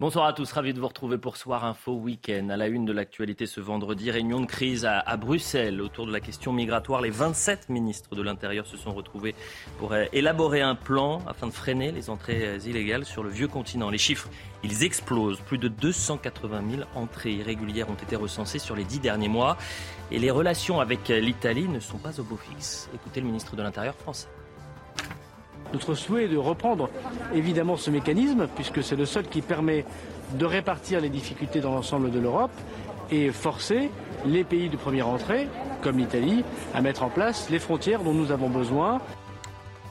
Bonsoir à tous, ravi de vous retrouver pour Soir Info Week-end. À la une de l'actualité ce vendredi, réunion de crise à, à, Bruxelles autour de la question migratoire. Les 27 ministres de l'Intérieur se sont retrouvés pour euh, élaborer un plan afin de freiner les entrées euh, illégales sur le vieux continent. Les chiffres, ils explosent. Plus de 280 000 entrées irrégulières ont été recensées sur les dix derniers mois. Et les relations avec euh, l'Italie ne sont pas au beau fixe. Écoutez le ministre de l'Intérieur français. Notre souhait est de reprendre évidemment ce mécanisme, puisque c'est le seul qui permet de répartir les difficultés dans l'ensemble de l'Europe et forcer les pays de première entrée, comme l'Italie, à mettre en place les frontières dont nous avons besoin.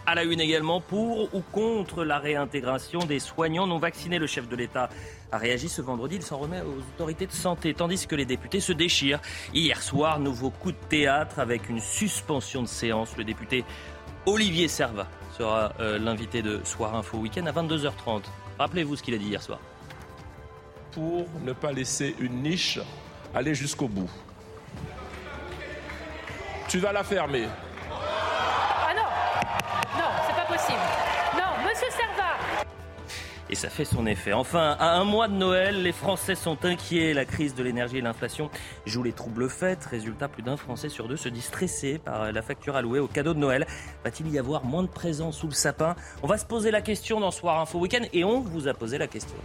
À la une également, pour ou contre la réintégration des soignants non vaccinés, le chef de l'État a réagi ce vendredi. Il s'en remet aux autorités de santé, tandis que les députés se déchirent. Hier soir, nouveau coup de théâtre avec une suspension de séance. Le député Olivier Servat sera euh, l'invité de Soir Info Week-end à 22h30. Rappelez-vous ce qu'il a dit hier soir. Pour ne pas laisser une niche aller jusqu'au bout. Tu vas la fermer. Ah non Non, c'est pas possible. Et ça fait son effet. Enfin, à un mois de Noël, les Français sont inquiets. La crise de l'énergie et l'inflation jouent les troubles faits. Résultat, plus d'un Français sur deux se dit stressé par la facture allouée au cadeau de Noël. Va-t-il y avoir moins de présents sous le sapin On va se poser la question dans Soir Info Week-end et on vous a posé la question.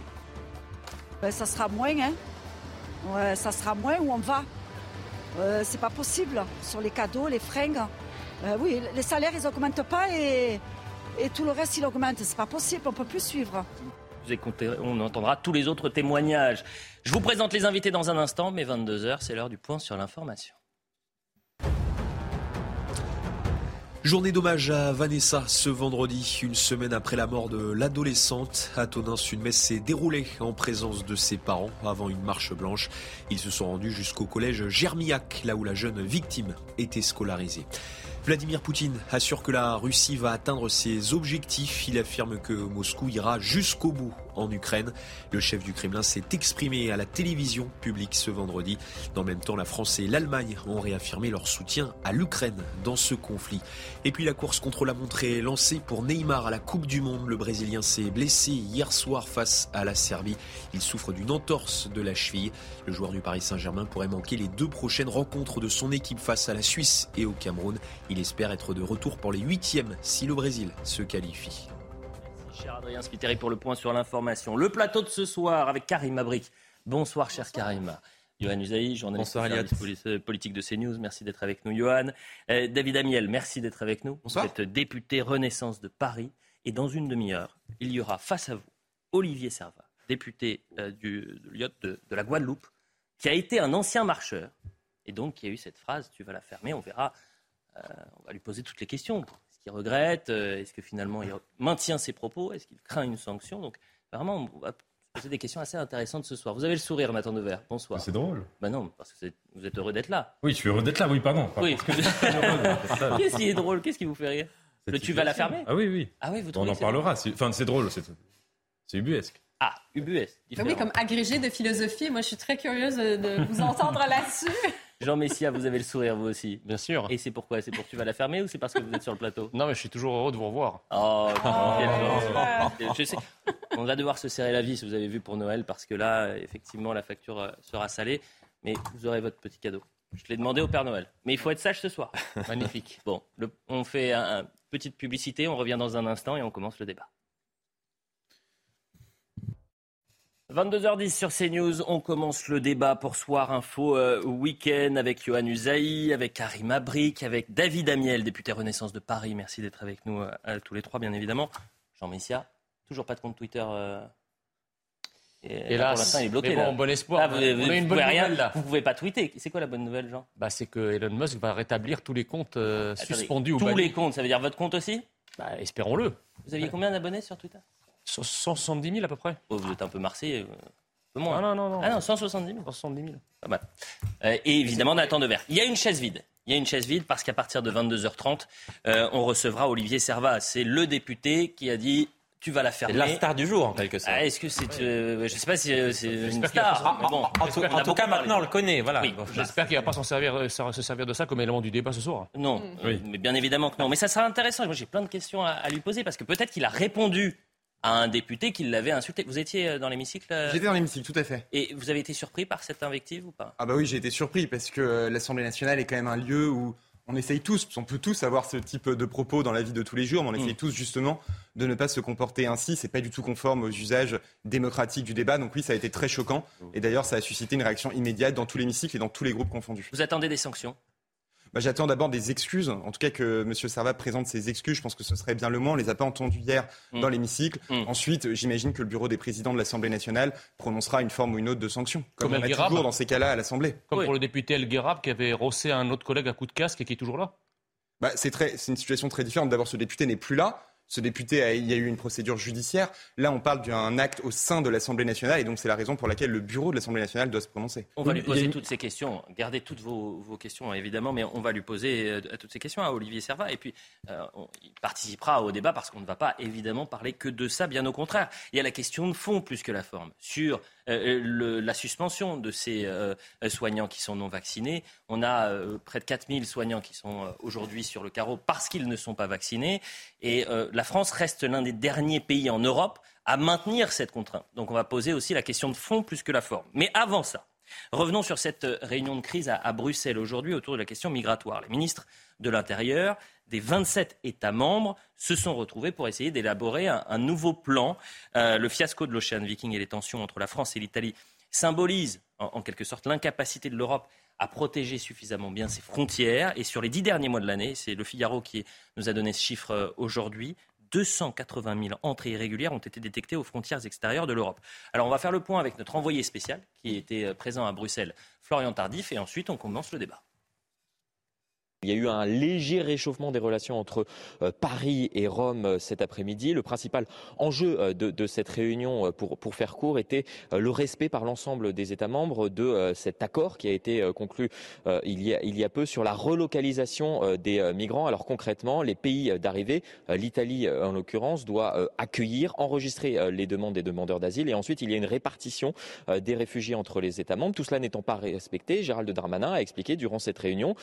Ben, ça sera moins, hein ouais, Ça sera moins où on va. Euh, c'est pas possible. Sur les cadeaux, les fringues. Euh, oui, les salaires, ils augmentent pas et et tout le reste, il augmente. C'est pas possible, on peut plus suivre. On entendra tous les autres témoignages. Je vous présente les invités dans un instant, mais 22h, c'est l'heure du point sur l'information. Journée d'hommage à Vanessa ce vendredi, une semaine après la mort de l'adolescente. À Tonins, une messe s'est déroulée en présence de ses parents avant une marche blanche. Ils se sont rendus jusqu'au collège Germiac, là où la jeune victime était scolarisée. Vladimir Poutine assure que la Russie va atteindre ses objectifs. Il affirme que Moscou ira jusqu'au bout en Ukraine. Le chef du Kremlin s'est exprimé à la télévision publique ce vendredi. Dans le même temps, la France et l'Allemagne ont réaffirmé leur soutien à l'Ukraine dans ce conflit. Et puis la course contre la montre est lancée pour Neymar à la Coupe du Monde. Le Brésilien s'est blessé hier soir face à la Serbie. Il souffre d'une entorse de la cheville. Le joueur du Paris Saint-Germain pourrait manquer les deux prochaines rencontres de son équipe face à la Suisse et au Cameroun. Il espère être de retour pour les huitièmes si le Brésil se qualifie. Cher Adrien Spiteri pour le point sur l'information. Le plateau de ce soir avec Karim Abric. Bonsoir, cher Karim. Johan Usaï, journaliste Bonsoir, politique de CNews. Merci d'être avec nous, Johan. Euh, David Amiel, merci d'être avec nous. Bonsoir. Vous êtes député Renaissance de Paris. Et dans une demi-heure, il y aura face à vous Olivier Servat, député euh, du, de, de, de, la Guadeloupe, qui a été un ancien marcheur. Et donc, qui a eu cette phrase Tu vas la fermer, on verra. Euh, on va lui poser toutes les questions qu'il regrette euh, Est-ce que finalement il maintient ses propos Est-ce qu'il craint une sanction? Donc vraiment, on va poser des questions assez intéressantes ce soir. Vous avez le sourire, Nathan Devers. Bonsoir. C'est drôle. Ben non, parce que vous êtes heureux d'être là. Oui, je suis heureux d'être là, oui, pardon. Oui. Qu'est-ce qui est drôle? Qu'est-ce qui vous fait rire? Le tu vas la fermer? Ah oui, oui. Ah oui, vous On en parlera. Enfin, c'est drôle, c'est ubuesque. Ah, ubuesque. Oui, comme agrégé de philosophie, moi je suis très curieuse de vous entendre là-dessus. Jean Messia, vous avez le sourire, vous aussi. Bien sûr. Et c'est pourquoi? C'est pour que tu vas la fermer ou c'est parce que vous êtes sur le plateau? Non, mais je suis toujours heureux de vous revoir. Oh, oh. je sais. On va devoir se serrer la vis, vous avez vu, pour Noël, parce que là, effectivement, la facture euh, sera salée. Mais vous aurez votre petit cadeau. Je l'ai demandé au Père Noël. Mais il faut être sage ce soir. Magnifique. Bon, le, on fait une un, petite publicité, on revient dans un instant et on commence le débat. 22h10 sur CNews, on commence le débat pour Soir Info euh, Week-end avec Johan Usaï, avec Karim Abric, avec David Amiel, député Renaissance de Paris. Merci d'être avec nous euh, tous les trois, bien évidemment. Jean Messia, toujours pas de compte Twitter. Euh... Et, et là, pour il est bloqué. Bon, bon espoir. Là, vous, vous, vous, une bonne rien, nouvelle, là. vous pouvez pas tweeter. C'est quoi la bonne nouvelle, Jean? Bah, C'est que Elon Musk va rétablir tous les comptes euh, Attendez, suspendus ou Tous les comptes, ça veut dire votre compte aussi? Bah, Espérons-le. Vous aviez combien d'abonnés sur Twitter? 170 000 à peu près. Oh, Vous êtes un peu marseillais. euh, Un peu moins. Ah non, non, non. Ah non, 170 000. 170 000. Pas mal. Euh, et évidemment, Nathan Devers. Il y a une chaise vide. Il y a une chaise vide parce qu'à partir de 22h30, euh, on recevra Olivier Servat. C'est le député qui a dit tu vas la C'est fermer. la star du jour, en quelque sorte. Ah, Est-ce que c'est. euh, je ne sais pas si euh, c'est une star. pas- mais bon, En tout, en cas, maintenant, on le connaît. Voilà. Oui. Bon, J'espère qu'il ne va pas s'en servir, se servir de ça comme élément du débat ce soir. Non, Oui. mais bien évidemment que non. Mais ça sera intéressant. Moi, j'ai plein de questions à, à lui poser parce que peut-être qu'il a répondu à un député qui l'avait insulté. Vous étiez euh, dans l'hémicycle euh, J'étais dans l'hémicycle, tout à fait. et vous avez été surpris par cette invective ou pas? Ah bah oui, j'ai été surpris parce que euh, l'Assemblée nationale est quand même un lieu où on essaye tous, on peut tous avoir ce type de propos dans la vie de tous les jours, mais on essaye Mm. tous justement de ne pas se comporter ainsi. C'est pas du tout conforme aux usages démocratiques du débat. Donc oui, ça a été très choquant. Et d'ailleurs, ça a suscité une réaction immédiate dans tout l'hémicycle et dans tous les groupes confondus. Vous attendez des sanctions? Bah, J'attends d'abord des excuses, en tout cas que M. Servat présente ses excuses. Je pense que ce serait bien le moins. On les a pas entendues hier Mm. dans l'hémicycle. Mm. Ensuite, j'imagine que le bureau des présidents de l'Assemblée nationale prononcera une forme ou une autre de sanction, comme, Comme on a toujours dans ces cas-là à l'Assemblée. Comme Oui. pour le député El Guerab qui avait rossé un autre collègue à coup de casque et qui est toujours là. Bah, c'est une situation très différente. D'abord, ce député n'est plus là. Ce député, a, il y a eu une procédure judiciaire. Là, on parle d'un acte au sein de l'Assemblée nationale, et donc c'est la raison pour laquelle le bureau de l'Assemblée nationale doit se prononcer. On va lui poser une- toutes ces questions. Gardez toutes vos, vos questions, évidemment, mais on va lui poser euh, toutes ces questions à Olivier Servat. Et puis, euh, on- il participera au débat parce qu'on ne va pas évidemment parler que de ça, bien au contraire. Il y a la question de fond plus que la forme. Sur euh, le- la suspension de ces euh, soignants qui sont non vaccinés, on a euh, près de 4000 soignants qui sont euh, aujourd'hui sur le carreau parce qu'ils ne sont pas vaccinés. Et euh, la France reste l'un des derniers pays en Europe à maintenir cette contrainte. Donc on va poser aussi la question de fond plus que la forme. Mais avant ça, revenons sur cette euh, réunion de crise à Bruxelles aujourd'hui autour de la question migratoire. Les ministres de l'Intérieur des 27 États membres se sont retrouvés pour essayer d'élaborer un, nouveau plan. Euh, le fiasco de l'Ocean Viking et les tensions entre la France et l'Italie symbolisent en, en quelque sorte l'incapacité de l'Europe à protéger suffisamment bien ses frontières. Et sur les dix derniers mois de l'année, c'est le Figaro qui nous a donné ce chiffre euh, aujourd'hui, 280 000 entrées irrégulières ont été détectées aux frontières extérieures de l'Europe. Alors on va faire le point avec notre envoyé spécial qui était euh, présent à Bruxelles, Florian Tardif, et ensuite on commence le débat. Il y a eu un léger réchauffement des relations entre euh, Paris et Rome euh, cet après-midi. Le principal enjeu euh, de, de cette réunion, pour, pour faire court, était le respect par l'ensemble des États membres de cet accord qui a été conclu il, y a, il y a peu sur la relocalisation des migrants. Alors concrètement, les pays d'arrivée, l'Italie en l'occurrence, doit accueillir, enregistrer les demandes des demandeurs d'asile et ensuite il y a une répartition des réfugiés entre les États membres. Tout cela n'étant pas respecté, Gérald Darmanin a expliqué durant cette réunion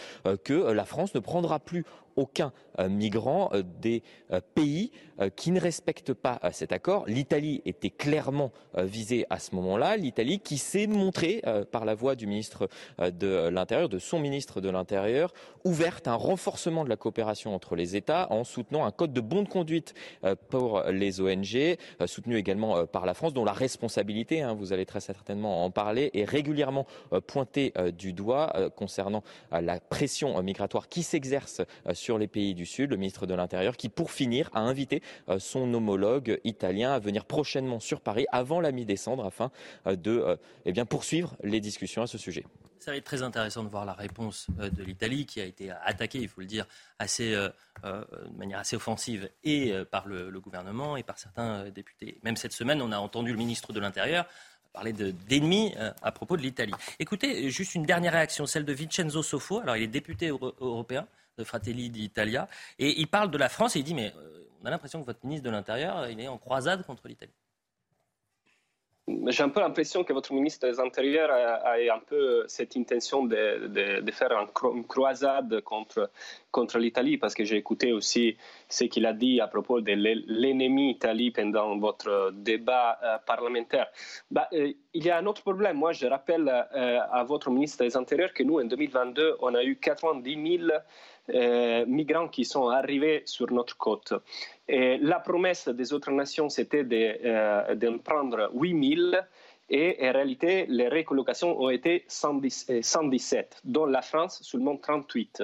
que euh, la France ne prendra plus aucun euh, migrant euh, des euh, pays qui ne respectent pas cet accord. L'Italie était clairement visée à ce moment-là. L'Italie qui s'est montrée, par la voix du ministre de l'Intérieur, de son ministre de l'Intérieur, ouverte à un renforcement de la coopération entre les États en soutenant un code de bonne conduite pour les ONG, soutenu également par la France, dont la responsabilité, hein, vous allez très certainement en parler, est régulièrement pointée du doigt concernant la pression migratoire qui s'exerce euh, sur les pays du Sud. Le ministre de l'Intérieur qui, pour finir, a invité euh, son homologue italien à venir prochainement sur Paris avant la mi-décembre afin euh, de euh, eh bien, poursuivre les discussions à ce sujet. Ça va être très intéressant de voir la réponse de l'Italie qui a été attaquée, il faut le dire, assez, de manière assez offensive et par le, gouvernement et par certains députés. Même cette semaine, on a entendu le ministre de l'Intérieur parler de- d'ennemis euh, à propos de l'Italie. Écoutez, juste une dernière réaction, celle de Vincenzo Sofo. Alors, il est député euro- européen de Fratelli d'Italia et il parle de la France et il dit mais euh, on a l'impression que votre ministre de l'Intérieur, est en croisade contre l'Italie. J'ai un peu l'impression que votre ministre des Intérieurs a, un peu cette intention de, de- faire une croisade contre, contre l'Italie, parce que j'ai écouté aussi ce qu'il a dit à propos de l'e- l'ennemi Italie pendant votre débat euh, parlementaire. Bah, euh, il y a un autre problème. Moi, je rappelle euh, à votre ministre des Intérieurs que nous, en 2022, on a eu 90 000 euh, migrants qui sont arrivés sur notre côte. La promesse des autres nations, c'était de, euh, d'en prendre 8 000. Et en réalité, les recolocations ont été 110 euh, 117, dont la France seulement 38.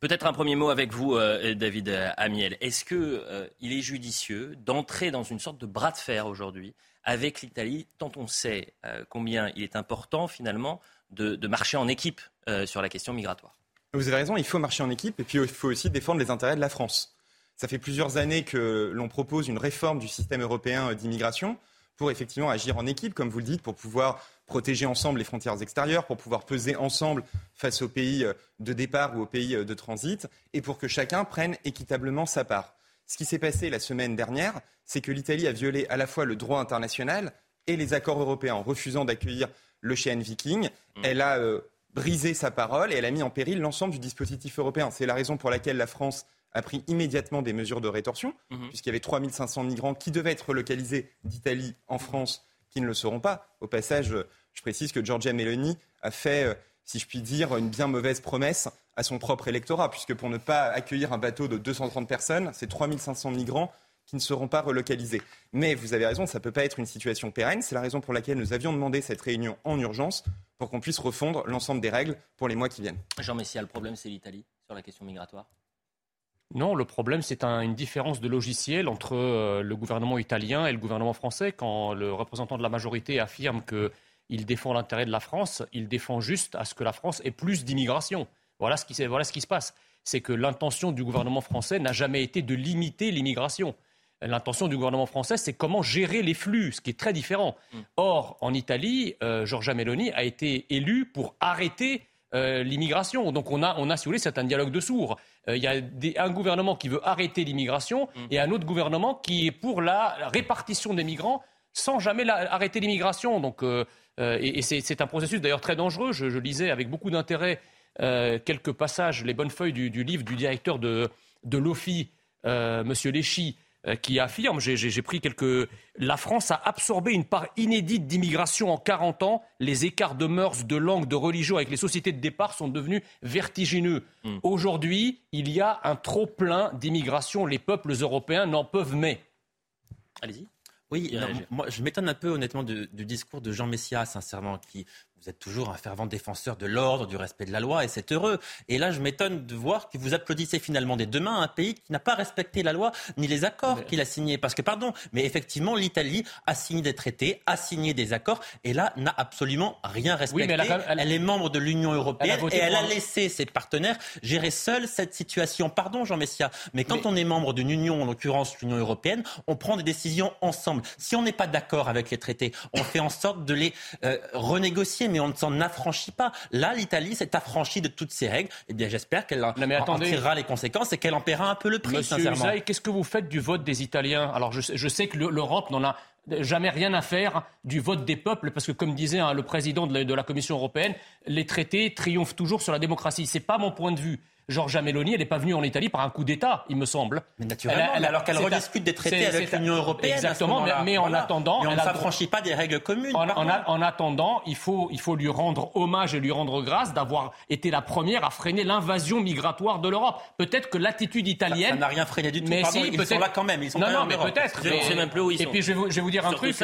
Peut-être un premier mot avec vous, euh, David euh, Amiel. Est-ce que euh, est judicieux d'entrer dans une sorte de bras de fer aujourd'hui avec l'Italie, tant on sait euh, combien il est important finalement de, de marcher en équipe euh, sur la question migratoire? Vous avez raison, il faut marcher en équipe et puis il faut aussi défendre les intérêts de la France. Ça fait plusieurs années que l'on propose une réforme du système européen d'immigration pour effectivement agir en équipe, comme vous le dites, pour pouvoir protéger ensemble les frontières extérieures, pour pouvoir peser ensemble face aux pays euh, de départ ou aux pays euh, de transit, et pour que chacun prenne équitablement sa part. Ce qui s'est passé la semaine dernière, c'est que l'Italie a violé à la fois le droit international et les accords européens en refusant d'accueillir l'Ocean Viking. Mmh. Elle a euh, brisé sa parole et elle a mis en péril l'ensemble du dispositif européen. C'est la raison pour laquelle la France a pris immédiatement des mesures de rétorsion, mmh. puisqu'il y avait 3500 migrants qui devaient être relocalisés d'Italie en France qui ne le seront pas. Au passage, je précise que Giorgia Meloni a fait, euh, si je puis dire, une bien mauvaise promesse à son propre électorat, puisque pour ne pas accueillir un bateau de 230 personnes, c'est 3500 migrants qui ne seront pas relocalisés. Mais vous avez raison, ça ne peut pas être une situation pérenne. C'est la raison pour laquelle nous avions demandé cette réunion en urgence pour qu'on puisse refondre l'ensemble des règles pour les mois qui viennent. Jean Messia, le problème, c'est l'Italie sur la question migratoire? Non, le problème, c'est une différence de logiciel entre euh, le gouvernement italien et le gouvernement français. Quand le représentant de la majorité affirme qu'il défend l'intérêt de la France, il défend juste à ce que la France ait plus d'immigration. Voilà, ce qui, voilà ce qui se passe. C'est que l'intention du gouvernement français n'a jamais été de limiter l'immigration. L'intention du gouvernement français, c'est comment gérer les flux, ce qui est très différent. Mm. Or, en Italie, euh, Giorgia Meloni a été élue pour arrêter euh, l'immigration. Donc on a, on a, si vous voulez, c'est un dialogue de sourds. Euh, il y a un gouvernement qui veut arrêter l'immigration mm. et un autre gouvernement qui est pour la, répartition des migrants sans jamais arrêter l'immigration. Donc, euh, et, c'est un processus d'ailleurs très dangereux. Je, lisais avec beaucoup d'intérêt quelques passages, les bonnes feuilles du, livre du directeur de, de l'OFI, Monsieur Léchy, qui affirme, j'ai pris quelques... La France a absorbé une part inédite d'immigration en 40 ans. Les écarts de mœurs, de langue, de religion avec les sociétés de départ sont devenus vertigineux. Hmm. Aujourd'hui, il y a un trop-plein d'immigration. Les peuples européens n'en peuvent mais. Allez-y. Oui, moi je m'étonne un peu honnêtement du, du, discours de Jean Messia, sincèrement, qui vous êtes toujours un fervent défenseur de l'ordre, du respect de la loi, et c'est heureux. Et là, je m'étonne de voir que vous applaudissez finalement des deux mains un pays qui n'a pas respecté la loi ni les accords qu'il a signés. Parce que, pardon, mais effectivement, l'Italie a signé des traités, a signé des accords, et là, n'a absolument rien respecté. elle, est membre de l'Union européenne et elle a laissé ses partenaires gérer seuls cette situation. Pardon, Jean Messia, mais quand on est membre d'une union, en l'occurrence l'Union européenne, on prend des décisions ensemble. Si on n'est pas d'accord avec les traités, on fait en sorte de les euh, renégocier mais on ne s'en affranchit pas. Là, l'Italie s'est affranchie de toutes ces règles. Eh bien, j'espère qu'elle en, tirera les conséquences et qu'elle en paiera un peu le prix, Monsieur sincèrement. qu'est-ce que vous faites du vote des Italiens? Alors, je, sais que l'Europe n'en a jamais rien à faire du vote des peuples, parce que comme disait hein, le président de la, de la, Commission européenne, les traités triomphent toujours sur la démocratie. C'est pas mon point de vue. Georgia Meloni, elle n'est pas venue en Italie par un coup d'État, il me semble. Mais naturellement, alors qu'elle rediscute des traités avec l'Union européenne. Exactement, mais, en attendant. on ne s'affranchit pas des règles communes. En, attendant, il faut, il faut lui rendre hommage et lui rendre grâce d'avoir été la première à freiner l'invasion migratoire de l'Europe. Peut-être que l'attitude italienne. Ça n'a rien freiné du tout. Mais si, ils sont là quand même. Ils sont non, non, mais peut-être. Je même plus où ils Et puis je vais vous, dire un truc.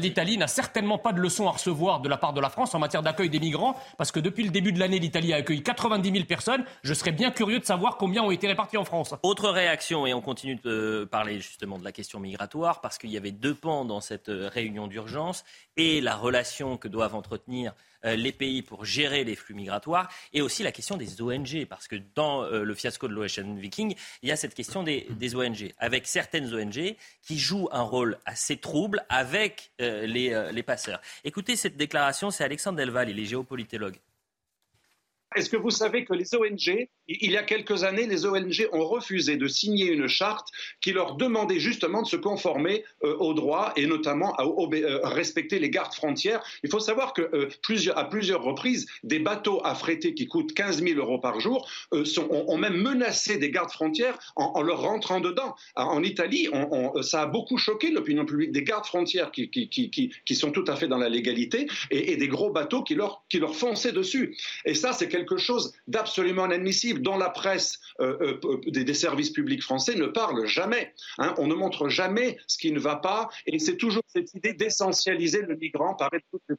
L'Italie n'a certainement pas de leçon à recevoir de la part de la France en matière d'accueil des migrants, parce que depuis le début de l'année, l'Italie a accueilli 90 000 personnes. Je serais bien curieux de savoir combien ont été répartis en France. Autre réaction, et on continue de parler justement de la question migratoire, parce qu'il y avait deux pans dans cette euh, réunion d'urgence, et la relation que doivent entretenir euh, les pays pour gérer les flux migratoires, et aussi la question des ONG, parce que dans euh, le fiasco de l'Ocean Viking, il y a cette question des, ONG, avec certaines ONG qui jouent un rôle assez trouble avec les, les passeurs. Écoutez cette déclaration, c'est Alexandre Delval, il est géopolitologue. Est-ce que vous savez que les ONG il y a quelques années, les ONG ont refusé de signer une charte qui leur demandait justement de se conformer euh, aux droits et notamment à, euh, respecter les gardes frontières. Il faut savoir que euh, plusieurs, à plusieurs reprises, des bateaux affrétés qui coûtent 15 000 euros par jour ont, même menacé des gardes frontières en, leur rentrant dedans. En Italie, ça a beaucoup choqué l'opinion publique des gardes frontières qui, sont tout à fait dans la légalité et, et des gros bateaux qui leur, qui leur fonçaient dessus. Et ça, c'est quelque chose d'absolument inadmissible dont la presse euh, euh, des, services publics français ne parle jamais. Hein. On ne montre jamais ce qui ne va pas, et c'est toujours cette idée d'essentialiser le migrant par toutes les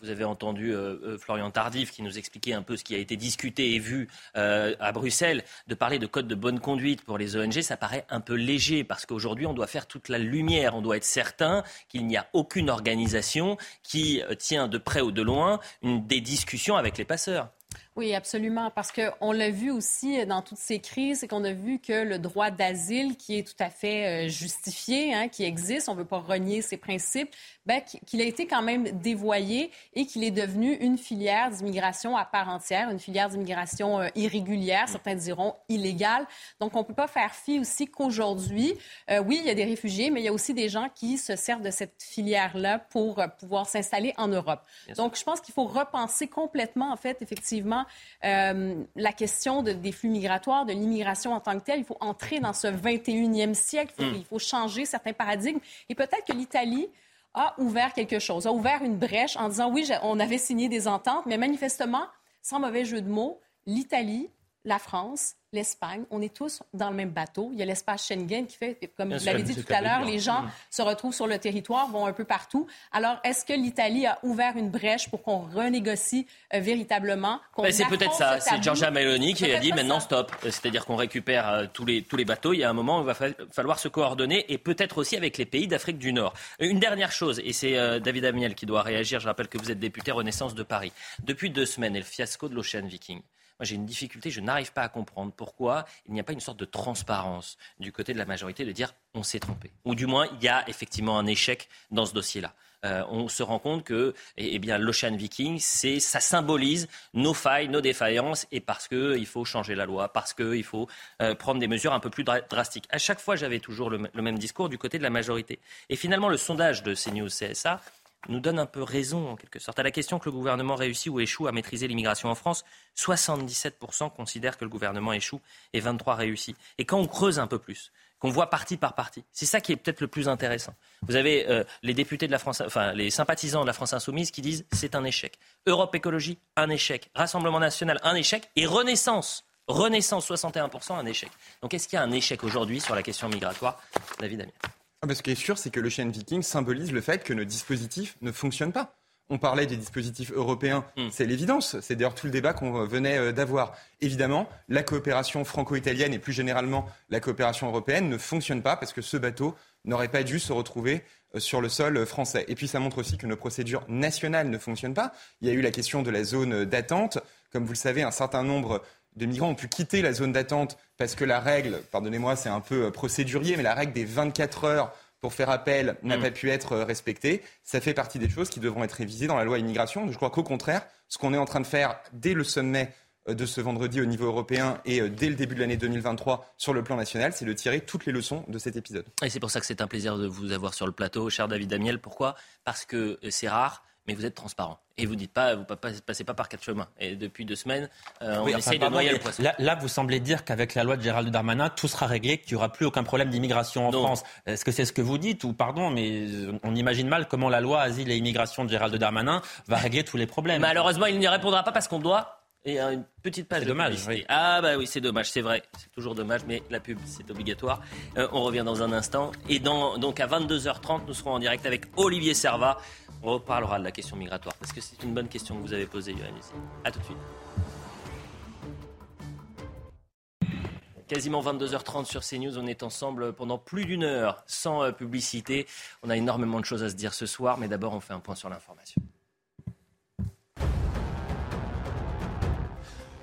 vous avez entendu euh, Florian Tardif qui nous expliquait un peu ce qui a été discuté et vu à Bruxelles. De parler de code de bonne conduite pour les ONG, ça paraît un peu léger parce qu'aujourd'hui, on doit faire toute la lumière. On doit être certain qu'il n'y a aucune organisation qui tient de près ou de loin des discussions avec les passeurs. Oui, absolument, parce qu'on l'a vu aussi dans toutes ces crises, c'est qu'on a vu que le droit d'asile, qui est tout à fait euh, justifié, hein, qui existe, on ne veut pas renier ses principes, ben, qu'il a été quand même dévoyé et qu'il est devenu une filière d'immigration à part entière, une filière d'immigration euh, irrégulière, certains diront illégale. Donc, on ne peut pas faire fi aussi qu'aujourd'hui, euh, oui, il y a des réfugiés, mais il y a aussi des gens qui se servent de cette filière-là pour pouvoir s'installer en Europe. Donc, je pense qu'il faut repenser complètement, en fait, effectivement, euh, la question des flux migratoires, de l'immigration en tant que telle. Il faut entrer dans ce 21e siècle. Il faut, mm. il faut changer certains paradigmes. Et peut-être que l'Italie a ouvert quelque chose, a ouvert une brèche en disant oui, on avait signé des ententes, mais manifestement, sans mauvais jeu de mots, l'Italie, la France, l'Espagne, on est tous dans le même bateau. Il y a l'espace Schengen qui fait, comme vous l'avez dit tout à l'heure, les gens mm. se retrouvent sur le territoire, vont un peu partout. Alors, est-ce que l'Italie a ouvert une brèche pour qu'on renégocie euh, véritablement ben, C'est peut-être ça. C'est Giorgia Meloni qui a dit maintenant stop. C'est-à-dire qu'on récupère euh, tous, les, tous les bateaux. Il y a un moment où il va falloir se coordonner et peut-être aussi avec les pays d'Afrique du Nord. Une dernière chose, et c'est euh, David Amiel qui doit réagir. Je rappelle que vous êtes député Renaissance de Paris. Depuis deux semaines, et le fiasco de l'Ocean Viking. Moi, j'ai une difficulté, je n'arrive pas à comprendre pourquoi il n'y a pas une sorte de transparence du côté de la majorité de dire on s'est trompé. Ou du moins, il y a effectivement un échec dans ce dossier-là. Euh, on se rend compte que eh, eh bien, l'Ocean Viking, ça symbolise nos failles, nos défaillances, et parce qu'il faut changer la loi, parce qu'il faut euh, prendre des mesures un peu plus drastiques. À chaque fois, j'avais toujours le, le, même discours du côté de la majorité. Et finalement, le sondage de CNews CSA nous donne un peu raison, en quelque sorte. À la question que le gouvernement réussit ou échoue à maîtriser l'immigration en France, 77% considèrent que le gouvernement échoue et 23% réussit. Et quand on creuse un peu plus, qu'on voit parti par parti, c'est ça qui est peut-être le plus intéressant. Vous avez euh, les députés de la France, enfin les sympathisants de la France insoumise qui disent c'est un échec. Europe Écologie, un échec. Rassemblement national, un échec. Et Renaissance, Renaissance, 61%, un échec. Donc est-ce qu'il y a un échec aujourd'hui sur la question migratoire? David Amiel ah, ce qui est sûr, c'est que l'Ocean Viking symbolise le fait que nos dispositifs ne fonctionnent pas. On parlait des dispositifs européens, hmm. c'est l'évidence. C'est d'ailleurs tout le débat qu'on venait euh, d'avoir. Évidemment, la coopération franco-italienne et plus généralement la coopération européenne ne fonctionne pas parce que ce bateau n'aurait pas dû se retrouver euh, sur le sol français. Et puis ça montre aussi que nos procédures nationales ne fonctionnent pas. Il y a eu la question de la zone d'attente. Comme vous le savez, un certain nombre de migrants ont pu quitter la zone d'attente parce que la règle, pardonnez-moi, c'est un peu euh, procédurier, mais la règle des 24 heures pour faire appel n'a mm. pas pu être euh, respectée. Ça fait partie des choses qui devront être révisées dans la loi immigration. Je crois qu'au contraire, ce qu'on est en train de faire dès le sommet euh, de ce vendredi au niveau européen et dès le début de l'année 2023 sur le plan national, c'est de tirer toutes les leçons de cet épisode. Et c'est pour ça que c'est un plaisir de vous avoir sur le plateau, cher David Damiel. Pourquoi? Parce que c'est rare mais vous êtes transparent. Et vous dites pas, vous ne passez pas par quatre chemins. Et depuis deux semaines, euh, on essaye de noyer le poisson. Là, vous semblez dire qu'avec la loi de Gérald Darmanin, tout sera réglé, qu'il n'y aura plus aucun problème d'immigration en France. Est-ce que c'est ce que vous dites ou pardon, mais on imagine mal comment la loi asile et immigration de Gérald Darmanin va régler tous les problèmes. Malheureusement, il n'y répondra pas parce qu'on doit et une petite page de dommage, Ah bah oui, c'est dommage, c'est vrai. C'est toujours dommage, mais la pub, c'est obligatoire. Euh, on revient dans un instant. Et dans, donc à 22h30, nous serons en direct avec Olivier Serva. On reparlera de la question migratoire, parce que c'est une bonne question que vous avez posée, Yohann. A tout de suite. Quasiment 22h30 sur CNews, on est ensemble pendant plus d'une heure sans euh, publicité. On a énormément de choses à se dire ce soir, mais d'abord on fait un point sur l'information.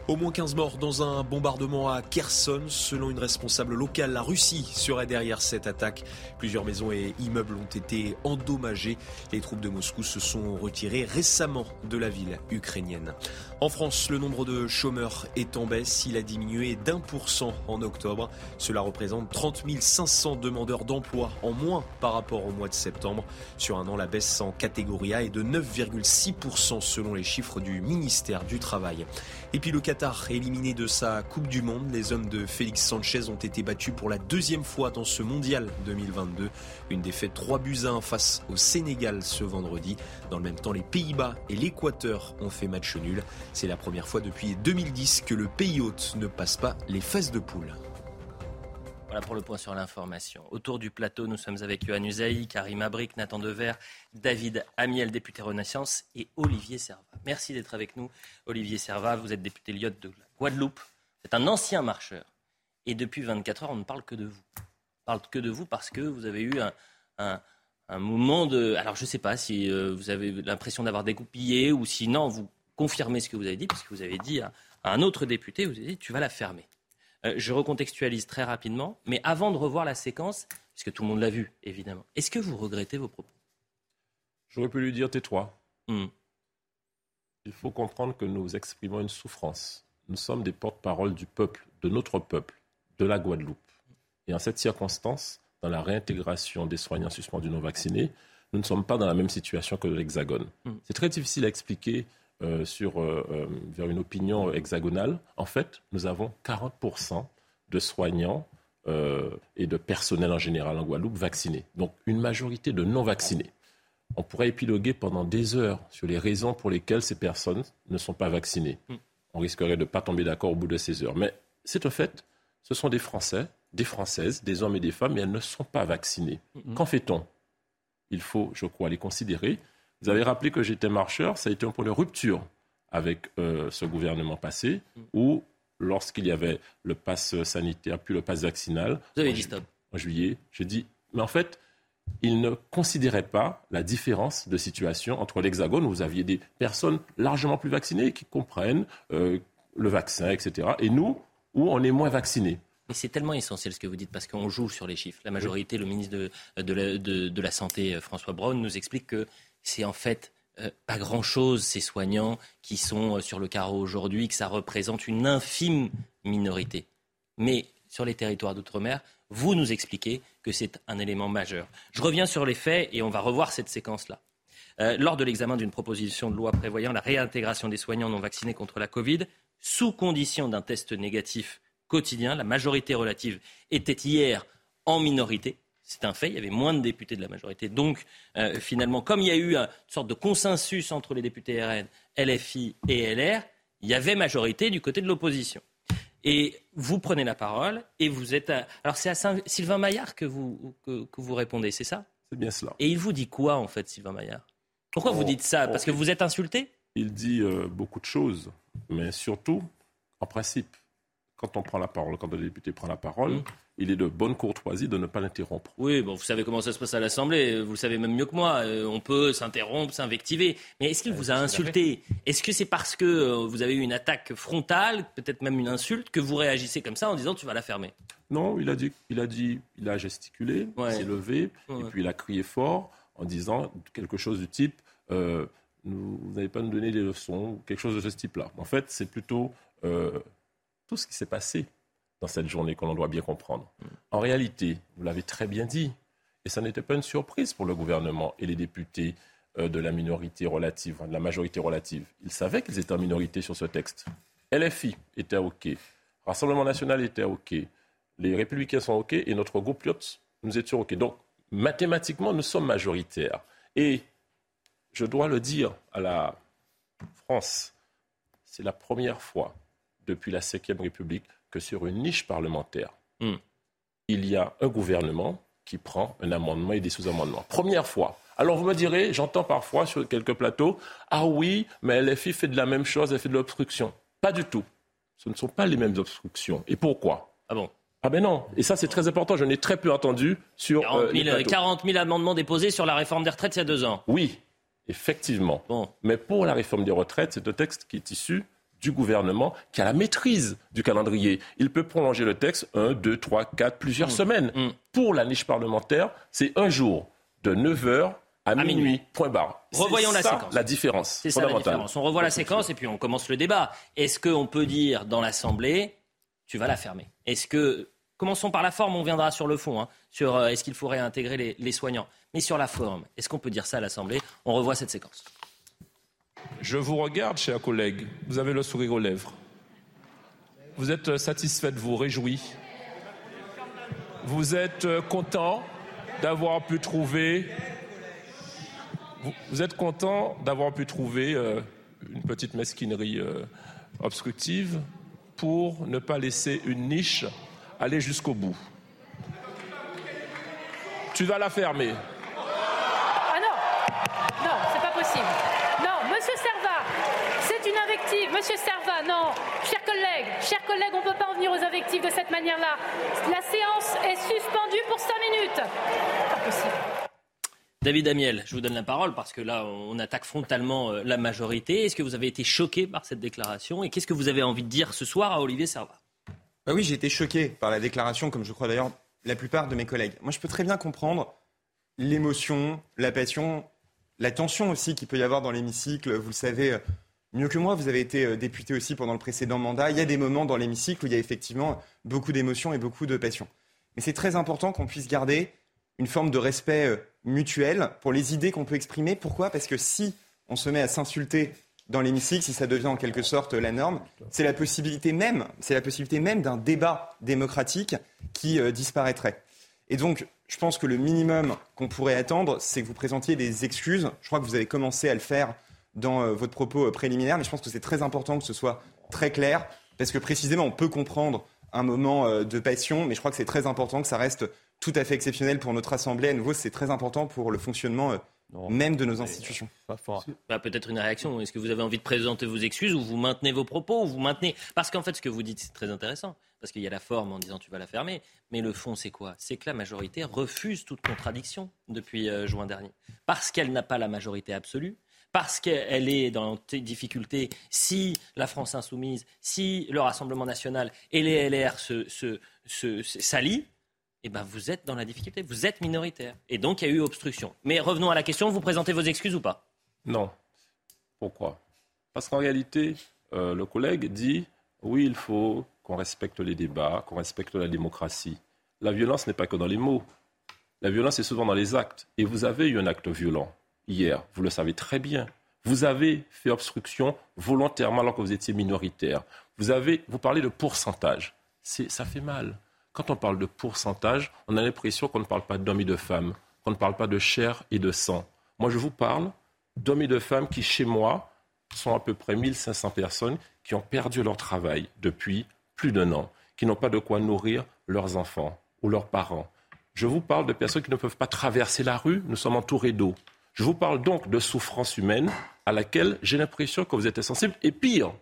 Au moins 15 morts dans un bombardement à Kherson. Selon une responsable locale, la Russie serait derrière cette attaque. Plusieurs maisons et immeubles ont été endommagés. Les troupes de Moscou se sont retirées récemment de la ville ukrainienne. En France, le nombre de chômeurs est en baisse. Il a diminué d'un pour cent en octobre. Cela représente 30 500 demandeurs d'emploi en moins par rapport au mois de septembre. Sur un an, la baisse en catégorie A est de 9,6% selon les chiffres du ministère du Travail. Et puis le Qatar éliminé de sa Coupe du Monde. Les hommes de Félix Sanchez ont été battus pour la deuxième fois dans ce mondial 2022. Une défaite 3 buts à 1 face au Sénégal ce vendredi. Dans le même temps, les Pays-Bas et l'Équateur ont fait match nul. C'est la première fois depuis 2010 que le pays hôte ne passe pas les fesses de poule. Voilà pour le point sur l'information. Autour du plateau, nous sommes avec Yohann Usaï, Karim Abric, Nathan Dever, David Amiel, député Renaissance, et Olivier Serva. Merci d'être avec nous. Olivier Serva, vous êtes député Lyotte de la Guadeloupe. C'est un ancien marcheur. Et depuis 24 heures, on ne parle que de vous parle que de vous parce que vous avez eu un, moment de. Alors, je ne sais pas si euh, vous avez l'impression d'avoir dégoupillé ou si non, vous confirmer ce que vous avez dit, puisque vous avez dit à, un autre député, vous avez dit tu vas la fermer. Euh, je recontextualise très rapidement, mais avant de revoir la séquence, puisque tout le monde l'a vu, évidemment, est-ce que vous regrettez vos propos? J'aurais pu lui dire tais-toi. Hmm. Il faut comprendre que nous exprimons une souffrance. Nous sommes des porte-parole du peuple, de notre peuple, de la Guadeloupe. Et en cette circonstance, dans la réintégration des soignants suspendus non vaccinés, nous ne sommes pas dans la même situation que l'Hexagone. Hmm. C'est très difficile à expliquer euh, sur, euh, euh, vers une opinion hexagonale. En fait, nous avons 40% de soignants et de personnel en général en Guadeloupe vaccinés. Donc une majorité de non vaccinés. On pourrait épiloguer pendant des heures sur les raisons pour lesquelles ces personnes ne sont pas vaccinées. Hmm. On risquerait de ne pas tomber d'accord au bout de ces heures. Mais c'est au fait, ce sont des Français, des Françaises, des hommes et des femmes, mais elles ne sont pas vaccinées. Hmm. Qu'en fait-on? Il faut, je crois, les considérer. Vous avez rappelé que j'étais marcheur, ça a été un point de rupture avec euh, ce gouvernement passé, où lorsqu'il y avait le pass sanitaire puis le pass vaccinal, Vous avez dit stop. en juillet, j'ai dit, mais en fait, il ne considérait pas la différence de situation entre l'Hexagone, où vous aviez des personnes largement plus vaccinées qui comprennent euh, le vaccin, etc., et nous, où on est moins vaccinés. Mais c'est tellement essentiel ce que vous dites parce qu'on joue sur les chiffres. La majorité, le ministre de, de, la, Santé, euh, François Braun, nous explique que c'est en fait euh, pas grand-chose ces soignants qui sont euh, sur le carreau aujourd'hui, que ça représente une infime minorité. Mais sur les territoires d'outre-mer, vous nous expliquez que c'est un élément majeur. Je reviens sur les faits et on va revoir cette séquence-là. lors de l'examen d'une proposition de loi prévoyant la réintégration des soignants non vaccinés contre la Covid, sous condition d'un test négatif quotidien. La majorité relative était hier en minorité. C'est un fait, il y avait moins de députés de la majorité. Donc, euh, finalement, comme il y a eu une sorte de consensus entre les députés RN, LFI et LR, il y avait majorité du côté de l'opposition. Et vous prenez la parole et vous êtes. Alors, c'est à Sylvain Maillard que vous, que, vous répondez, c'est ça? C'est bien cela. Et il vous dit quoi, en fait, Sylvain Maillard? Pourquoi vous oh, dites ça? Parce que oh. vous êtes insulté? Il dit euh, beaucoup de choses, mais surtout, en principe, quand on prend la parole, quand un député prend la parole, mmh. Il est de bonne courtoisie de ne pas l'interrompre. Oui, bon, vous savez comment ça se passe à l'Assemblée, vous le savez même mieux que moi. Euh, on peut s'interrompre, s'invectiver. Mais est-ce qu'il vous a insulté? Est-ce que c'est parce que euh, vous avez eu une attaque frontale, peut-être même une insulte, que vous réagissez comme ça en disant tu vas la fermer? Non, il a dit, il a dit, il a gesticulé, il s'est levé, et puis il a crié fort en disant quelque chose du type euh, vous n'allez pas nous donner des leçons, quelque chose de ce type-là. En fait, c'est plutôt tout ce qui s'est passé dans cette journée qu'on doit bien comprendre. En réalité, vous l'avez très bien dit, et ça n'était pas une surprise pour le gouvernement et les députés euh, de la minorité relative, de la majorité relative. Ils savaient qu'ils étaient en minorité sur ce texte. LFI était OK, Rassemblement national était OK, les Républicains sont OK et notre groupe LIOT, nous étions OK. Donc, mathématiquement, nous sommes majoritaires. Et je dois le dire à la France, c'est la première fois depuis la Ve République que sur une niche parlementaire, hmm. il y a un gouvernement qui prend un amendement et des sous-amendements. Première fois. Alors vous me direz, j'entends parfois sur quelques plateaux, ah oui, mais LFI fait de la même chose, elle fait de l'obstruction. Pas du tout. Ce ne sont pas les mêmes obstructions. Et pourquoi? Ah bon? Ah ben non, et ça c'est très important, je n'ai très peu entendu sur... 40 000, 40 000 amendements déposés sur la réforme des retraites il y a deux ans. Oui, effectivement. Bon. Mais pour la réforme des retraites, c'est un texte qui est issu du gouvernement qui a la maîtrise du calendrier. Il peut prolonger le texte un, deux, trois, quatre, plusieurs mm. semaines. Mm. Pour la niche parlementaire, c'est un jour de 9h à, minuit. Point barre. Revoyons la séquence. La différence. C'est ça la différence. On revoit la séquence et puis on commence le débat. Est-ce qu'on peut dire dans l'Assemblée, tu vas la fermer? Est-ce que Commençons par la forme, on viendra sur le fond, hein, sur euh, est-ce qu'il faut réintégrer les, les soignants? Mais sur la forme, est-ce qu'on peut dire ça à l'Assemblée? On revoit cette séquence. Je vous regarde, chers collègues. Vous avez le sourire aux lèvres. Vous êtes satisfait, vous réjouis. Vous êtes content d'avoir pu trouver. Vous, êtes content d'avoir pu trouver euh, une petite mesquinerie euh, obstructive pour ne pas laisser une niche aller jusqu'au bout. Tu vas la fermer. Monsieur Serva, non. Chers collègues, chers collègues, on ne peut pas en venir aux invectives de cette manière-là. La séance est suspendue pour cinq minutes. Pas possible. David Amiel, je vous donne la parole parce que là, on attaque frontalement euh, la majorité. Est-ce que vous avez été choqué par cette déclaration et qu'est-ce que vous avez envie de dire ce soir à Olivier Servat? Bah Oui, j'ai été choqué par la déclaration, comme je crois d'ailleurs la plupart de mes collègues. Moi, je peux très bien comprendre l'émotion, la passion, la tension aussi qu'il peut y avoir dans l'hémicycle. Vous le savez euh, mieux que moi, vous avez été euh, député aussi pendant le précédent mandat. Il y a des moments dans l'hémicycle où il y a effectivement beaucoup d'émotions et beaucoup de passion. Mais c'est très important qu'on puisse garder une forme de respect euh, mutuel pour les idées qu'on peut exprimer. Pourquoi? Parce que si on se met à s'insulter dans l'hémicycle, si ça devient en quelque sorte la norme, c'est la possibilité même, c'est la possibilité même d'un débat démocratique qui disparaîtrait. Et donc, je pense que le minimum qu'on pourrait attendre, c'est que vous présentiez des excuses. Je crois que vous avez commencé à le faire dans euh, votre propos euh, préliminaire, mais je pense que c'est très important que ce soit très clair, parce que précisément, on peut comprendre un moment euh, de passion, mais je crois que c'est très important que ça reste tout à fait exceptionnel pour notre Assemblée. À nouveau, c'est très important pour le fonctionnement même de nos institutions. Bah, peut-être une réaction. Est-ce que vous avez envie de présenter vos excuses ou vous maintenez vos propos ou vous maintenez? Parce qu'en fait, ce que vous dites, c'est très intéressant. Parce qu'il y a la forme en disant tu vas la fermer. Mais le fond, c'est quoi? C'est que la majorité refuse toute contradiction depuis euh, juin dernier. Parce qu'elle n'a pas la majorité absolue. Parce qu'elle est dans des difficultés. Si la France insoumise, si le Rassemblement national et les LR se, s'allient, eh ben vous êtes dans la difficulté, vous êtes minoritaire. Et donc il y a eu obstruction. Mais revenons à la question, vous présentez vos excuses ou pas? Non. Pourquoi? Parce qu'en réalité, euh, le collègue dit, oui, il faut qu'on respecte les débats, qu'on respecte la démocratie. La violence n'est pas que dans les mots. La violence est souvent dans les actes. Et vous avez eu un acte violent hier, vous le savez très bien. Vous avez fait obstruction volontairement alors que vous étiez minoritaire. Vous, avez, vous parlez de pourcentage. Ça fait mal. Quand on parle de pourcentage, on a l'impression qu'on ne parle pas d'hommes et de femmes, qu'on ne parle pas de chair et de sang. Moi, je vous parle d'hommes et de femmes qui, chez moi, sont à peu près 1500 personnes qui ont perdu leur travail depuis plus d'un an, qui n'ont pas de quoi nourrir leurs enfants ou leurs parents. Je vous parle de personnes qui ne peuvent pas traverser la rue, nous sommes entourés d'eau. Je vous parle donc de souffrance humaine à laquelle j'ai l'impression que vous êtes insensible. Et pire,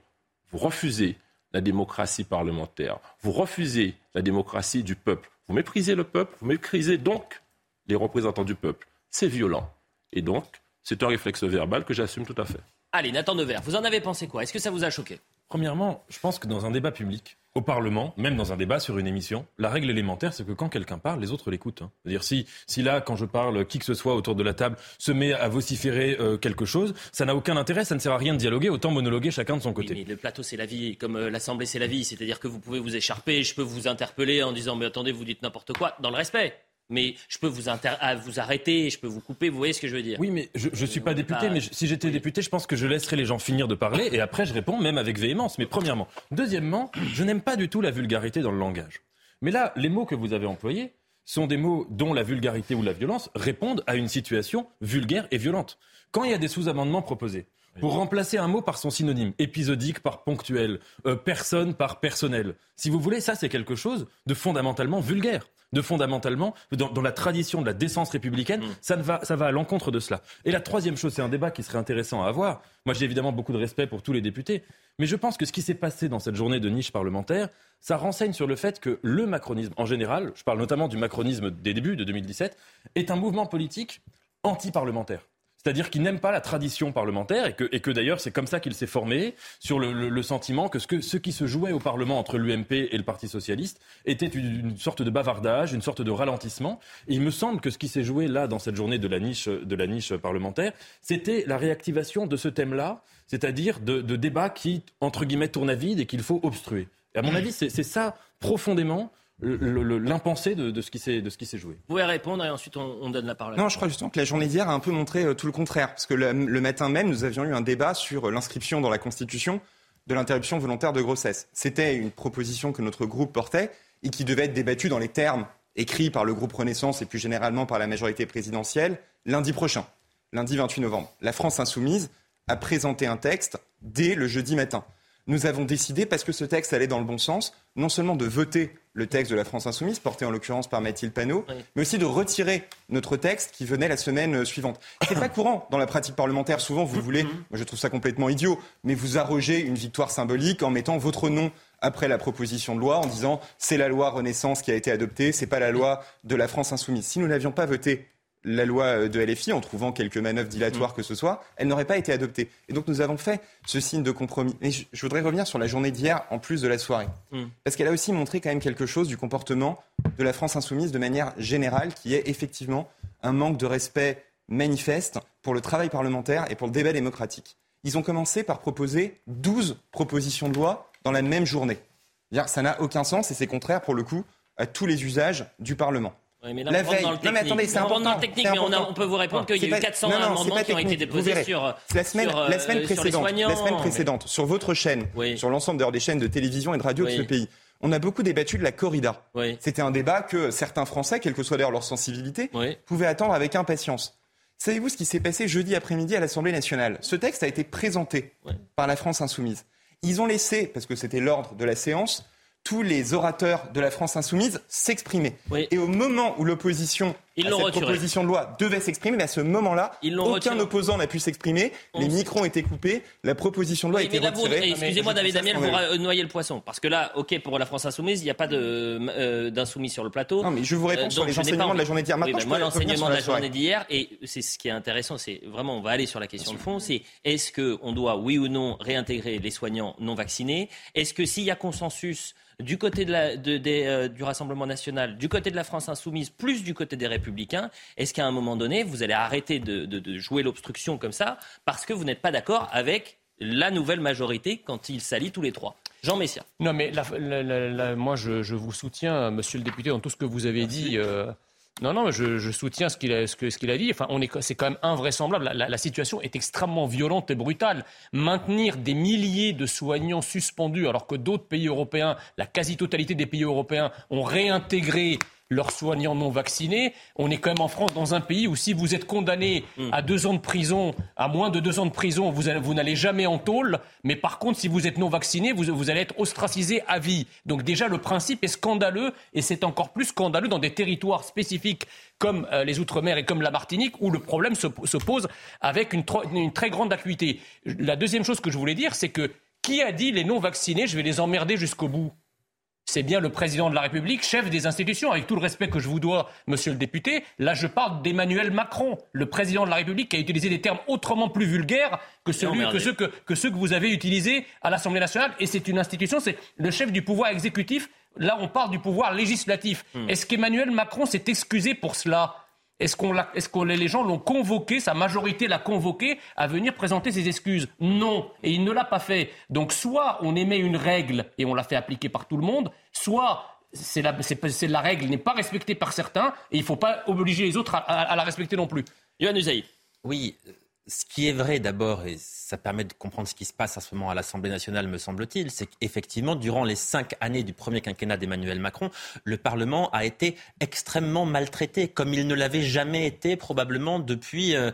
vous refusez la démocratie parlementaire. Vous refusez la démocratie du peuple. Vous méprisez le peuple, vous méprisez donc les représentants du peuple. C'est violent. Et donc, c'est un réflexe verbal que j'assume tout à fait. Allez, Nathan Devers, vous en avez pensé quoi? Est-ce que ça vous a choqué? Premièrement, je pense que dans un débat public, au Parlement, même dans un débat sur une émission, la règle élémentaire, c'est que quand quelqu'un parle, les autres l'écoutent. Hein. C'est-à-dire si, si là, quand je parle, qui que ce soit autour de la table se met à vociférer euh, quelque chose, ça n'a aucun intérêt, ça ne sert à rien de dialoguer, autant monologuer chacun de son côté. le plateau, c'est la vie, comme euh, l'Assemblée, c'est la vie. C'est-à-dire que vous pouvez vous écharper, je peux vous interpeller en disant, mais attendez, vous dites n'importe quoi, dans le respect mais je peux vous, vous arrêter, je peux vous couper, vous voyez ce que je veux dire Oui, mais je ne suis pas député, mais si j'étais député, je pense que je laisserais les gens finir de parler et après je réponds même avec véhémence. Mais premièrement. Deuxièmement, je n'aime pas du tout la vulgarité dans le langage. Mais là, les mots que vous avez employés sont des mots dont la vulgarité ou la violence répondent à une situation vulgaire et violente. Quand il y a des sous-amendements proposés, pour remplacer un mot par son synonyme, épisodique par ponctuel, euh, personne par personnel. Si vous voulez, ça c'est quelque chose de fondamentalement vulgaire de fondamentalement, dans, la tradition de la décence républicaine, mm. ça, va, ça va à l'encontre de cela. Et la troisième chose, c'est un débat qui serait intéressant à avoir. Moi, j'ai évidemment beaucoup de respect pour tous les députés, mais je pense que ce qui s'est passé dans cette journée de niche parlementaire, ça renseigne sur le fait que le macronisme, en général, je parle notamment du macronisme des débuts de 2017, est un mouvement politique anti-parlementaire. C'est-à-dire qu'il n'aime pas la tradition parlementaire et que, et que d'ailleurs c'est comme ça qu'il s'est formé sur le, sentiment que ce, que ce qui se jouait au Parlement entre l'UMP et le Parti socialiste était une, sorte de bavardage, une sorte de ralentissement. Et il me semble que ce qui s'est joué là dans cette journée de la niche, de la niche parlementaire, c'était la réactivation de ce thème-là, c'est-à-dire de, de débats qui, entre guillemets, tournent à vide et qu'il faut obstruer. Et à mon avis, c'est ça profondément l'impensé de, de, ce qui s'est joué. Vous pouvez répondre et ensuite on, donne la parole. Non, je crois justement que la journée d'hier a un peu montré euh, tout le contraire. Parce que le, matin même, nous avions eu un débat sur euh, l'inscription dans la Constitution de l'interruption volontaire de grossesse. C'était une proposition que notre groupe portait et qui devait être débattue dans les termes écrits par le groupe Renaissance et plus généralement par la majorité présidentielle lundi prochain, lundi 28 novembre. La France insoumise a présenté un texte dès le jeudi matin nous avons décidé, parce que ce texte allait dans le bon sens, non seulement de voter le texte de la France Insoumise, porté en l'occurrence par Mathilde Panot, mais aussi de retirer notre texte qui venait la semaine euh, suivante. C'est pas courant dans la pratique parlementaire. Souvent, vous voulez, moi je trouve ça complètement idiot, mais vous arrogez une victoire symbolique en mettant votre nom après la proposition de loi en disant c'est la loi Renaissance qui a été adoptée, c'est pas la loi de la France Insoumise. Si nous n'avions pas voté la loi de LFI en trouvant quelques manœuvres dilatoires mm. que ce soit, elle n'aurait pas été adoptée. Et donc nous avons fait ce signe de compromis. Mais je, voudrais revenir sur la journée d'hier en plus de la soirée. Mm. Parce qu'elle a aussi montré quand même quelque chose du comportement de la France insoumise de manière générale, qui est effectivement un manque de respect manifeste pour le travail parlementaire et pour le débat démocratique. Ils ont commencé par proposer 12 propositions de loi dans la même journée. Ça n'a aucun sens et c'est contraire pour le coup à tous les usages du Parlement. Mais la veille. Non, mais attendez, c'est important. Dans le technique, mais on, peut vous répondre qu'il y a eu 400 amendements qui ont été déposés sur, la semaine, sur, la semaine précédente, la semaine précédente sur votre chaîne, sur l'ensemble des chaînes de télévision et de radio de ce pays. On a beaucoup débattu de la corrida. C'était un débat que certains Français, quelle que soit d'ailleurs leur sensibilité, pouvaient attendre avec impatience. Savez-vous ce qui s'est passé jeudi après-midi à l'Assemblée nationale? Ce texte a été présenté par la France insoumise. Ils ont laissé, parce que c'était l'ordre de la séance, tous les orateurs de la France insoumise s'exprimer. Et au moment où l'opposition à cette proposition de loi devait s'exprimer, mais à ce moment-là, aucun opposant n'a pu s'exprimer, les micros ont été coupés, la proposition de loi a été retirée. Excusez-moi David Damiel, vous noyez le poisson. Parce que là, ok, pour la France insoumise, il n'y a pas euh, d'insoumis sur le plateau. Non, mais je vous réponds euh, sur les enseignements de la journée d'hier. Maintenant, moi, l'enseignement de la, journée d'hier, et c'est ce qui est intéressant, c'est vraiment, on va aller sur la question de fond, c'est est-ce qu'on doit, oui ou non, réintégrer les soignants non vaccinés? Est-ce que s'il y a consensus du côté de la, euh, du Rassemblement national, du côté de la France insoumise, plus du côté des Républicains, est-ce qu'à un moment donné, vous allez arrêter de, jouer l'obstruction comme ça parce que vous n'êtes pas d'accord avec la nouvelle majorité quand il s'allie tous les trois? Jean Messia. Non, mais moi, je, vous soutiens, monsieur le député, dans tout ce que vous avez dit. Euh, non, non, je, soutiens ce qu'il a, ce, qu'il a dit. Enfin, on est, c'est quand même invraisemblable. La, situation est extrêmement violente et brutale. Maintenir des milliers de soignants suspendus, alors que d'autres pays européens, la quasi-totalité des pays européens, ont réintégré leurs soignants non vaccinés. On est quand même en France dans un pays où si vous êtes condamné mm. à deux ans de prison, à moins de deux ans de prison, vous, vous n'allez jamais en tôle. Mais par contre, si vous êtes non vacciné, vous, vous, allez être ostracisé à vie. Donc déjà, le principe est scandaleux et c'est encore plus scandaleux dans des territoires spécifiques comme euh, les Outre-mer et comme la Martinique où le problème se, pose avec une, une très grande acuité. La deuxième chose que je voulais dire, c'est que qui a dit les non vaccinés, je vais les emmerder jusqu'au bout? C'est bien le président de la République, chef des institutions, avec tout le respect que je vous dois, monsieur le député. Là, je parle d'Emmanuel Macron, le président de la République, qui a utilisé des termes autrement plus vulgaires que, celui, que, ceux que, que ceux que vous avez utilisés à l'Assemblée nationale. Et c'est une institution, c'est le chef du pouvoir exécutif. Là, on parle du pouvoir législatif. Hmm. Est-ce qu'Emmanuel Macron s'est excusé pour cela? Est-ce, qu'on est-ce que les gens l'ont convoqué, sa majorité l'a convoqué à venir présenter ses excuses? Non, et il ne l'a pas fait. Donc soit on émet une règle et on la fait appliquer par tout le monde, soit c'est la, c'est, la règle n'est pas respectée par certains et il ne faut pas obliger les autres à, la respecter non plus. Yohann Usaï. Oui, ce qui est vrai d'abord, et ça permet de comprendre ce qui se passe en ce moment à l'Assemblée nationale, me semble-t-il, c'est qu'effectivement, durant les cinq années du premier quinquennat d'Emmanuel Macron, le Parlement a été extrêmement maltraité, comme il ne l'avait jamais été probablement depuis euh,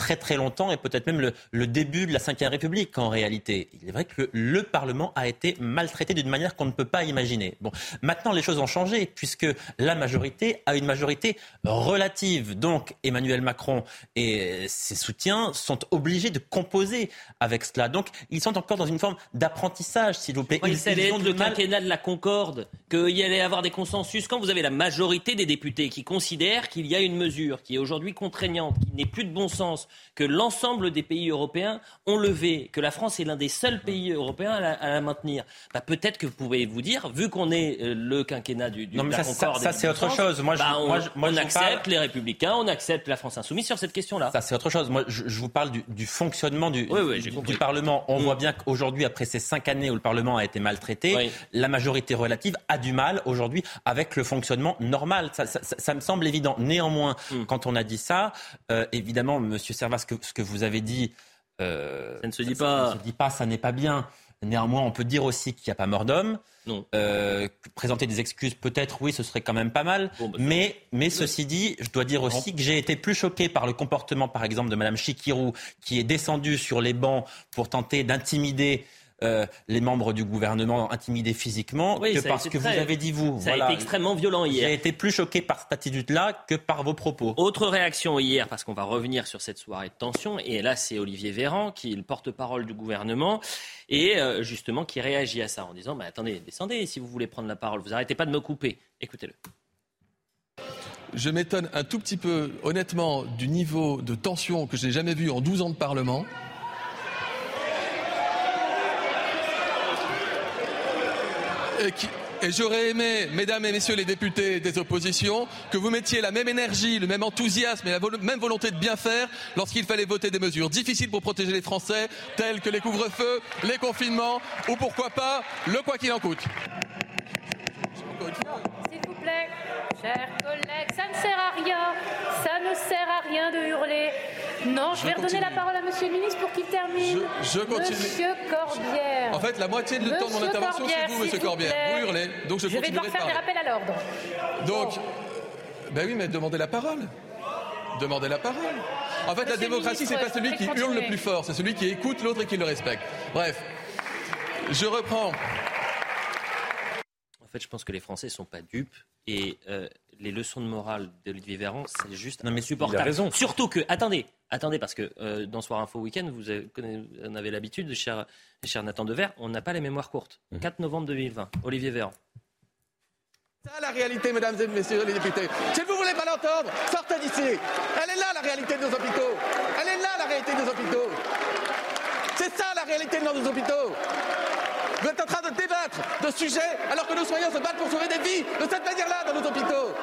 très très longtemps et peut-être même le, début de la Ve République en réalité. Il est vrai que le, Parlement a été maltraité d'une manière qu'on ne peut pas imaginer. Bon, maintenant les choses ont changé puisque la majorité a une majorité relative. Donc Emmanuel Macron et ses soutiens sont obligés de composer avec cela. Donc ils sont encore dans une forme d'apprentissage, s'il vous plaît. Oui, c'est le quinquennat de la Concorde, qu'il y allait avoir des consensus. Quand vous avez la majorité des députés qui considèrent qu'il y a une mesure qui est aujourd'hui contraignante, qui n'est plus de bon sens, que l'ensemble des pays européens ont levé, que la France est l'un des seuls pays européens à la, maintenir. Bah, peut-être que vous pouvez vous dire, vu qu'on est euh, le quinquennat du, du non, mais ça, ça, c'est autre chose. Moi, bah, on, accepte les Républicains, on accepte la France insoumise sur cette question-là. Ça, c'est autre chose. Moi, je, vous parle du, fonctionnement du, du, Parlement. On mm. voit bien qu'aujourd'hui, après ces cinq années où le Parlement a été maltraité, la majorité relative a du mal aujourd'hui avec le fonctionnement normal. Ça, me semble évident. Néanmoins, mm. quand on a dit ça, euh, évidemment, Monsieur ce que, ce que vous avez dit. Euh, ça ne se dit pas. Ça ne se dit pas, ça n'est pas bien. Néanmoins, on peut dire aussi qu'il n'y a pas mort d'homme. Non. Euh, présenter des excuses, peut-être, oui, ce serait quand même pas mal. Bah, mais, mais ceci dit, je dois dire aussi que j'ai été plus choqué par le comportement, par exemple, de Mme Chikirou, qui est descendue sur les bancs pour tenter d'intimider euh, les membres du gouvernement intimidés physiquement que parce que vous avez dit vous. Ça a été extrêmement violent hier. J'ai été plus choqué par cette attitude-là que par vos propos. Autre réaction hier, parce qu'on va revenir sur cette soirée de tension, et là c'est Olivier Véran qui est le porte-parole du gouvernement et euh, justement qui réagit à ça en disant bah, attendez, descendez si vous voulez prendre la parole, vous arrêtez pas de me couper. Écoutez-le. je m'étonne un tout petit peu, honnêtement, du niveau de tension que je n'ai jamais vu en 12 ans de Parlement. Et, j'aurais aimé, mesdames et messieurs les députés des oppositions, que vous mettiez la même énergie, le même enthousiasme et la même volonté de bien faire lorsqu'il fallait voter des mesures difficiles pour protéger les Français, telles que les couvre-feux, les confinements ou pourquoi pas le quoi qu'il en coûte. S'il vous plaît, chers collègues, ça ne sert à rien, ça ne sert à rien de hurler. Non, je, vais redonner la parole à Monsieur le ministre pour qu'il termine. Je, continue. Monsieur Corbière. En fait, la moitié de temps de mon intervention, c'est vous, Monsieur Corbière. Vous hurlez, donc je, je vais devoir faire des rappels à l'ordre. Donc, ben oui, mais demandez la parole. Demandez la parole. En fait, la démocratie, c'est pas celui qui hurle le plus fort, c'est celui qui écoute l'autre et qui le respecte. Bref, je reprends. En fait, je pense que les Français sont pas dupes et euh, les leçons de morale d'Olivier Véran, c'est juste non, mais supportable. raison. Surtout que, attendez, attendez, parce que euh, dans Soir Info Week-end, vous avez, en avez l'habitude, cher, cher Nathan Dever, on n'a pas les mémoires courtes. 4 mmh. novembre 2020, Olivier Véran. C'est ça la réalité, mesdames et messieurs les députés. Si vous ne voulez pas l'entendre, sortez d'ici. Elle est là la réalité de nos hôpitaux. Elle est là la réalité de nos hôpitaux. C'est ça la réalité de nos hôpitaux. En train de débattre de sujets alors que nos soignants se battent pour sauver des vies de cette manière-là dans nos hôpitaux.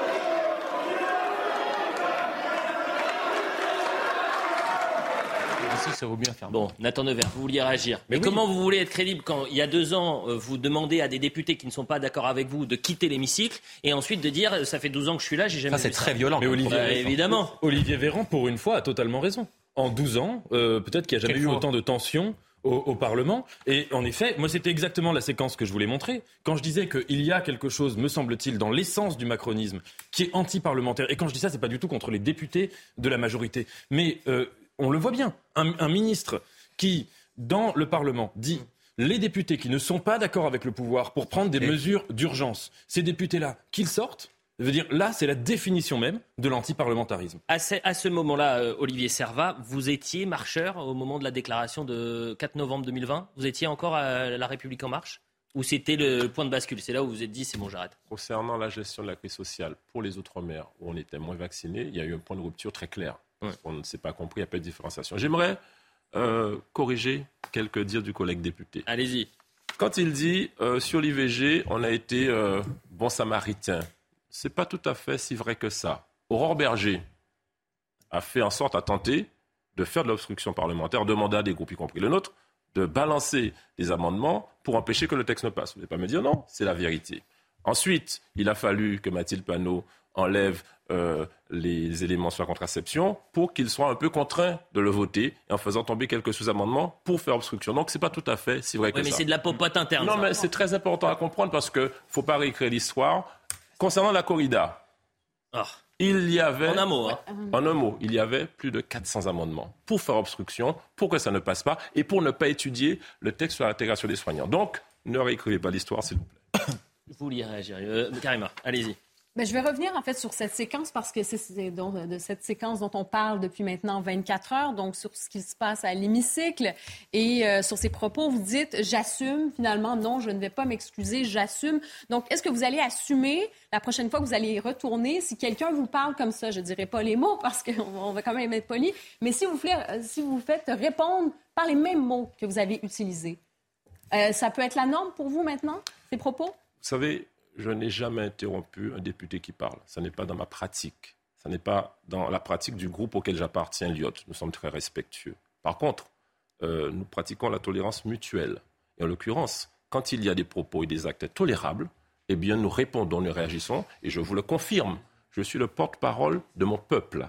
ça vaut bien faire. Bon, Nathan Nevers, vous vouliez réagir. Mais, comment vous voulez être crédible quand, il y a deux ans, euh, vous demandez à des députés qui ne sont pas d'accord avec vous de quitter l'hémicycle et ensuite de dire ça fait 12 ans que je suis là, j'ai jamais ça, c'est très violent. Mais Olivier, bah, évidemment. Olivier Véran, pour une fois, a totalement raison. En 12 ans, euh, peut-être qu'il n'y a jamais eu autant de tensions au, Parlement. Et en effet, moi, c'était exactement la séquence que je voulais montrer. Quand je disais qu'il y a quelque chose, me semble-t-il, dans l'essence du macronisme qui est anti-parlementaire. Et quand je dis ça, c'est pas du tout contre les députés de la majorité. Mais euh, on le voit bien. Un, ministre qui, dans le Parlement, dit les députés qui ne sont pas d'accord avec le pouvoir pour prendre des mesures d'urgence, ces députés-là, qu'ils sortent je veux dire, là, c'est la définition même de l'antiparlementarisme. À ce, à ce moment-là, euh, Olivier Servat, vous étiez marcheur au moment de la déclaration de 4 novembre 2020 Vous étiez encore à La République En Marche? Ou c'était le point de bascule? C'est là où vous vous êtes dit, c'est bon, j'arrête Concernant la gestion de la crise sociale pour les Outre-mer, où on était moins vaccinés, il y a eu un point de rupture très clair. On ne s'est pas compris, il n'y a pas de différenciation. J'aimerais euh, corriger quelques dires du collègue député. Allez-y. Quand il dit euh, sur l'IVG, on a été bon samaritain c'est pas tout à fait si vrai que ça. Aurore Berger a fait en sorte, à tenter de faire de l'obstruction parlementaire, demander à des groupes, y compris le nôtre, de balancer des amendements pour empêcher que le texte ne passe. Vous ne pas me dire non, c'est la vérité. Ensuite, il a fallu que Mathilde Panot enlève euh, les éléments sur la contraception pour qu'il soit un peu contraint de le voter en faisant tomber quelques sous-amendements pour faire obstruction. Donc c'est pas tout à fait si vrai que ça. Mais c'est de la popote interne. Non, mais c'est très important à comprendre parce qu'il ne faut pas réécrire l'histoire. Concernant la corrida, ah. il y avait. En un mot, hein. En un mot, il y avait plus de 400 amendements pour faire obstruction, pour que ça ne passe pas et pour ne pas étudier le texte sur l'intégration des soignants? Donc, ne réécrivez pas l'histoire, s'il vous plaît. Vous vouliez réagir. Euh, Karima, allez-y. Ben, je vais revenir en fait sur cette séquence parce que c'est de cette séquence dont on parle depuis maintenant 24 heures, donc sur ce qui se passe à l'hémicycle et euh, sur ces propos, vous dites j'assume. Finalement non, je ne vais pas m'excuser, j'assume. Donc est-ce que vous allez assumer la prochaine fois que vous allez y retourner si quelqu'un vous parle comme ça, je dirais pas les mots parce qu'on va quand même être poli, mais si vous, si vous faites répondre par les mêmes mots que vous avez utilisés, euh, ça peut être la norme pour vous maintenant ces propos? Vous savez, je n'ai jamais interrompu un député qui parle. Ce n'est pas dans ma pratique. Ce n'est pas dans la pratique du groupe auquel j'appartiens, Lyot. Nous sommes très respectueux. Par contre, euh, nous pratiquons la tolérance mutuelle. Et en l'occurrence, quand il y a des propos et des actes tolérables, eh bien, nous répondons, nous réagissons. Et je vous le confirme, je suis le porte-parole de mon peuple.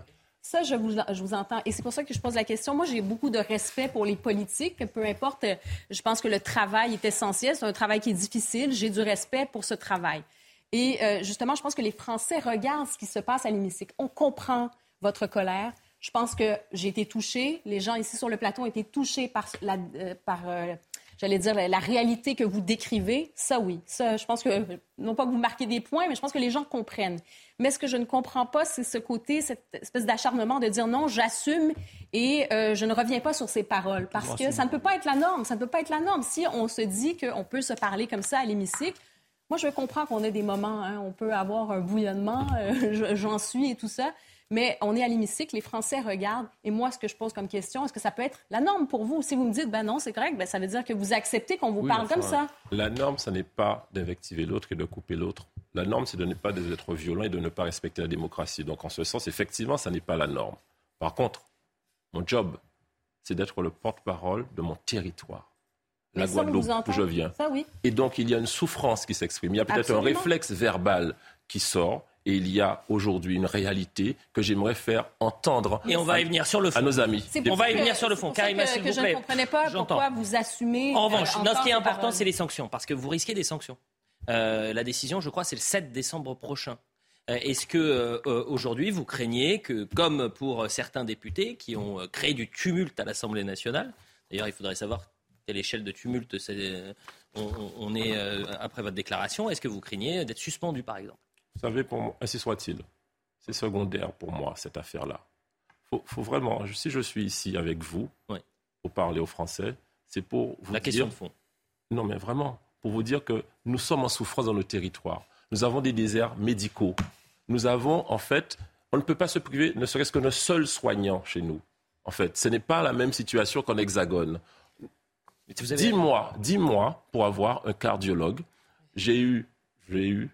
Ça, je vous, je vous entends. Et c'est pour ça que je pose la question. Moi, j'ai beaucoup de respect pour les politiques. Peu importe, je pense que le travail est essentiel. C'est un travail qui est difficile. J'ai du respect pour ce travail. Et euh, justement, je pense que les Français regardent ce qui se passe à l'hémicycle. On comprend votre colère. Je pense que j'ai été touchée. Les gens ici sur le plateau ont été touchés par, la, euh, euh, j'allais dire, la, réalité que vous décrivez. Ça, oui. Ça, je pense que, non pas que vous marquez des points, mais je pense que les gens comprennent. Mais ce que je ne comprends pas, c'est ce côté, cette espèce d'acharnement de dire non, j'assume et euh, je ne reviens pas sur ces paroles. Parce que ça ne peut pas être la norme. Ça ne peut pas être la norme. Si on se dit qu'on peut se parler comme ça à l'hémicycle, Moi, je comprends qu'on ait des moments, hein, on peut avoir un bouillonnement, euh, j'en suis et tout ça, mais on est à l'hémicycle, les Français regardent, et moi, ce que je pose comme question, est-ce que ça peut être la norme pour vous? Si vous me dites, ben non, c'est correct, ben ça veut dire que vous acceptez qu'on vous parle comme ça. La norme, ce n'est pas d'invectiver l'autre et de couper l'autre. La norme, c'est de ne pas être violent et de ne pas respecter la démocratie. Donc, en ce sens, effectivement, ça n'est pas la norme. Par contre, mon job, c'est d'être le porte-parole de mon territoire. La Guadeloupe, où je viens. Et donc, il y a une souffrance qui s'exprime. Il y a peut-être un réflexe verbal qui sort et il y a aujourd'hui une réalité que j'aimerais faire entendre et on va y venir sur le fond. à nos amis. On va y venir sur le fond. Karima, s'il vous plaît. Je ne comprenais pas pourquoi vous assumez. En revanche, euh, ce qui est important, c'est les sanctions, parce que vous risquez des sanctions. Euh, la décision, je crois, c'est le 7 décembre prochain. Euh, est-ce que aujourd'hui vous craignez que, comme pour certains députés qui ont créé du tumulte à l'Assemblée nationale, d'ailleurs il faudrait savoir quelle échelle de tumulte on, on, est après votre déclaration, est-ce que vous craignez d'être suspendu par exemple? Vous savez, pour ainsi soit-il. C'est secondaire pour moi, cette affaire-là. Faut, faut vraiment, si je suis ici avec vous, pour parler aux Français, c'est pour vous La question de fond. Non, mais vraiment, pour vous dire que nous sommes en souffrance dans nos territoires. Nous avons des déserts médicaux. Nous avons, en fait, on ne peut pas se priver, ne serait-ce que nos seuls soignants chez nous. En fait, ce n'est pas la même situation qu'en Hexagone. Dis-moi, dis-moi, pour avoir un cardiologue, j'ai eu, j'ai eu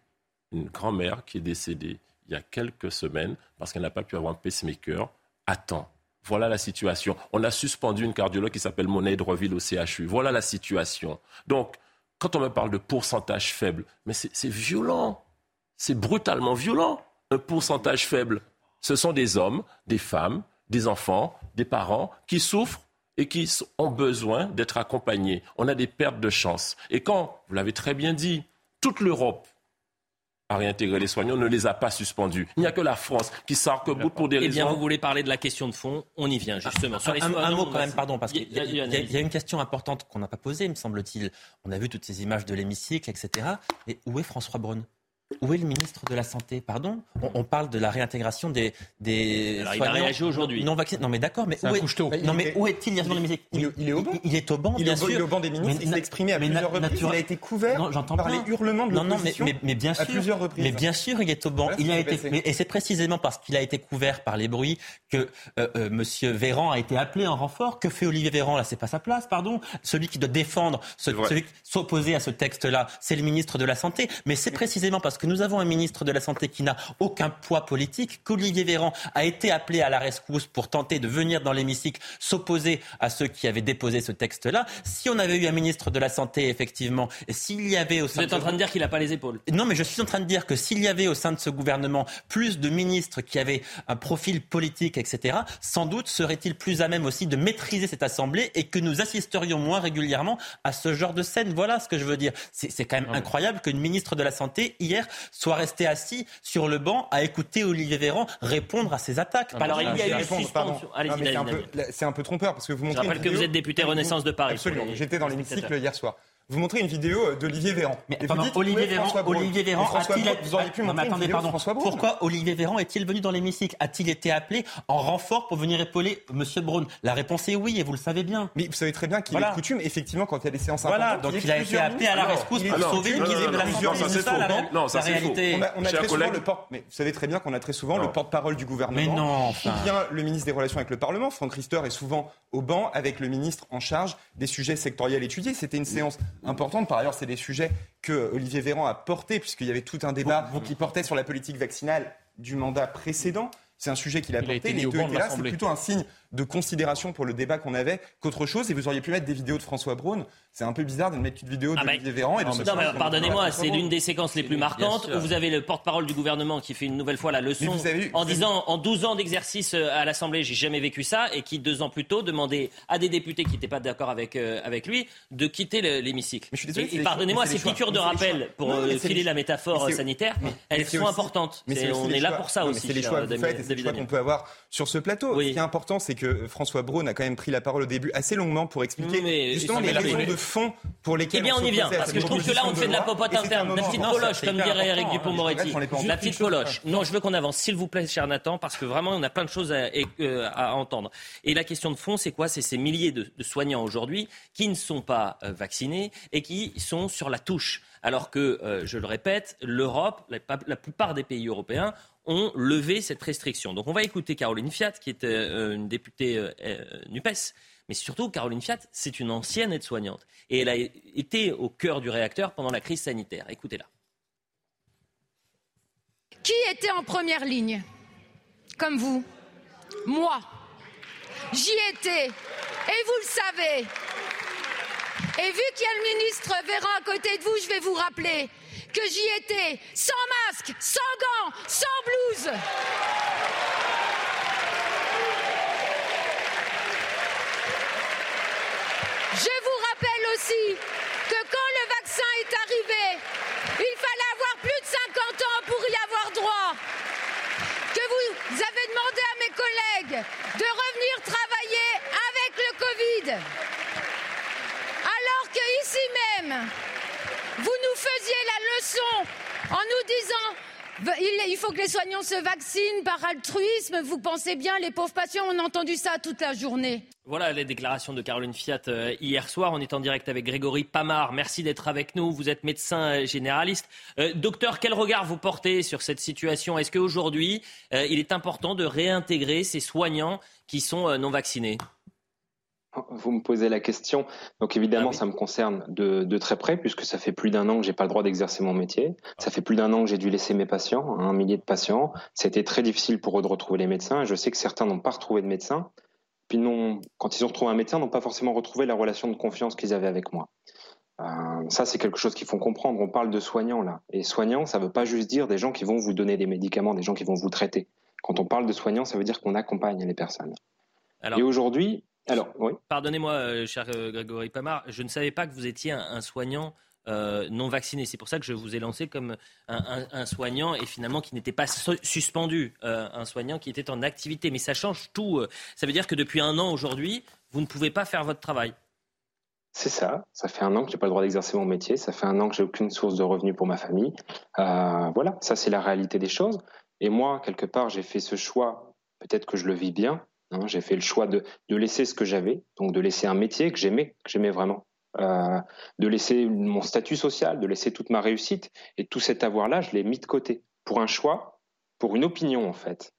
une grand-mère qui est décédée il y a quelques semaines parce qu'elle n'a pas pu avoir un pacemaker à temps. Voilà la situation. On a suspendu une cardiologue qui s'appelle Monet Dreville au CHU. Voilà la situation. Donc, quand on me parle de pourcentage faible, mais c'est violent. C'est brutalement violent, un pourcentage faible. Ce sont des hommes, des femmes, des enfants, des parents qui souffrent et qui ont besoin d'être accompagnés. On a des pertes de chance. Et quand, vous l'avez très bien dit, toute l'Europe à réintégrer les soignants, ne les a pas suspendus. Il n'y a que la France qui s'arc-boute pour des raisons. Eh bien, vous voulez parler de la question de fond On y vient, justement. un, mot quand même, pardon, parce qu'il y, y, a une question importante qu'on n'a pas posée, me semble-t-il. On a vu toutes ces images de l'hémicycle, etc. Et où est François Braun? Où est le ministre de la Santé? Pardon on, parle de la réintégration des, des Alors, Il a réagi aujourd'hui. Non Non, mais d'accord, mais, où est, non, mais où est-il? Il, il, est au banc. Il, est au banc, il bien est sûr. Il est au banc des ministres. il s'est exprimé à plusieurs reprises. Il a été couvert par les hurlements de l'opposition. Non, non, mais, mais, bien sûr. À plusieurs reprises. Mais bien sûr, il est au banc. il a été, et c'est précisément parce qu'il a été couvert par les bruits que euh, euh, Monsieur Véran a été appelé en renfort. Que fait Olivier Véran? Là, c'est pas sa place, pardon. Celui qui doit défendre, celui qui s'opposer à ce texte-là, c'est le ministre de la Santé. Mais c'est précisément parce que nous avons un ministre de la Santé qui n'a aucun poids politique, qu'Olivier Véran a été appelé à la rescousse pour tenter de venir dans l'hémicycle s'opposer à ceux qui avaient déposé ce texte-là. Si on avait eu un ministre de la Santé, effectivement, s'il y avait au sein Vous êtes en train de dire qu'il n'a pas les épaules Non, mais je suis en train de dire que s'il y avait au sein de ce gouvernement plus de ministres qui avaient un profil politique, etc., sans doute serait-il plus à même aussi de maîtriser cette Assemblée et que nous assisterions moins régulièrement à ce genre de scène. Voilà ce que je veux dire. C'est quand même incroyable qu'une ministre de la Santé, hier, soit restée assis sur le banc à écouter Olivier Véran répondre à ces attaques. Alors, il y a eu C'est un, peu trompeur parce que vous montrez. Je rappelle que vous êtes député Renaissance de Paris. Absolument. J'étais dans l'hémicycle hier soir vous montrez une vidéo euh, d'Olivier Véran. Mais et Olivier Véran, Olivier Véran a-t-il vous auriez pu montrer attendez, pardon. François Pourquoi Olivier Véran est-il venu dans l'hémicycle? A-t-il été appelé en renfort pour venir épauler Monsieur Braun? La réponse est oui, et vous le savez bien. Mais vous savez très bien qu'il est coutume, effectivement, quand il y a des séances Voilà, donc il a été appelé à la rescousse pour sauver de la Santé. Non, ça c'est faux. On a très souvent le porte. Mais vous savez très bien qu'on a très souvent le porte-parole du gouvernement. Mais non. Ou bien le ministre des Relations avec le Parlement. Franck Rister est souvent au banc avec le ministre en charge des sujets sectoriels étudiés. C'était une séance importante. Par ailleurs, c'est des sujets que Olivier Véran a portés, puisqu'il y avait tout un débat qui portait sur la politique vaccinale du mandat précédent. C'est un sujet qu'il a porté. Les deux étaient là. C'est plutôt un signe de considération pour le débat qu'on avait qu'autre chose. Et vous auriez pu mettre des vidéos de François Braun. C'est un peu bizarre de mettre une vidéo de ah Véran. Et non, pardonnez-moi, c'est l'une des séquences les plus marquantes où vous avez le porte-parole du gouvernement qui fait une nouvelle fois la leçon en disant en 12 ans d'exercice euh, à l'Assemblée, j'ai jamais vécu ça, et qui deux ans plus tôt demandait à des députés qui n'étaient pas d'accord avec, euh, avec lui de quitter l'hémicycle. Et, pardonnez-moi, ces piqûres de rappel pour euh, filer la métaphore sanitaire, elles sont importantes. on est là pour ça aussi. C'est les choix que vous faites c'est le choix qu'on peut avoir sur ce plateau. Ce qui est important, c'est que François Braun a quand même pris la parole au début assez longuement pour expliquer justement les raisons de fond pour lesquelles. Eh bien, on, y vient, parce que je trouve que là, on fait de la popote interne, la petite poloche, comme dirait Eric Dupont-Moretti. La petite poloche. Non, je veux qu'on avance, s'il vous plaît, cher Nathan, parce que vraiment, on a plein de choses à, entendre. Et la question de fond, c'est quoi? C'est ces milliers de, soignants aujourd'hui qui ne sont pas euh, vaccinés et qui sont sur la touche alors que, euh, je le répète, l'Europe, la, plupart des pays européens ont levé cette restriction. Donc on va écouter Caroline Fiat, qui est euh, une députée euh, NUPES. Mais surtout, Caroline Fiat, c'est une ancienne aide-soignante. Et elle a été au cœur du réacteur pendant la crise sanitaire. Écoutez-la. Qui était en première ligne? Comme vous Moi. J'y étais. Et vous le savez. Et vu qu'il y a le ministre Véran à côté de vous, je vais vous rappeler que j'y étais sans masque, sans gants, sans blouse. Je vous rappelle aussi que quand le vaccin est arrivé, il fallait avoir plus de 50 ans pour y avoir droit. Que vous avez demandé à mes collègues de revenir travailler avec le Covid ici même, vous nous faisiez la leçon en nous disant il faut que les soignants se vaccinent par altruisme. Vous pensez bien, les pauvres patients, ont entendu ça toute la journée. Voilà les déclarations de Caroline Fiat euh, hier soir. On est en direct avec Grégory Pamar. Merci d'être avec nous. Vous êtes médecin euh, généraliste. Euh, docteur, quel regard vous portez sur cette situation? Est-ce qu'aujourd'hui, il est important de réintégrer ces soignants qui sont non vaccinés? Vous me posez la question. Donc évidemment, ah ça me concerne de, très près puisque ça fait plus d'un an que j'ai pas le droit d'exercer mon métier. Ça fait plus d'un an que j'ai dû laisser mes patients, un millier de patients. C'était très difficile pour eux de retrouver les médecins. je sais que certains n'ont pas retrouvé de médecin. Puis non, quand ils ont retrouvé un médecin, n'ont pas forcément retrouvé la relation de confiance qu'ils avaient avec moi. Euh, ça, c'est quelque chose qu'il faut comprendre. On parle de soignants là, et soignants, ça ne veut pas juste dire des gens qui vont vous donner des médicaments, des gens qui vont vous traiter. Quand on parle de soignants, ça veut dire qu'on accompagne les personnes. et aujourd'hui, alors, oui. Pardonnez-moi, euh, cher euh, Grégory Pamar, je ne savais pas que vous étiez un, soignant euh, non vacciné. C'est pour ça que je vous ai lancé comme un, soignant et finalement qui n'était pas suspendu, un soignant qui était en activité. Mais ça change tout. Ça veut dire que depuis un an aujourd'hui, vous ne pouvez pas faire votre travail. C'est ça. Ça fait un an que j'ai pas le droit d'exercer mon métier. Ça fait un an que j'ai aucune source de revenus pour ma famille. voilà, ça c'est la réalité des choses. Et moi, quelque part, j'ai fait ce choix. Peut-être que je le vis bien, Hein, j'ai fait le choix de, laisser ce que j'avais, donc de laisser un métier que j'aimais, que j'aimais vraiment, euh, de laisser mon statut social, de laisser toute ma réussite. Et tout cet avoir-là, je l'ai mis de côté pour un choix, pour une opinion en fait.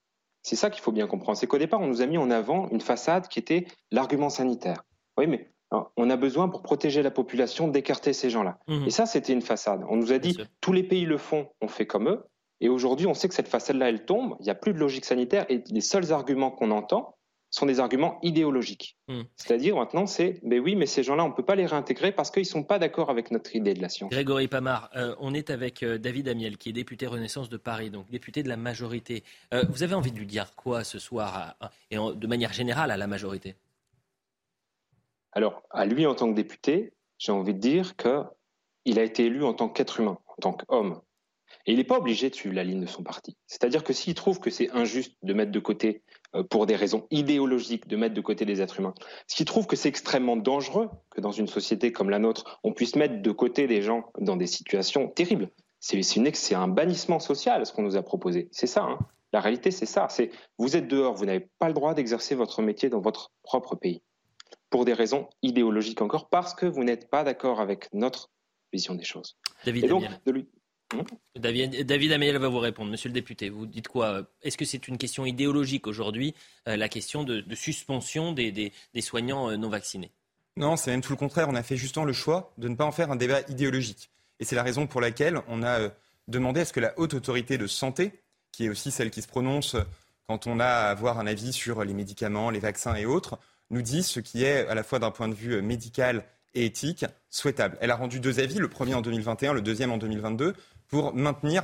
C'est ça qu'il faut bien comprendre. C'est qu'au départ, on nous a mis en avant une façade qui était l'argument sanitaire. Oui, mais hein, on a besoin pour protéger la population d'écarter ces gens-là. Mmh. Et ça, c'était une façade. On nous a dit tous les pays le font, on fait comme eux. Et aujourd'hui, on sait que cette façade-là, elle tombe. Il n'y a plus de logique sanitaire. Et les seuls arguments qu'on entend, sont des arguments idéologiques. Hmm. C'est-à-dire maintenant, c'est, mais oui, mais ces gens-là, on ne peut pas les réintégrer parce qu'ils ne sont pas d'accord avec notre idée de la science. Grégory Pamar, euh, on est avec euh, David Amiel, qui est député Renaissance de Paris, donc député de la majorité. Euh, vous avez envie de lui dire quoi ce soir, et de manière générale à la majorité? Alors, à lui en tant que député, j'ai envie de dire qu'il a été élu en tant qu'être humain, en tant qu'homme. Et il n'est pas obligé de suivre la ligne de son parti. C'est-à-dire que s'il trouve que c'est injuste de mettre de côté euh, pour des raisons idéologiques de mettre de côté des êtres humains. Qui trouve que c'est extrêmement dangereux que dans une société comme la nôtre, on puisse mettre de côté des gens dans des situations terribles. C'est un bannissement social ce qu'on nous a proposé. C'est ça. Hein. La réalité, c'est ça. C'est vous êtes dehors, vous n'avez pas le droit d'exercer votre métier dans votre propre pays pour des raisons idéologiques encore, parce que vous n'êtes pas d'accord avec notre vision des choses. David Et donc, de lui. David, David Amiel va vous répondre. Monsieur le député, vous dites quoi? Est-ce que c'est une question idéologique aujourd'hui, euh, la question de, suspension des, soignants euh, non vaccinés? Non, c'est même tout le contraire. On a fait justement le choix de ne pas en faire un débat idéologique. Et c'est la raison pour laquelle on a euh, demandé à ce que la haute autorité de santé, qui est aussi celle qui se prononce quand on a à avoir un avis sur les médicaments, les vaccins et autres, nous dise ce qui est à la fois d'un point de vue médical et éthique souhaitable. Elle a rendu deux avis, le premier en 2021, le deuxième en 2022 pour maintenir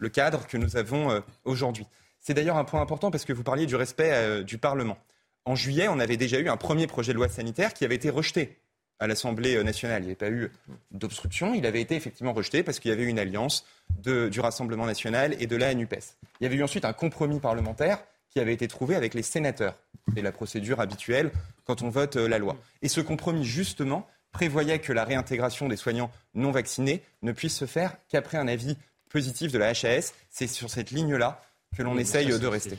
le cadre que nous avons euh, aujourd'hui. C'est d'ailleurs un point important parce que vous parliez du respect euh, du Parlement. En juillet, on avait déjà eu un premier projet de loi sanitaire qui avait été rejeté à l'Assemblée euh, nationale. Il n'y avait pas eu d'obstruction, il avait été effectivement rejeté parce qu'il y avait eu une alliance du Rassemblement national et de la NUPES. Il y avait eu ensuite un compromis parlementaire qui avait été trouvé avec les sénateurs. C'est la procédure habituelle quand on vote la loi. Et ce compromis, justement, prévoyait que la réintégration des soignants non vaccinés ne puisse se faire qu'après un avis positif de la HAS. C'est sur cette ligne-là que l'on essaye de rester.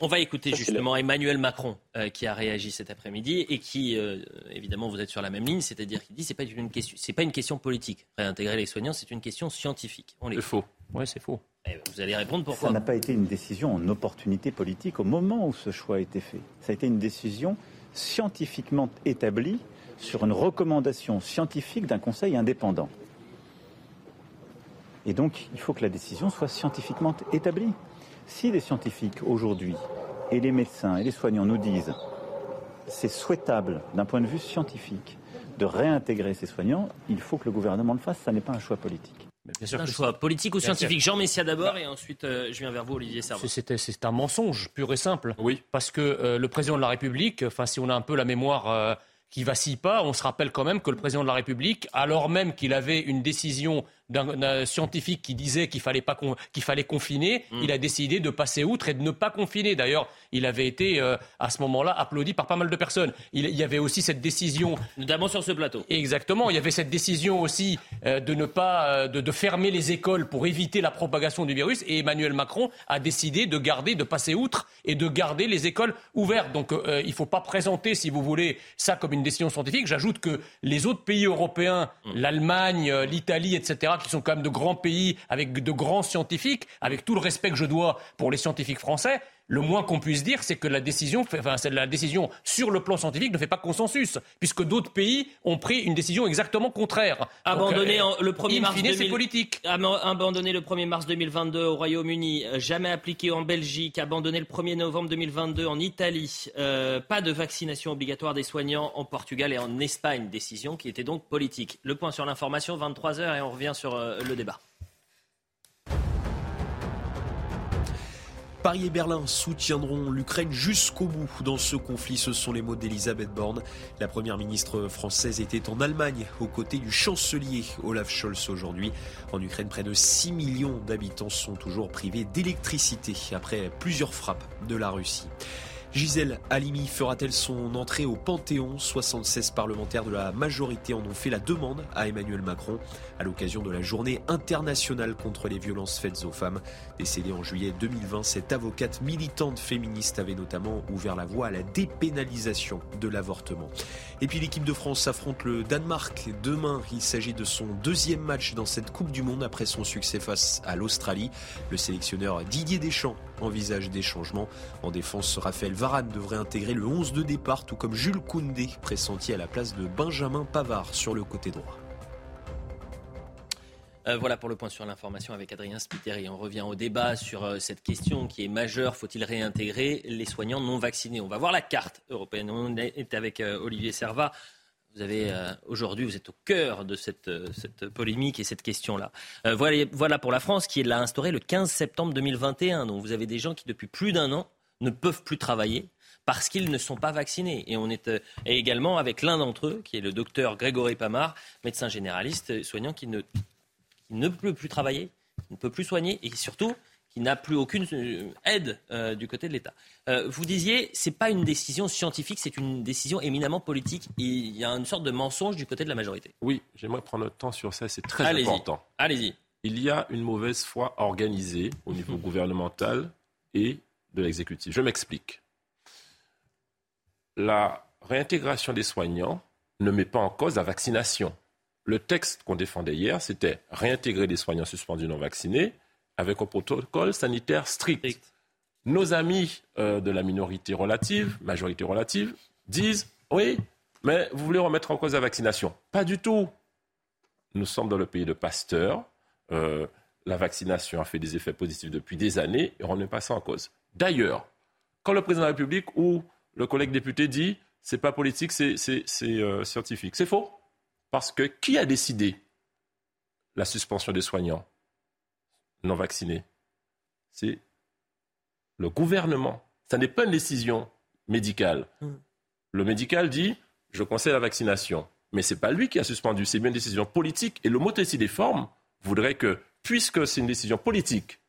On va écouter justement Emmanuel Macron euh, qui a réagi cet après-midi et qui, euh, évidemment, vous êtes sur la même ligne, c'est-à-dire qu'il dit c'est pas une question, c'est pas une question politique. Réintégrer les soignants, c'est une question scientifique. C'est faux. Oui, c'est faux. Eh ben, vous allez répondre pourquoi Ça n'a pas été une décision en opportunité politique au moment où ce choix a été fait. Ça a été une décision scientifiquement établie sur une recommandation scientifique d'un conseil indépendant. Et donc, il faut que la décision soit scientifiquement établie. Si les scientifiques aujourd'hui et les médecins et les soignants nous disent c'est souhaitable d'un point de vue scientifique de réintégrer ces soignants, il faut que le gouvernement le fasse. Ça n'est pas un choix politique. C'est un choix politique ou scientifique. Jean Messia d'abord et ensuite euh, je viens vers vous, Olivier Servat. C'est un mensonge pur et simple. Oui. Parce que euh, le président de la République, enfin si on a un peu la mémoire euh, qui vacille pas, on se rappelle quand même que le président de la République, alors même qu'il avait une décision d'un scientifique qui disait qu'il fallait pas qu'il fallait confiner, mm. il a décidé de passer outre et de ne pas confiner. D'ailleurs, il avait été euh, à ce moment-là applaudi par pas mal de personnes. Il, y avait aussi cette décision, notamment sur ce plateau. Exactement, il y avait cette décision aussi euh, de ne pas euh, de, de, fermer les écoles pour éviter la propagation du virus. Et Emmanuel Macron a décidé de garder, de passer outre et de garder les écoles ouvertes. Donc, il ne faut pas présenter, si vous voulez, ça comme une décision scientifique. J'ajoute que les autres pays européens, mm. l'Allemagne, l'Italie, etc qui sont quand même de grands pays avec de grands scientifiques, avec tout le respect que je dois pour les scientifiques français, le moins qu'on puisse dire, c'est que la décision, enfin, la décision sur le plan scientifique ne fait pas consensus, puisque d'autres pays ont pris une décision exactement contraire. Abandonner euh, le 1er mars politique. Abandonner le 1er mars 2022 au Royaume-Uni, euh, jamais appliqué en Belgique, abandonner le 1er novembre 2022 en Italie, euh, pas de vaccination obligatoire des soignants en Portugal et en Espagne, décision qui était donc politique. Le point sur l'information, 23h, et on revient sur le débat. Paris et Berlin soutiendront l'Ukraine jusqu'au bout dans ce conflit. Ce sont les mots d'Elisabeth Borne. La première ministre française était en Allemagne aux côtés du chancelier Olaf Scholz aujourd'hui. En Ukraine, près de 6 millions d'habitants sont toujours privés d'électricité après plusieurs frappes de la Russie. Gisèle Halimi fera-t-elle son entrée au Panthéon? 76 parlementaires de la majorité en ont fait la demande à Emmanuel Macron à l'occasion de la journée internationale contre les violences faites aux femmes. Décédée en juillet 2020, cette avocate militante féministe avait notamment ouvert la voie à la dépénalisation de l'avortement. Et puis l'équipe de France affronte le Danemark demain. Il s'agit de son deuxième match dans cette Coupe du Monde après son succès face à l'Australie. Le sélectionneur Didier Deschamps envisage des changements. En défense, Raphaël Varane devrait intégrer le 11 de départ, tout comme Jules Koundé, pressenti à la place de Benjamin Pavard sur le côté droit. Euh, voilà pour le point sur l'information avec Adrien Spiteri. On revient au débat sur euh, cette question qui est majeure. Faut-il réintégrer les soignants non vaccinés? On va voir la carte européenne. On est avec euh, Olivier Servat. Vous avez aujourd'hui, vous êtes au cœur de cette, polémique et cette question-là. Voilà, pour la France qui l'a instauré le 15 septembre 2021. Donc vous avez des gens qui depuis plus d'un an ne peuvent plus travailler parce qu'ils ne sont pas vaccinés. Et on est également avec l'un d'entre eux, qui est le docteur Grégory Pamar, médecin généraliste, soignant qui ne ne peut plus travailler, qui ne peut plus soigner et surtout qui n'a plus aucune euh, aide euh, du côté de l'État. Euh, vous disiez, ce n'est pas une décision scientifique, c'est une décision éminemment politique. il y a une sorte de mensonge du côté de la majorité. Oui, j'aimerais prendre le temps sur ça, c'est très important. Allez-y. Il y a une mauvaise foi organisée au niveau gouvernemental et de l'exécutif. Je m'explique. La réintégration des soignants ne met pas en cause la vaccination le texte qu'on défendait hier, c'était réintégrer les soignants suspendus non vaccinés avec un protocole sanitaire strict. Nos amis euh, de la minorité relative, majorité relative, disent oui, mais vous voulez remettre en cause la vaccination Pas du tout. Nous sommes dans le pays de Pasteur. Euh, la vaccination a fait des effets positifs depuis des années et on ne met pas ça en cause. D'ailleurs, quand le président de la République ou le collègue député dit c'est pas politique, c'est euh, scientifique, c'est faux. Parce que qui a décidé la suspension des soignants non vaccinés? C'est le gouvernement. Ça n'est pas une décision médicale. Hmm. Le médical dit je conseille la vaccination. Mais ce n'est pas lui qui a suspendu, c'est bien une décision politique. Et le mot ici des formes voudrait que, puisque c'est une décision politique,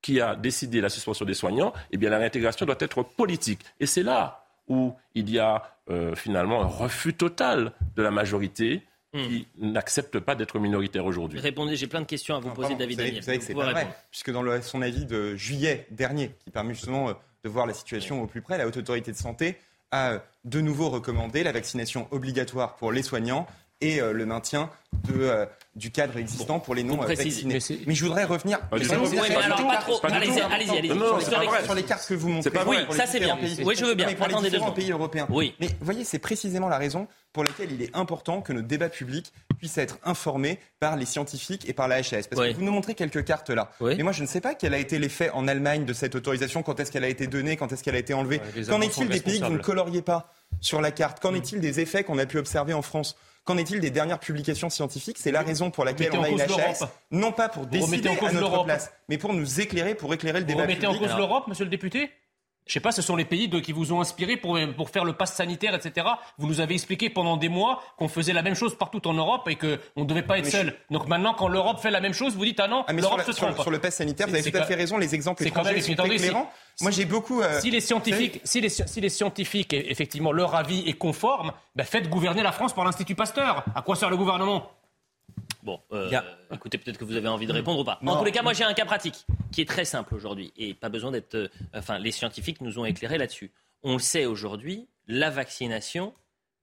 qui a décidé la suspension des soignants, eh bien la réintégration doit être politique. Et c'est là où il y a euh, finalement un refus total de la majorité hmm. qui n'accepte pas d'être minoritaire aujourd'hui. Répondez, j'ai plein de questions à vous poser, David vous Vous savez que c'est pas vrai, puisque dans son avis de juillet dernier, qui permet justement euh, de voir la situation au plus près, la Haute Autorité de Santé a euh, de nouveau recommandé la vaccination obligatoire pour les soignants et euh, le maintien de, euh, du cadre existant pour les non vaccinés. Mais, je voudrais revenir sur les cartes que vous montrez. Oui, ça c'est bien. Oui, je veux bien. Pour les différents pays européens. Oui. Mais vous voyez, c'est précisément la raison pour laquelle il est important que nos débats publics puissent être informés par les scientifiques et par la HAS. Parce que vous nous montrez quelques cartes là. Mais moi, je ne sais pas quel a été l'effet en Allemagne de cette autorisation, quand est-ce qu'elle a été donnée, quand est-ce qu'elle a été enlevée. Qu'en est-il des pays que vous ne coloriez pas sur la carte? Qu'en est-il des effets qu'on a pu observer en France? Qu'en est-il des dernières publications scientifiques? C'est la raison pour laquelle on a une HAS, non pas pour décider à notre place, mais pour nous éclairer, pour éclairer le débat Vous remettez en cause l'Europe, monsieur le député? Je sais pas, ce sont les pays qui vous ont inspiré pour, pour faire le pass sanitaire, etc. Vous nous avez expliqué pendant des mois qu'on faisait la même chose partout en Europe et qu'on ne devait pas être seul. Donc maintenant, quand l'Europe fait la même chose, vous dites ah non, ah, l'Europe se trompe. Sur, le pass sanitaire, vous avez tout à fait raison. Les exemples étrangers sont éclairants. Moi, j'ai beaucoup. Euh, si les scientifiques, si les, si les scientifiques, effectivement, leur avis est conforme, ben faites gouverner la France par l'Institut Pasteur. À quoi sert le gouvernement? Bon, euh, écoutez, peut-être que vous avez envie de répondre ou pas. En tous les cas, moi j'ai un cas pratique qui est très simple aujourd'hui et pas besoin d'être. Euh, enfin, les scientifiques nous ont éclairé là-dessus. On le sait aujourd'hui, la vaccination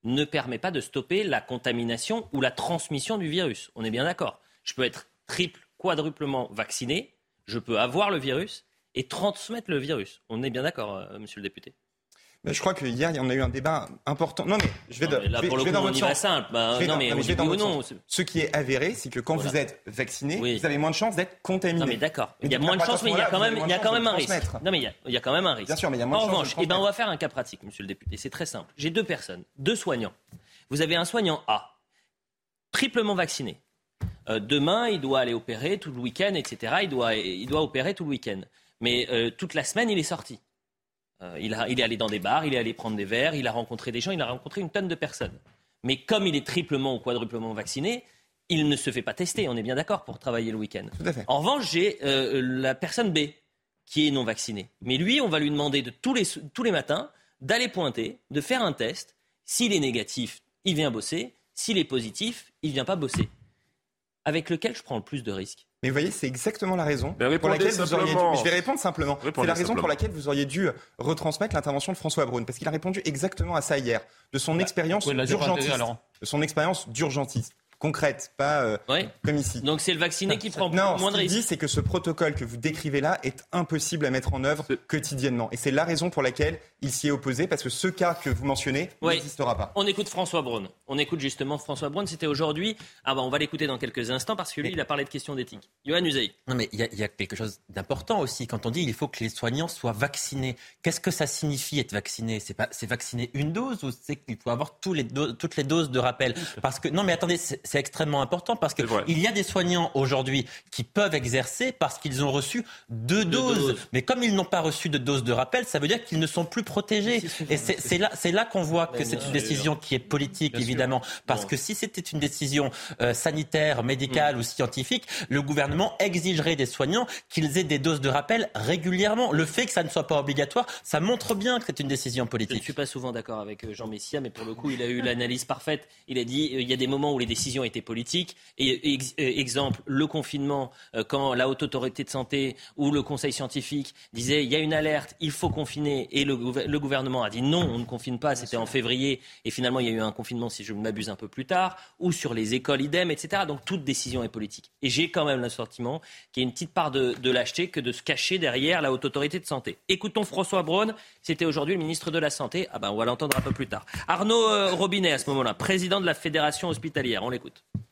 ne permet pas de stopper la contamination ou la transmission du virus. On est bien d'accord. Je peux être triple, quadruplement vacciné, je peux avoir le virus et transmettre le virus. On est bien d'accord, euh, monsieur le député je crois qu'hier, il y en a eu un débat important. Non, mais je vais, non, là, pour le coup, on y va simple. Bah, non, mais, non. Ce qui est avéré, c'est que quand vous êtes vacciné, vous avez moins de chances d'être contaminé. Non, mais d'accord. Il y a moins de chances, mais il y a quand même, il y a quand même un risque. Non, mais il y, a, quand même un risque. Bien sûr, mais il y a moins de chances. En revanche, eh ben, on va faire un cas pratique, monsieur le député. C'est très simple. J'ai deux personnes, deux soignants. Vous avez un soignant A, triplement vacciné. Euh, demain, il doit aller opérer tout le week-end, etc. Il doit, il doit opérer tout le week-end. Mais euh, toute la semaine, il est sorti. Euh, il, est allé dans des bars, il est allé prendre des verres, il a rencontré des gens, il a rencontré une tonne de personnes. Mais comme il est triplement ou quadruplement vacciné, il ne se fait pas tester, on est bien d'accord, pour travailler le week-end. En revanche, j'ai euh, la personne B qui est non vaccinée. Mais lui, on va lui demander de tous les, tous les matins d'aller pointer, de faire un test. S'il est négatif, il vient bosser. S'il est positif, il ne vient pas bosser. Avec lequel je prends le plus de risques? Mais vous voyez, c'est exactement la raison pour laquelle vous auriez dû. Je vais répondre simplement. C'est la raison pour laquelle vous auriez dû retransmettre l'intervention de François Braun, parce qu'il a répondu exactement à ça hier, de son bah, expérience d'urgentiste, de son expérience d'urgentiste concrète, pas euh, comme ici. Donc c'est le vacciné qui prend non, moins de risques. dit, c'est que ce protocole que vous décrivez là est impossible à mettre en œuvre quotidiennement. Et c'est la raison pour laquelle il s'y est opposé, parce que ce cas que vous mentionnez n'existera pas. On écoute François Braun. On écoute justement François Braun. C'était aujourd'hui. Ah bah on va l'écouter dans quelques instants, parce que lui, il a parlé de questions d'éthique. Johan Uzey. Non mais il y, a quelque chose d'important aussi. Quand on dit il faut que les soignants soient vaccinés, qu'est-ce que ça signifie être vacciné? C'est pas c'est vacciner une dose ou c'est qu'il faut avoir tous les toutes les doses de rappel? Parce que non mais attendez, c'est extrêmement important parce qu'il y a des soignants aujourd'hui qui peuvent exercer parce qu'ils ont reçu deux, doses. Mais comme ils n'ont pas reçu de dose de rappel, ça veut dire qu'ils ne sont plus protégés. Et c'est là, là qu'on voit que c'est une décision qui est politique, évidemment. Parce que si c'était une décision euh, sanitaire, médicale mm. ou scientifique, le gouvernement exigerait des soignants qu'ils aient des doses de rappel régulièrement. Le fait que ça ne soit pas obligatoire, ça montre bien que c'est une décision politique. Je ne suis pas souvent d'accord avec euh, Jean Messia, mais pour le coup, il a eu l'analyse parfaite. Il a dit euh, il y a des moments où les décisions étaient politiques et, exemple, le confinement, euh, quand la haute autorité de santé ou le conseil scientifique disait il y a une alerte, il faut confiner, et le, gouvernement a dit non, on ne confine pas, c'était en février, et finalement il y a eu un confinement, si je m'abuse, un peu plus tard, ou sur les écoles idem, etc. Donc toute décision est politique. Et j'ai quand même le sentiment qu'il y a une petite part de, lâcheté que de se cacher derrière la haute autorité de santé. Écoutons François Braun, c'était aujourd'hui le ministre de la Santé. Ah ben on va l'entendre un peu plus tard. Arnaud euh, Robinet à ce moment-là, président de la fédération hospitalière, on l'écoute. écoute.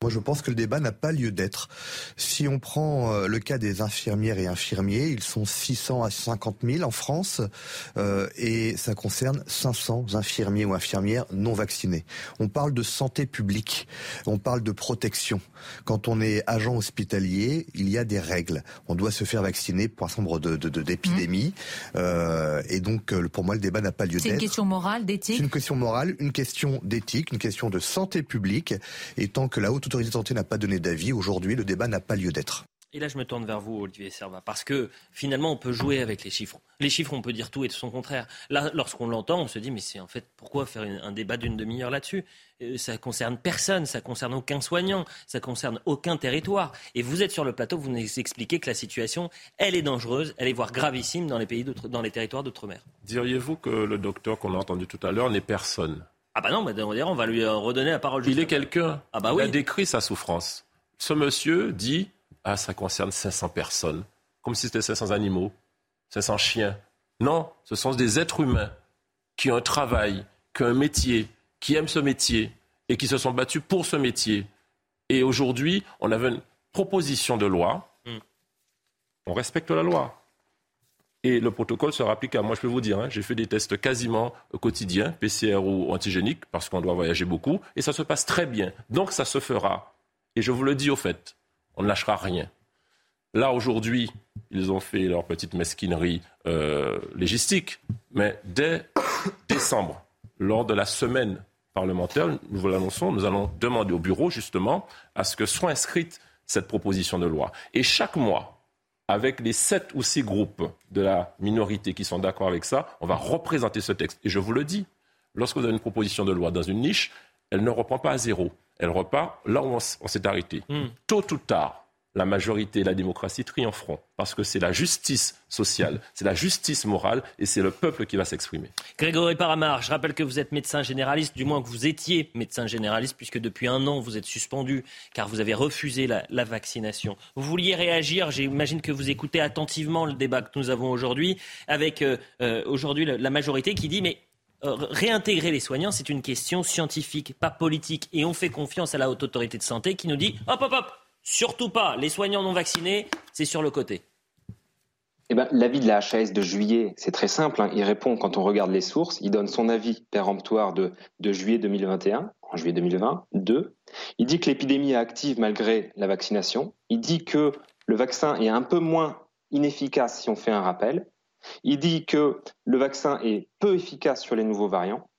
Moi, je pense que le débat n'a pas lieu d'être. Si on prend euh, le cas des infirmières et infirmiers, ils sont 600 à 50 000 en France euh, et ça concerne 500 infirmiers ou infirmières non vaccinés. On parle de santé publique, on parle de protection. Quand on est agent hospitalier, il y a des règles. On doit se faire vacciner pour un certain nombre d'épidémies. De, euh, et donc, pour moi, le débat n'a pas lieu d'être. C'est une question morale, d'éthique? C'est une question morale, une question d'éthique, une question de santé publique. Et tant que la haute autorité de santé n'a pas donné d'avis, aujourd'hui, le débat n'a pas lieu d'être. Et là, je me tourne vers vous, Olivier Serva, parce que finalement, on peut jouer avec les chiffres. Les chiffres, on peut dire tout et son contraire. Là, lorsqu'on l'entend, on se dit, mais c'est en fait, pourquoi faire un débat d'une demi-heure là-dessus? Euh, Ça concerne personne, ça concerne aucun soignant, ça concerne aucun territoire. Et vous êtes sur le plateau, vous nous expliquez que la situation, elle est dangereuse, elle est voire gravissime dans les pays, dans les territoires d'outre-mer. Diriez-vous que le docteur qu'on a entendu tout à l'heure n'est personne? Ah bah non, bah, on va lui redonner la parole. Il est quelqu'un. Ah bah oui. Il a décrit sa souffrance. Ce monsieur dit ah, ça concerne 500 personnes, comme si c'était 500 animaux, 500 chiens. Non, ce sont des êtres humains qui ont un travail, qui ont un métier, qui aiment ce métier et qui se sont battus pour ce métier. Et aujourd'hui, on avait une proposition de loi. Hmm. On respecte la loi. Et le protocole se applique à moi, je peux vous dire, hein, j'ai fait des tests quasiment quotidiens, PCR ou antigéniques, parce qu'on doit voyager beaucoup, et ça se passe très bien. Donc ça se fera. Et je vous le dis au fait, on ne lâchera rien. Là, aujourd'hui, ils ont fait leur petite mesquinerie euh, légistique, mais dès décembre, lors de la semaine parlementaire, nous vous l'annonçons, nous allons demander au bureau, justement, à ce que soit inscrite cette proposition de loi. Et chaque mois, avec les sept ou six groupes de la minorité qui sont d'accord avec ça, on va représenter ce texte. Et je vous le dis, lorsque vous avez une proposition de loi dans une niche, elle ne reprend pas à zéro elle repart là où on, s'est arrêté. Hmm. Tôt ou tard, la majorité et la démocratie triompheront. Parce que c'est la justice sociale, c'est la justice morale et c'est le peuple qui va s'exprimer. Grégory Paramar, je rappelle que vous êtes médecin généraliste, du moins que vous étiez médecin généraliste, puisque depuis un an vous êtes suspendu car vous avez refusé la, vaccination. Vous vouliez réagir, j'imagine que vous écoutez attentivement le débat que nous avons aujourd'hui, avec euh, euh, aujourd'hui la majorité qui dit mais euh, réintégrer les soignants, c'est une question scientifique, pas politique. Et on fait confiance à la haute autorité de santé qui nous dit hop, hop, hop, surtout pas, les soignants non vaccinés, c'est sur le côté. Eh ben, l'avis de la HAS de juillet, c'est très simple. Hein. Il répond quand on regarde les sources. Il donne son avis péremptoire de, juillet 2021, en juillet 2020. Deux, il dit que l'épidémie est active malgré la vaccination. Il dit que le vaccin est un peu moins inefficace si on fait un rappel. Il dit que le vaccin est peu efficace sur les nouveaux variants.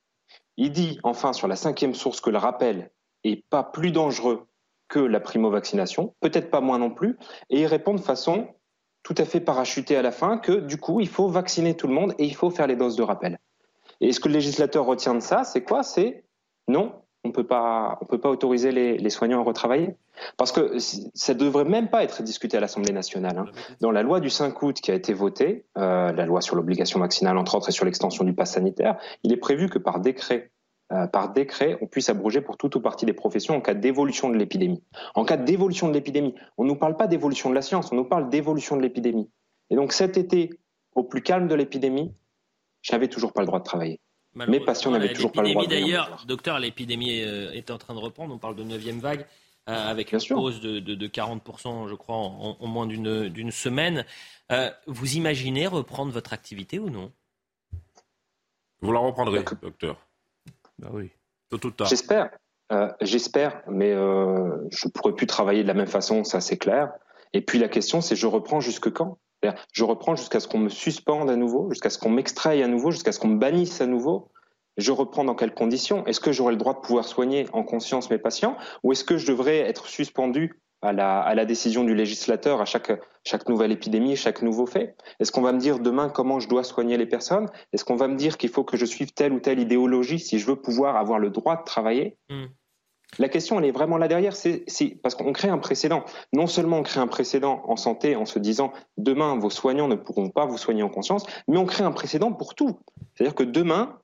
Il dit enfin sur la cinquième source que le rappel est pas plus dangereux que la primo-vaccination, peut-être pas moins non plus, et il répond de façon tout à fait parachutée à la fin que du coup il faut vacciner tout le monde et il faut faire les doses de rappel. Et ce que le législateur retient de ça, c'est quoi? C'est non, on on peut pas autoriser les, soignants à retravailler. Parce que ça ne devrait même pas être discuté à l'Assemblée nationale. Hein. Dans la loi du 5 août qui a été votée, euh, la loi sur l'obligation vaccinale entre autres et sur l'extension du pass sanitaire, il est prévu que par décret, euh, par décret, on puisse abroger pour toute ou partie des professions en cas d'évolution de l'épidémie. En cas d'évolution de l'épidémie, on ne nous parle pas d'évolution de la science, on nous parle d'évolution de l'épidémie. Et donc cet été, au plus calme de l'épidémie, je n'avais toujours pas le droit de travailler. Mes patients n'avaient toujours pas le droit. D'ailleurs, docteur, l'épidémie euh, est en train de reprendre. On parle de neuvième vague euh, avec une hausse de, 40%, je crois, en, moins d'une semaine. Euh, vous imaginez reprendre votre activité ou non? Vous la reprendrez, docteur bah oui. J'espère. J'espère, mais je ne pourrai plus travailler de la même façon, ça c'est clair. Et puis la question, c'est je reprends jusque quand? Je reprends jusqu'à ce qu'on me suspende à nouveau, jusqu'à ce qu'on m'extraille à nouveau, jusqu'à ce qu'on me bannisse à nouveau? Je reprends dans quelles conditions? Est-ce que j'aurai le droit de pouvoir soigner en conscience mes patients? Ou est-ce que je devrais être suspendu à la, à la décision du législateur à chaque, chaque nouvelle épidémie, chaque nouveau fait Est-ce qu'on va me dire demain comment je dois soigner les personnes? Est-ce qu'on va me dire qu'il faut que je suive telle ou telle idéologie si je veux pouvoir avoir le droit de travailler? Hmm. La question, elle est vraiment là derrière, c'est parce qu'on crée un précédent. Non seulement on crée un précédent en santé en se disant demain vos soignants ne pourront pas vous soigner en conscience, mais on crée un précédent pour tout. C'est-à-dire que demain,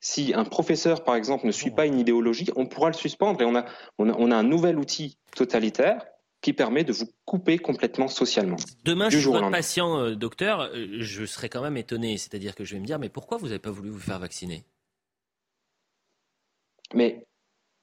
si un professeur, par exemple, ne suit pas une idéologie, on pourra le suspendre et on a, on a, un nouvel outil totalitaire qui permet de vous couper complètement socialement. Demain, je suis votre patient, euh, docteur, euh, je serais quand même étonné. C'est-à-dire que je vais me dire, mais pourquoi vous n'avez pas voulu vous faire vacciner? Mais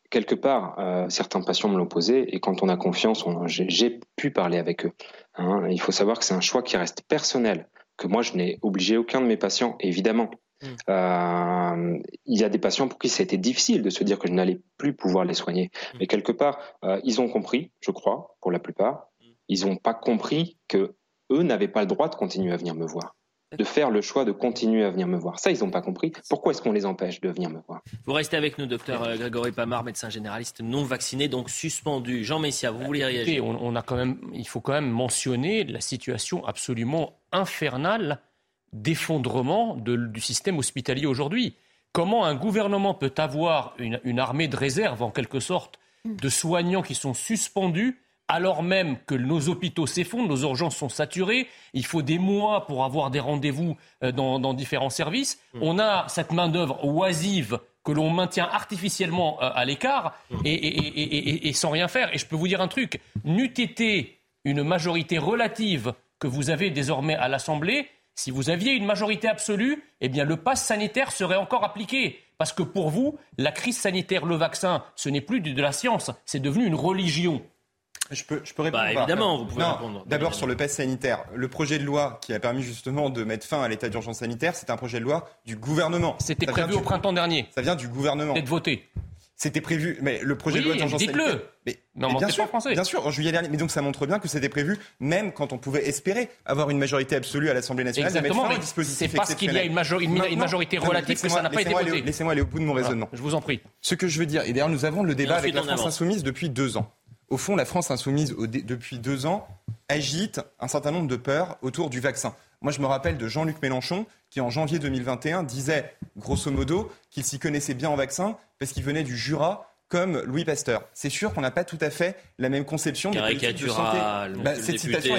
quelque part, euh, certains patients me l'ont posé et quand on a confiance, j'ai pu parler avec eux. Hein. Il faut savoir que c'est un choix qui reste personnel, que moi je n'ai obligé aucun de mes patients, évidemment. Hmm. Euh, il y a des patients pour qui ça a été difficile de se dire que je n'allais plus pouvoir les soigner. Hmm. Mais quelque part, euh, ils ont compris, je crois, pour la plupart. Hmm. Ils n'ont pas compris que eux n'avaient pas le droit de continuer à venir me voir. de faire le choix de continuer à venir me voir. Ça, ils n'ont pas compris. Pourquoi est-ce qu'on les empêche de venir me voir? Vous restez avec nous, docteur euh, Grégory Pamar, médecin généraliste non vacciné, donc suspendu. Jean Messia, vous voulez réagir? on, a quand même, Il faut quand même mentionner la situation absolument infernale d'effondrement du système hospitalier aujourd'hui. Comment un gouvernement peut avoir une armée de réserve, en quelque sorte, de soignants qui sont suspendus alors même que nos hôpitaux s'effondrent, nos urgences sont saturées, il faut des mois pour avoir des rendez-vous euh, dans, différents services. Mm. On a cette main-d'œuvre oisive que l'on maintient artificiellement euh, à l'écart mm. et, sans rien faire. Et je peux vous dire un truc, n'eût été une majorité relative que vous avez désormais à l'Assemblée, si vous aviez une majorité absolue, eh bien le pass sanitaire serait encore appliqué. Parce que pour vous, la crise sanitaire, le vaccin, ce n'est plus de la science, c'est devenu une religion. Je peux, je peux répondre. Bah, évidemment, vous pouvez répondre. D'abord sur le pass sanitaire. Le projet de loi qui a permis justement de mettre fin à l'état d'urgence sanitaire, c'est un projet de loi du gouvernement. C'était prévu au printemps dernier. Ça vient du gouvernement. D'être voté. C'était prévu, mais le projet de loi d'urgence sanitaire. Mais, non, bien sûr, français. Bien sûr, en juillet dernier. Mais donc ça montre bien que c'était prévu, même quand on pouvait espérer avoir une majorité absolue à l'Assemblée nationale. Exactement. C'est parce qu'il y a une, majorité relative que ça n'a pas été voté. Laissez-moi aller au bout de mon raisonnement. je vous en prie. Ce que je veux dire, et d'ailleurs nous avons le débat avec la France insoumise depuis deux ans. Au fond, la France insoumise, depuis deux ans, agite un certain nombre de peurs autour du vaccin. Moi, je me rappelle de Jean-Luc Mélenchon, qui en janvier 2021 disait, grosso modo, qu'il s'y connaissait bien en vaccin parce qu'il venait du Jura comme Louis Pasteur. C'est sûr qu'on n'a pas tout à fait la même conception des politiques de santé. Bah, cette, citation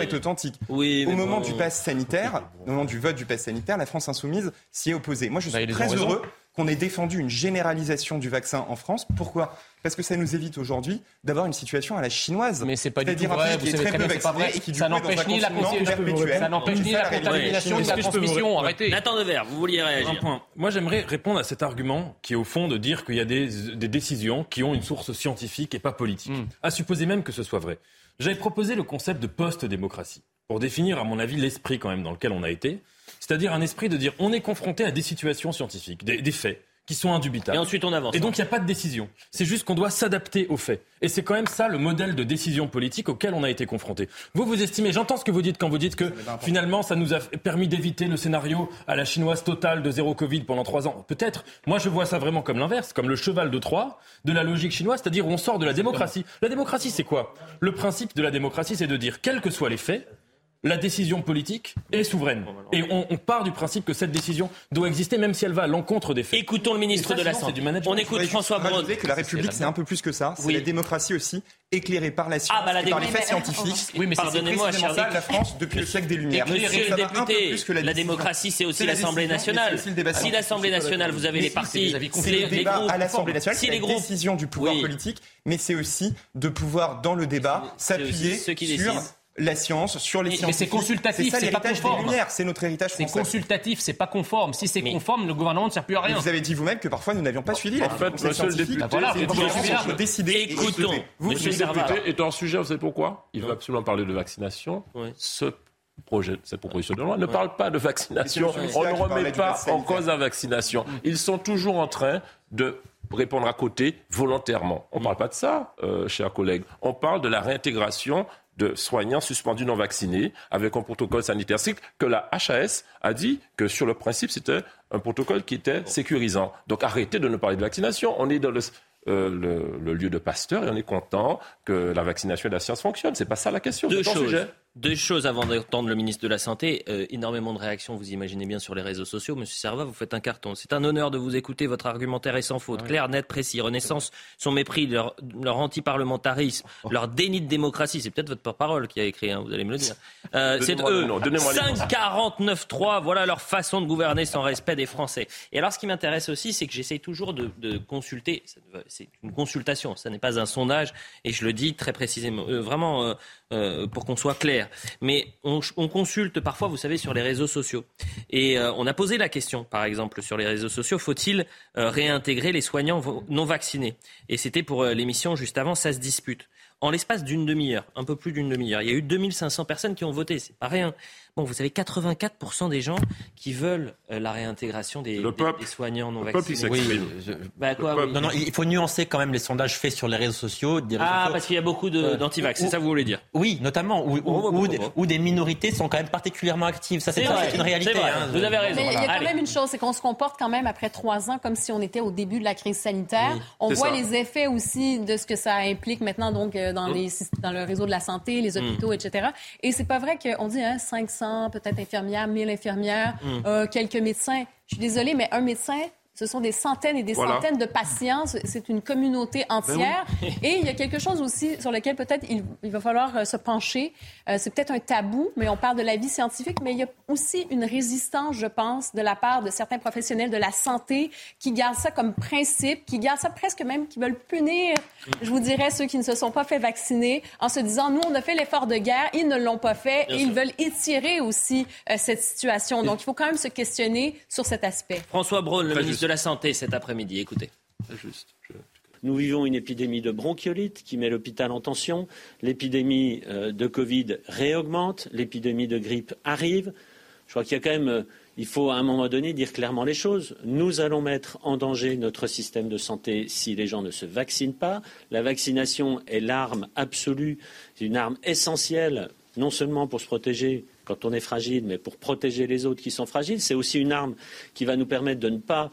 est, authentique. au moment du pass sanitaire, au moment du vote du pass sanitaire, la France insoumise s'y est opposée. Moi, je bah, suis très heureux qu'on ait défendu une généralisation du vaccin en France. Pourquoi? Parce que ça nous évite aujourd'hui d'avoir une situation à la chinoise. Mais c'est pas du tout vrai. Vous savez très bien c'est pas vrai. ça n'empêche ni la ça n'empêche ni la contamination ni la transmission. Arrêtez. Nathan Devers, vous vouliez réagir. Moi, j'aimerais répondre à cet argument qui est au fond de dire qu'il y a des, décisions qui ont une source scientifique et pas politique. Hmm. À supposer même que ce soit vrai. J'avais proposé le concept de post-démocratie pour définir, à mon avis, l'esprit quand même dans lequel on a été. C'est-à-dire un esprit de dire on est confronté à des situations scientifiques, des, faits qui sont indubitables. Et ensuite on avance. Et donc il n'y a pas de décision. C'est juste qu'on doit s'adapter aux faits. Et c'est quand même ça le modèle de décision politique auquel on a été confronté. Vous, vous estimez, j'entends ce que vous dites quand vous dites que finalement ça nous a permis d'éviter le scénario à la chinoise totale de zéro Covid pendant trois ans. Peut-être. Moi je vois ça vraiment comme l'inverse, comme le cheval de Troie de la logique chinoise, c'est-à-dire on sort de la démocratie. La démocratie c'est quoi? Le principe de la démocratie c'est de dire, quels que soient les faits, la décision politique est souveraine. Et on, part du principe que cette décision doit exister, même si elle va à l'encontre des faits. Écoutons le ministre de la Santé. On écoute François Braun. que la République, c'est un peu plus que ça. C'est la démocratie aussi, éclairée par la science, ah, bah, par les faits scientifiques. Oui, mais pardonnez-moi, cher ça, la France depuis le siècle des Lumières. Éclairez le député. La démocratie, c'est aussi l'Assemblée nationale. Si l'Assemblée nationale, vous avez les partis, les groupes, à l'Assemblée nationale, c'est la décision du pouvoir politique, mais c'est aussi de pouvoir, dans le débat, s'appuyer sur la science, sur les mais, Mais c'est consultatif, c'est pas conforme. C'est notre héritage C'est consultatif, c'est pas conforme. Si c'est conforme, le gouvernement ne sert plus à rien. vous avez dit vous-même que parfois nous n'avions pas suivi. En fait, monsieur le député, voilà, décider. Écoutons. Vous, monsieur le député, est un sujet, vous savez pourquoi? Il veut absolument parler de vaccination. Ce projet, cette proposition de loi ne parle pas de vaccination. On ne remet pas en cause la vaccination. Ils sont toujours en train de répondre à côté volontairement. On ne parle pas de ça, euh, chers collègues. On parle de la réintégration de soignants suspendus non vaccinés avec un protocole sanitaire strict que la HAS a dit que sur le principe c'était un protocole qui était sécurisant. Donc arrêtez de ne parler de vaccination. On est dans le, euh, le, lieu de Pasteur et on est content que la vaccination et la science fonctionnent. C'est pas ça la question. Deux choses. Deux choses avant d'entendre le ministre de la Santé. Euh, énormément de réactions, vous imaginez bien, sur les réseaux sociaux. Monsieur Serva, vous faites un carton. C'est un honneur de vous écouter. Votre argumentaire est sans faute. Clair, net, précis. Renaissance, son mépris, leur, leur antiparlementarisme, oh. leur déni de démocratie. C'est peut-être votre porte-parole qui a écrit, hein, vous allez me le dire. Euh, c'est eux. 5-49-3, voilà leur façon de gouverner sans respect des Français. Et alors, ce qui m'intéresse aussi, c'est que j'essaye toujours de, de consulter. C'est une consultation, ça n'est pas un sondage. Et je le dis très précisément, euh, vraiment euh, pour qu'on soit clair. Mais on, consulte parfois, vous savez, sur les réseaux sociaux. Et euh, on a posé la question, par exemple, sur les réseaux sociaux, faut-il euh, réintégrer les soignants non vaccinés? Et c'était pour l'émission juste avant, ça se dispute. En l'espace d'une demi-heure, un peu plus d'une demi-heure, il y a eu 2500 personnes qui ont voté, c'est pas rien. Bon, vous savez, 84% des gens qui veulent euh, la réintégration des, soignants non vaccinés. Oui, bah, le peuple. Oui. Non, non, il faut nuancer quand même les sondages faits sur les réseaux sociaux. Ah, parce qu'il y a beaucoup euh, d'antivax, c'est ça que vous voulez dire Oui, notamment, où, des minorités sont quand même particulièrement actives. Ça, c'est une réalité. Vrai, hein. vous avez raison. Il y a quand même une chose, c'est qu'on se comporte quand même après trois ans comme si on était au début de la crise sanitaire. On voit les effets aussi de ce que ça implique maintenant donc euh, dans, oh. dans le réseau de la santé, les hmm. hôpitaux, etc. Et c'est pas vrai qu'on dit hein, 500 peut-être infirmières, 1000 infirmières, quelques médecins. Je suis désolée, mais un médecin, ce sont des centaines et des centaines de patients. C'est une communauté ben entière. et il y a quelque chose aussi sur lequel peut-être il, va falloir euh, se pencher. Euh, c'est peut-être un tabou, mais on parle de la vie scientifique. Mais il y a aussi une résistance, je pense, de la part de certains professionnels de la santé qui gardent ça comme principe, qui gardent ça presque même, qui veulent punir, je vous dirais, ceux qui ne se sont pas fait vacciner en se disant, nous, on a fait l'effort de guerre, ils ne l'ont pas fait et ils veulent étirer aussi euh, cette situation. Donc, il faut quand même se questionner sur cet aspect. François Braun, le ministre de la Santé cet après-midi. Écoutez. Nous vivons une épidémie de bronchiolite qui met l'hôpital en tension. L'épidémie euh, de Covid réaugmente. L'épidémie de grippe arrive. Je crois qu'il y a quand même, euh, il faut à un moment donné dire clairement les choses. Nous allons mettre en danger notre système de santé si les gens ne se vaccinent pas. La vaccination est l'arme absolue, c'est une arme essentielle, non seulement pour se protéger quand on est fragile, mais pour protéger les autres qui sont fragiles. C'est aussi une arme qui va nous permettre de ne pas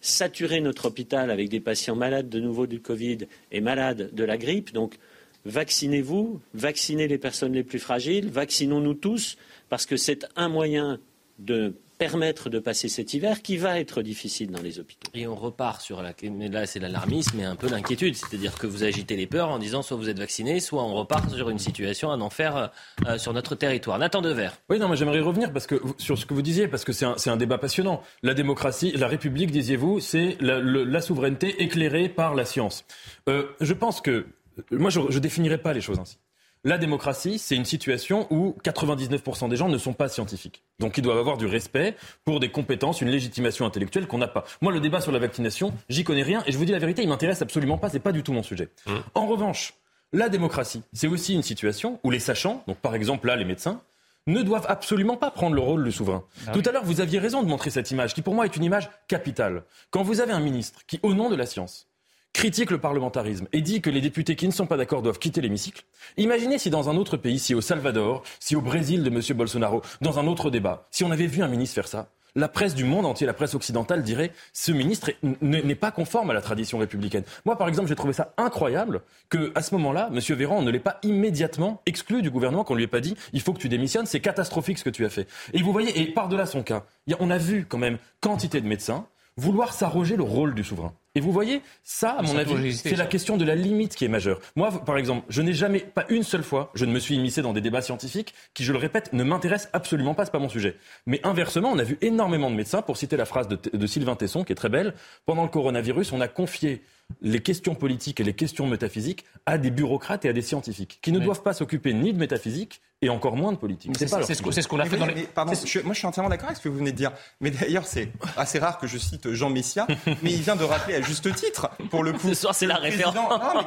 saturer notre hôpital avec des patients malades de nouveau du Covid et malades de la grippe. Donc, vaccinez-vous, vaccinez les personnes les plus fragiles, vaccinons-nous tous, parce que c'est un moyen de permettre de passer cet hiver qui va être difficile dans les hôpitaux. Et on repart sur la... Mais là, c'est l'alarmisme et un peu l'inquiétude. C'est-à-dire que vous agitez les peurs en disant soit vous êtes vacciné, soit on repart sur une situation, un enfer euh, sur notre territoire. Nathan Dever. Oui, non, mais j'aimerais revenir parce que, sur ce que vous disiez, parce que c'est un, un, débat passionnant. La démocratie, la République, disiez-vous, c'est la, la, souveraineté éclairée par la science. Euh, je pense que... Moi, je ne définirais pas les choses ainsi. La démocratie, c'est une situation où 99% des gens ne sont pas scientifiques. Donc ils doivent avoir du respect pour des compétences, une légitimation intellectuelle qu'on n'a pas. Moi, le débat sur la vaccination, j'y connais rien et je vous dis la vérité, il m'intéresse absolument pas, c'est pas du tout mon sujet. Mmh. En revanche, la démocratie, c'est aussi une situation où les sachants, donc par exemple là les médecins, ne doivent absolument pas prendre le rôle du souverain. Ah tout à l'heure, vous aviez raison de montrer cette image, qui pour moi est une image capitale. Quand vous avez un ministre qui, au nom de la science, critique le parlementarisme et dit que les députés qui ne sont pas d'accord doivent quitter l'hémicycle, imaginez si dans un autre pays, si au Salvador, si au Brésil de M. Bolsonaro, dans un autre débat, si on avait vu un ministre faire ça, la presse du monde entier, la presse occidentale dirait ce ministre n'est pas conforme à la tradition républicaine. Moi, par exemple, j'ai trouvé ça incroyable que, à ce moment-là, M. Véran ne l'ait pas immédiatement exclu du gouvernement, qu'on lui ait pas dit il faut que tu démissionnes, c'est catastrophique ce que tu as fait. Et vous voyez, et par-delà son cas, on a vu quand même quantité de médecins vouloir s'arroger le rôle du souverain. Et vous voyez, ça, à mon avis, c'est la question de la limite qui est majeure. Moi, par exemple, je n'ai jamais, pas une seule fois, je ne me suis immiscé dans des débats scientifiques qui, je le répète, ne m'intéressent absolument pas, c'est pas mon sujet. Mais inversement, on a vu énormément de médecins, pour citer la phrase de, de Sylvain Tesson, qui est très belle, pendant le coronavirus, on a confié les questions politiques et les questions métaphysiques à des bureaucrates et à des scientifiques qui ne doivent pas s'occuper ni de métaphysique et encore moins de politique. C'est ce qu'on a fait dans les... pardon, moi je suis entièrement d'accord avec ce que vous venez de dire. Mais d'ailleurs, c'est assez rare que je cite Jean Messia, mais il vient de rappeler à juste titre, pour le coup, ce soir c'est la référence,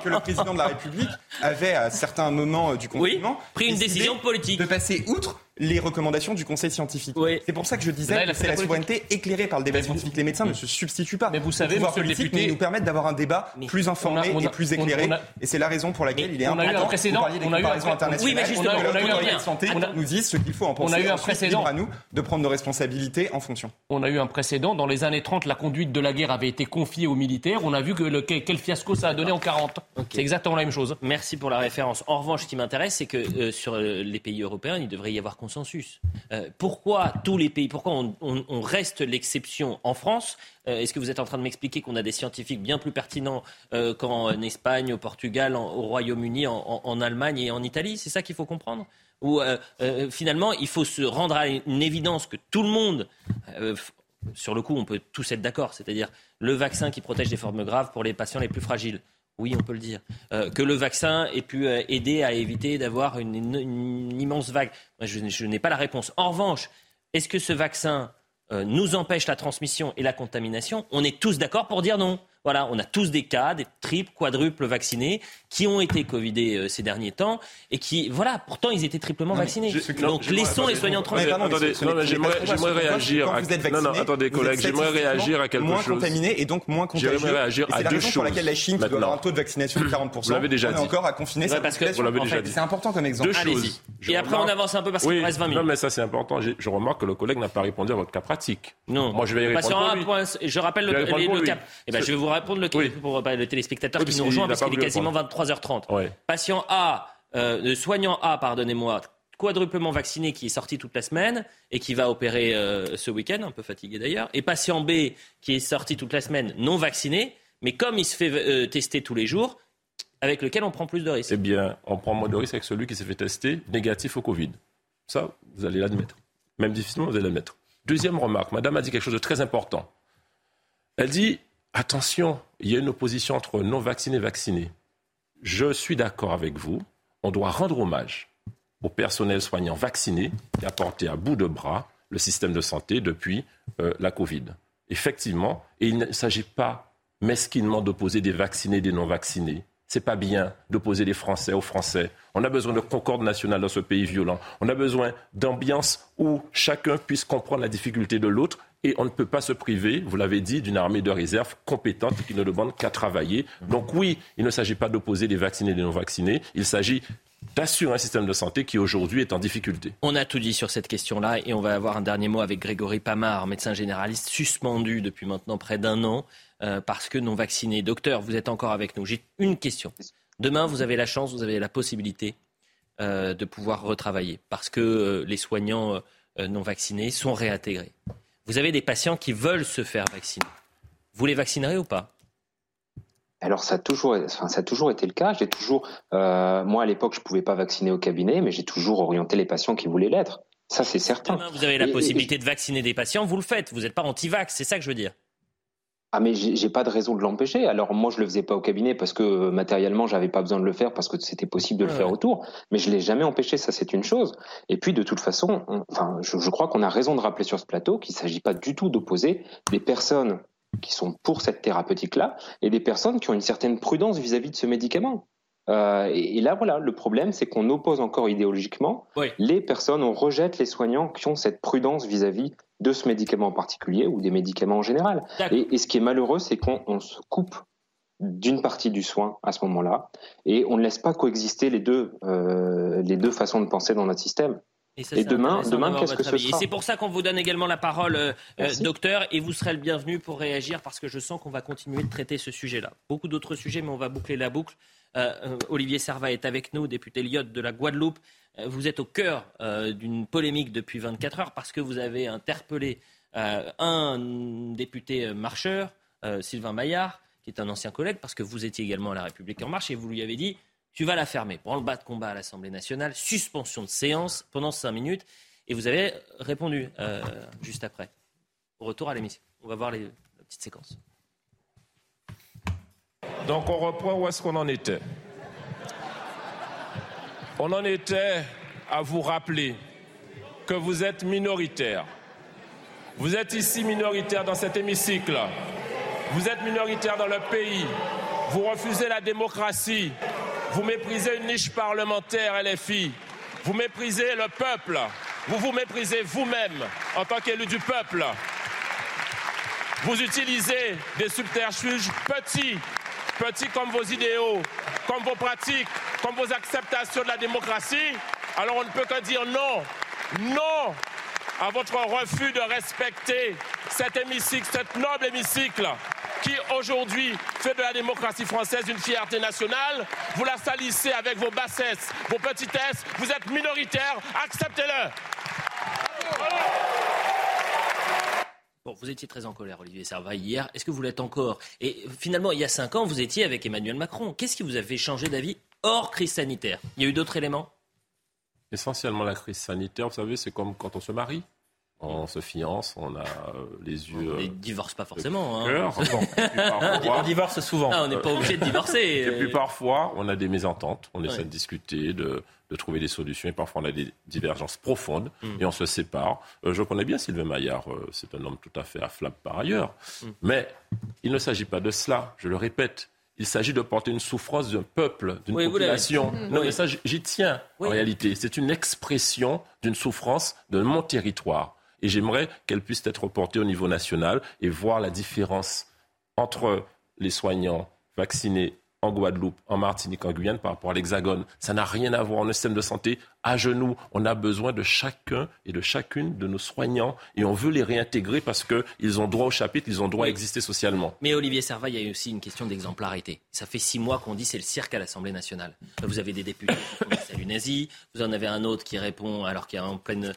que le président de la République avait à certains moments du confinement pris une décision politique de passer outre les recommandations du Conseil scientifique. C'est pour ça que je disais que c'est la, souveraineté éclairée par le débat scientifique. Les médecins ne se substituent pas. Mais vous savez, monsieur le député, nous permettent d'avoir un débat plus informé et plus éclairé. et c'est la raison pour laquelle il est important. On a eu un précédent. On a eu un Oui, mais justement, on a eu un santé nous disent ce qu'il faut en penser. On a eu un précédent à nous de prendre nos responsabilités en fonction. On a eu un précédent. Dans les années 30, la conduite de la guerre avait été confiée aux militaires. On a vu que le, quel fiasco ça a donné en 40. C'est exactement la même chose. Merci pour la référence. En revanche, ce qui m'intéresse, c'est que euh, sur euh, les pays européens, il devrait y avoir consensus. Euh, pourquoi tous les pays, pourquoi on, reste l'exception en France euh, Est-ce que vous êtes en train de m'expliquer qu'on a des scientifiques bien plus pertinents euh, qu'en Espagne, au Portugal, au Royaume-Uni, en, Allemagne et en Italie? C'est ça qu'il faut comprendre? Ou finalement, il faut se rendre à une évidence que tout le monde sur le coup, on peut tous être d'accord, c'est-à-dire le vaccin qui protège des formes graves pour les patients les plus fragiles. Oui, on peut le dire. Euh, que le vaccin ait pu euh, aider à éviter d'avoir une, immense vague. Je, n'ai pas la réponse. En revanche, est-ce que ce vaccin euh, nous empêche la transmission et la contamination? On est tous d'accord pour dire non. Voilà, on a tous des cas, des triples, quadruples vaccinés qui ont été covidés euh, ces derniers temps et qui, voilà, pourtant ils étaient triplement vaccinés. Donc laissons les soignants tranquilles. Attendez, non, mais j'aimerais réagir. Quand vous êtes Non, non, vacciné, attendez, collègues, j'aimerais réagir à quelque moins chose. contaminé et donc moins contagieux. J'aimerais réagir Et c'est à la deux raison pour choses. laquelle la Chine, qui doit avoir un taux de vaccination de 40%, Vous l'avez déjà on est dit. encore à confiner sa Ouais, parce que- population. Vous l'avez En déjà fait, dit. C'est important comme exemple. Deux choses. Et après, on avance un peu parce qu'il reste 20 minutes. Non, mais ça, c'est important. Je remarque que le collègue n'a pas répondu à votre cas pratique. Non. Moi, je vais y répondre je rappelle le, cap. Eh ben, C'est- je vais vous répondre le, Oui. pour euh, le téléspectateur Oui, qui nous rejoint parce qu'il est quasiment répondre. 23h30. Ouais. Patient A, euh, le soignant A, pardonnez-moi, quadruplement vacciné qui est sorti toute la semaine et qui va opérer euh, ce week-end, un peu fatigué d'ailleurs. Et patient B qui est sorti toute la semaine non vacciné, mais comme il se fait euh, tester tous les jours, avec lequel on prend plus de risques. Eh bien, on prend moins de risques avec celui qui s'est fait tester négatif au Covid. Ça, vous allez l'admettre. Même difficilement, vous allez l'admettre. Deuxième remarque, madame a dit quelque chose de très important. Elle dit, attention, il y a une opposition entre non vaccinés et vaccinés. Je suis d'accord avec vous. On doit rendre hommage au personnel soignant vacciné qui a porté à bout de bras le système de santé depuis euh, la Covid. Effectivement, il ne s'agit pas mesquinement d'opposer des vaccinés et des non vaccinés. C'est pas bien d'opposer les Français aux Français. On a besoin de concorde nationale dans ce pays violent. On a besoin d'ambiance où chacun puisse comprendre la difficulté de l'autre et on ne peut pas se priver, vous l'avez dit, d'une armée de réserve compétente qui ne demande qu'à travailler. Donc oui, il ne s'agit pas d'opposer les vaccinés et les non vaccinés. Il s'agit d'assurer un système de santé qui aujourd'hui est en difficulté. On a tout dit sur cette question-là et on va avoir un dernier mot avec Grégory Pamard, médecin généraliste suspendu depuis maintenant près d'un an euh, parce que non vacciné. Docteur, vous êtes encore avec nous. J'ai une question. Demain, vous avez la chance, vous avez la possibilité euh, de pouvoir retravailler parce que euh, les soignants non vaccinés sont réintégrés. Vous avez des patients qui veulent se faire vacciner. Vous les vaccinerez ou pas? Alors ça a toujours, enfin, ça a toujours été le cas. J'ai toujours, euh, moi à l'époque, je pouvais pas vacciner au cabinet, mais j'ai toujours orienté les patients qui voulaient l'être. Ça, c'est certain. Demain, vous avez la Et- et- possibilité de vacciner des patients, vous le faites. Vous n'êtes pas anti-vax, c'est ça que je veux dire. Ah mais j'ai pas de raison de l'empêcher. Alors moi je le faisais pas au cabinet parce que euh, matériellement j'avais pas besoin de le faire parce que c'était possible de le Ouais, faire autour. Mais je l'ai jamais empêché, ça c'est une chose. Et puis de toute façon, on- enfin je, je crois qu'on a raison de rappeler sur ce plateau qu'il s'agit pas du tout d'opposer des personnes qui sont pour cette thérapeutique là et des personnes qui ont une certaine prudence vis-à-vis de ce médicament. Euh, et, et là voilà, le problème c'est qu'on oppose encore idéologiquement les personnes, on rejette les soignants qui ont cette prudence vis-à-vis de ce médicament en particulier ou des médicaments en général. Et, et ce qui est malheureux, c'est qu'on on se coupe d'une partie du soin à ce moment-là et on ne laisse pas coexister les deux, euh, les deux façons de penser dans notre système. Et, ça, Et c'est demain, demain qu'est-ce que ce sera c'est pour ça qu'on vous donne également la parole, euh, docteur, et vous serez le bienvenu pour réagir parce que je sens qu'on va continuer de traiter ce sujet-là. Beaucoup d'autres sujets, mais on va boucler la boucle. Euh, euh, Olivier Serva est avec nous, député Lyotte de la Guadeloupe. Euh, vous êtes au cœur d'une polémique depuis 24 heures parce que vous avez interpellé un député marcheur, Sylvain Maillard, qui est un ancien collègue, parce que vous étiez également à La République En Marche, et vous lui avez dit tu vas la fermer. Prends le bas de combat à l'Assemblée nationale, suspension de séance pendant 5 minutes. Et vous avez répondu juste après. Retour à l'émission. On va voir les, la petite séquence. Donc on reprend où est-ce qu'on en était. On en était à vous rappeler que vous êtes minoritaire. Vous êtes ici minoritaire dans cet hémicycle. Vous êtes minoritaire dans le pays. Vous refusez la démocratie. Vous méprisez une niche parlementaire LFI. Vous méprisez le peuple. Vous vous méprisez vous-même en tant qu'élu du peuple. Vous utilisez des subterfuges petits, petits comme vos idéaux, comme vos pratiques, comme vos acceptations de la démocratie. Alors on ne peut que dire non, non à votre refus de respecter cet hémicycle, cet noble hémicycle qui aujourd'hui fait de la démocratie française une fierté nationale. Vous la salissez avec vos bassesses, vos petitesses. Vous êtes minoritaire, acceptez-le. Bon, vous étiez très en colère, Olivier Serva, hier. Est-ce que vous l'êtes encore? Et finalement, il y a cinq ans, vous étiez avec Emmanuel Macron. Qu'est-ce qui vous a fait changer d'avis hors crise sanitaire? Il y a eu d'autres éléments? Essentiellement la crise sanitaire, vous savez, c'est comme quand on se marie. On se fiance, on a euh, les yeux. On ne euh, divorce pas forcément. Hein. Bon, On divorce souvent. Ah, on n'est pas obligé de divorcer. Et puis parfois, on a des mésententes, on essaie Ouais. de discuter, de, de trouver des solutions, et parfois on a des divergences profondes, Mm. et on se sépare. Euh, je connais bien Sylvain Maillard, euh, c'est un homme tout à fait affable par ailleurs, Mm. mais il ne s'agit pas de cela, je le répète. Il s'agit de porter une souffrance d'un peuple, d'une Oui, population. Non, Oui. mais ça, j'y tiens Oui. en réalité. C'est une expression d'une souffrance de mon territoire. Et j'aimerais qu'elle puisse être portée au niveau national et voir la différence entre les soignants vaccinés en Guadeloupe, en Martinique, en Guyane par rapport à l'Hexagone. Ça n'a rien à voir. On a un système de santé à genoux. On a besoin de chacun et de chacune de nos soignants et on veut les réintégrer parce qu'ils ont droit au chapitre, ils ont droit à exister socialement. Mais Olivier Serva, il y a aussi une question d'exemplarité. Ça fait six mois qu'on dit c'est le cirque à l'Assemblée nationale. Vous avez des députés qui font des saluts nazis, vous en avez un autre qui répond alors qu'il est en, pleine-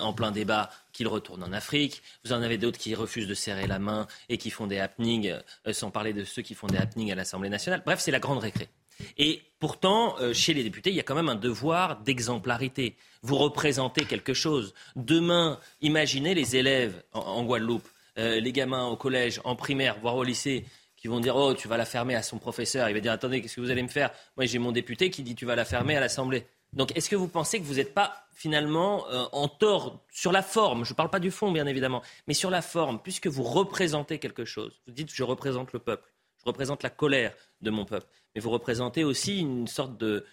en plein débat qu'il retourne en Afrique, vous en avez d'autres qui refusent de serrer la main et qui font des happenings, euh, sans parler de ceux qui font des happenings à l'Assemblée nationale. Bref, c'est la grande récré. Et pourtant, euh, chez les députés, il y a quand même un devoir d'exemplarité. Vous représentez quelque chose. Demain, imaginez les élèves en, en Guadeloupe, euh, les gamins au collège, en primaire, voire au lycée, qui vont dire Oh, tu vas la fermer à son professeur. Il va dire Attendez, qu'est-ce que vous allez me faire? Moi, j'ai mon député qui dit Tu vas la fermer à l'Assemblée. Donc, est-ce que vous pensez que vous n'êtes pas finalement euh, en tort sur la forme? Je ne parle pas du fond, bien évidemment, mais sur la forme, puisque vous représentez quelque chose. Vous dites Je représente le peuple, je représente la colère de mon peuple, mais vous représentez aussi une sorte de.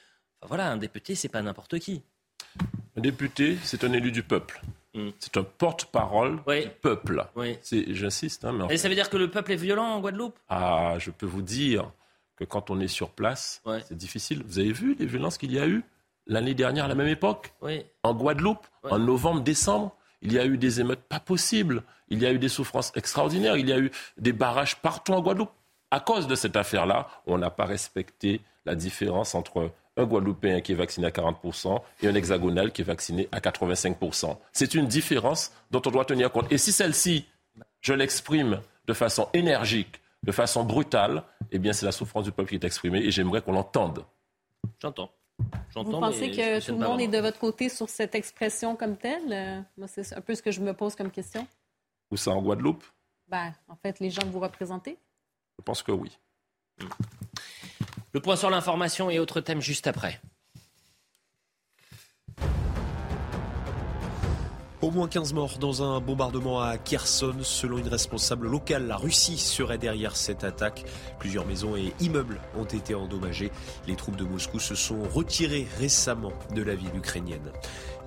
Enfin, voilà, un député, c'est pas n'importe qui. Un député, c'est un élu du peuple. Mm. C'est un porte-parole du peuple. C'est- J'insiste, hein, mais Et ça veut dire que le peuple est violent en Guadeloupe? Ah, je peux vous dire que quand on est sur place, c'est difficile. Vous avez vu les violences qu'il y a eu? L'année dernière à la même époque Oui. En Guadeloupe, en novembre, décembre, il y a eu des émeutes pas possibles. Il y a eu des souffrances extraordinaires. Il y a eu des barrages partout en Guadeloupe. À cause de cette affaire-là, on n'a pas respecté la différence entre un Guadeloupéen qui est vacciné à 40% et un hexagonal qui est vacciné à 85%. C'est une différence dont on doit tenir compte. Et si celle-ci, je l'exprime de façon énergique, de façon brutale, eh bien c'est la souffrance du peuple qui est exprimée et j'aimerais qu'on l'entende. J'entends. Vous pensez que tout le monde est de votre côté sur cette expression comme telle? Euh, Moi, c'est un peu ce que je me pose comme question. Où ça en Guadeloupe? Ben, en fait, les gens que vous représentez? Je pense que oui. Le point sur l'information et autres thèmes juste après. Au moins 15 morts dans un bombardement à Kherson. Selon une responsable locale, la Russie serait derrière cette attaque. Plusieurs maisons et immeubles ont été endommagés. Les troupes de Moscou se sont retirées récemment de la ville ukrainienne.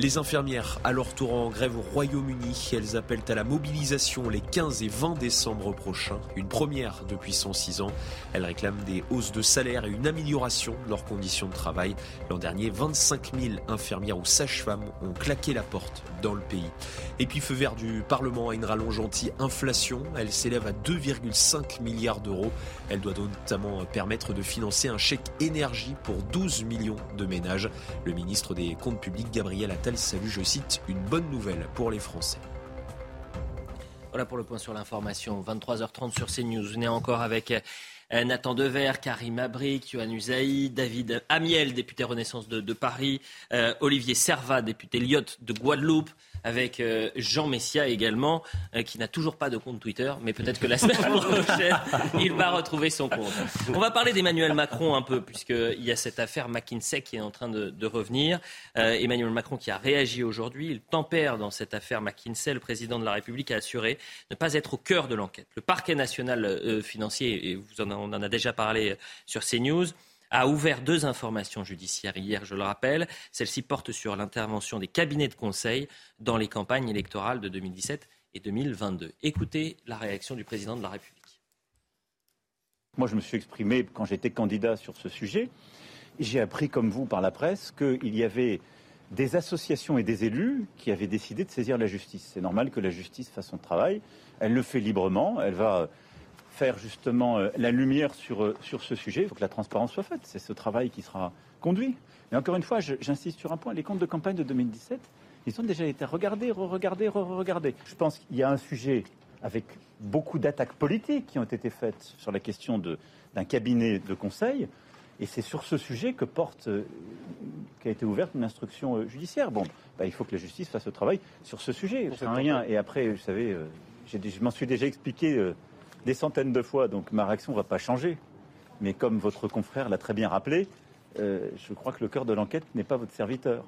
Les infirmières, à leur tour en grève au Royaume-Uni, elles appellent à la mobilisation les 15 et 20 décembre prochains. Une première depuis 106 ans. Elles réclament des hausses de salaire et une amélioration de leurs conditions de travail. L'an dernier, 25 000 infirmières ou sages-femmes ont claqué la porte dans le pays. Et puis feu vert du Parlement à une rallonge anti-inflation. Elle s'élève à 2,5 milliards d'euros. Elle doit notamment permettre de financer un chèque énergie pour 12 millions de ménages. Le ministre des Comptes publics, Gabriel Attal, salue, je cite, une bonne nouvelle pour les Français. Voilà pour le point sur l'information. 23h30 sur CNews. Vous venez encore avec euh, Nathan Dever, Karim Abrik, Yohann Usaï, David Amiel, député Renaissance de, Paris, euh, Olivier Serva, député Lyotte de Guadeloupe, avec euh, Jean Messia également, euh, qui n'a toujours pas de compte Twitter, mais peut-être que la semaine prochaine, il va retrouver son compte. On va parler d'Emmanuel Macron un peu, puisqu'il y a cette affaire McKinsey qui est en train de, de revenir. Euh, Emmanuel Macron qui a réagi aujourd'hui, il tempère dans cette affaire McKinsey. Le président de la République a assuré ne pas être au cœur de l'enquête. Le parquet national euh, financier, et vous en, on en a déjà parlé sur CNews, a ouvert deux informations judiciaires hier, je le rappelle. Celle-ci porte sur l'intervention des cabinets de conseil dans les campagnes électorales de 2017 et 2022. Écoutez la réaction du président de la République. Moi, je me suis exprimé quand j'étais candidat sur ce sujet. J'ai appris, comme vous, par la presse, qu'il y avait des associations et des élus qui avaient décidé de saisir la justice. C'est normal que la justice fasse son travail. Elle le fait librement. Elle va faire justement euh, la lumière sur, euh, sur ce sujet. Il faut que la transparence soit faite. C'est ce travail qui sera conduit. Mais encore une fois, j'insiste sur un point. Les comptes de campagne de 2017, ils ont déjà été regardés, re-regardés, re-regardés. Je pense qu'il y a un sujet avec beaucoup d'attaques politiques qui ont été faites sur la question d'un cabinet de conseil. Et c'est sur ce sujet que porte, euh, qu'a été ouverte une instruction euh, judiciaire. Bon, bah, il faut que la justice fasse le travail sur ce sujet. Rien. Et après, vous savez, euh, je m'en suis déjà expliqué des centaines de fois, donc ma réaction ne va pas changer. Mais comme votre confrère l'a très bien rappelé, je crois que le cœur de l'enquête n'est pas votre serviteur.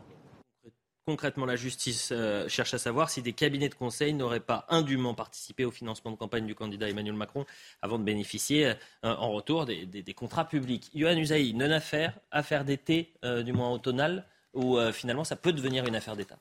Concrètement, la justice euh, cherche à savoir si des cabinets de conseil n'auraient pas indûment participé au financement de campagne du candidat Emmanuel Macron avant de bénéficier euh, en retour des, contrats publics. Yohann Usaï, non-affaire, affaire d'été, euh, du moins automnale, ou finalement ça peut devenir une affaire d'État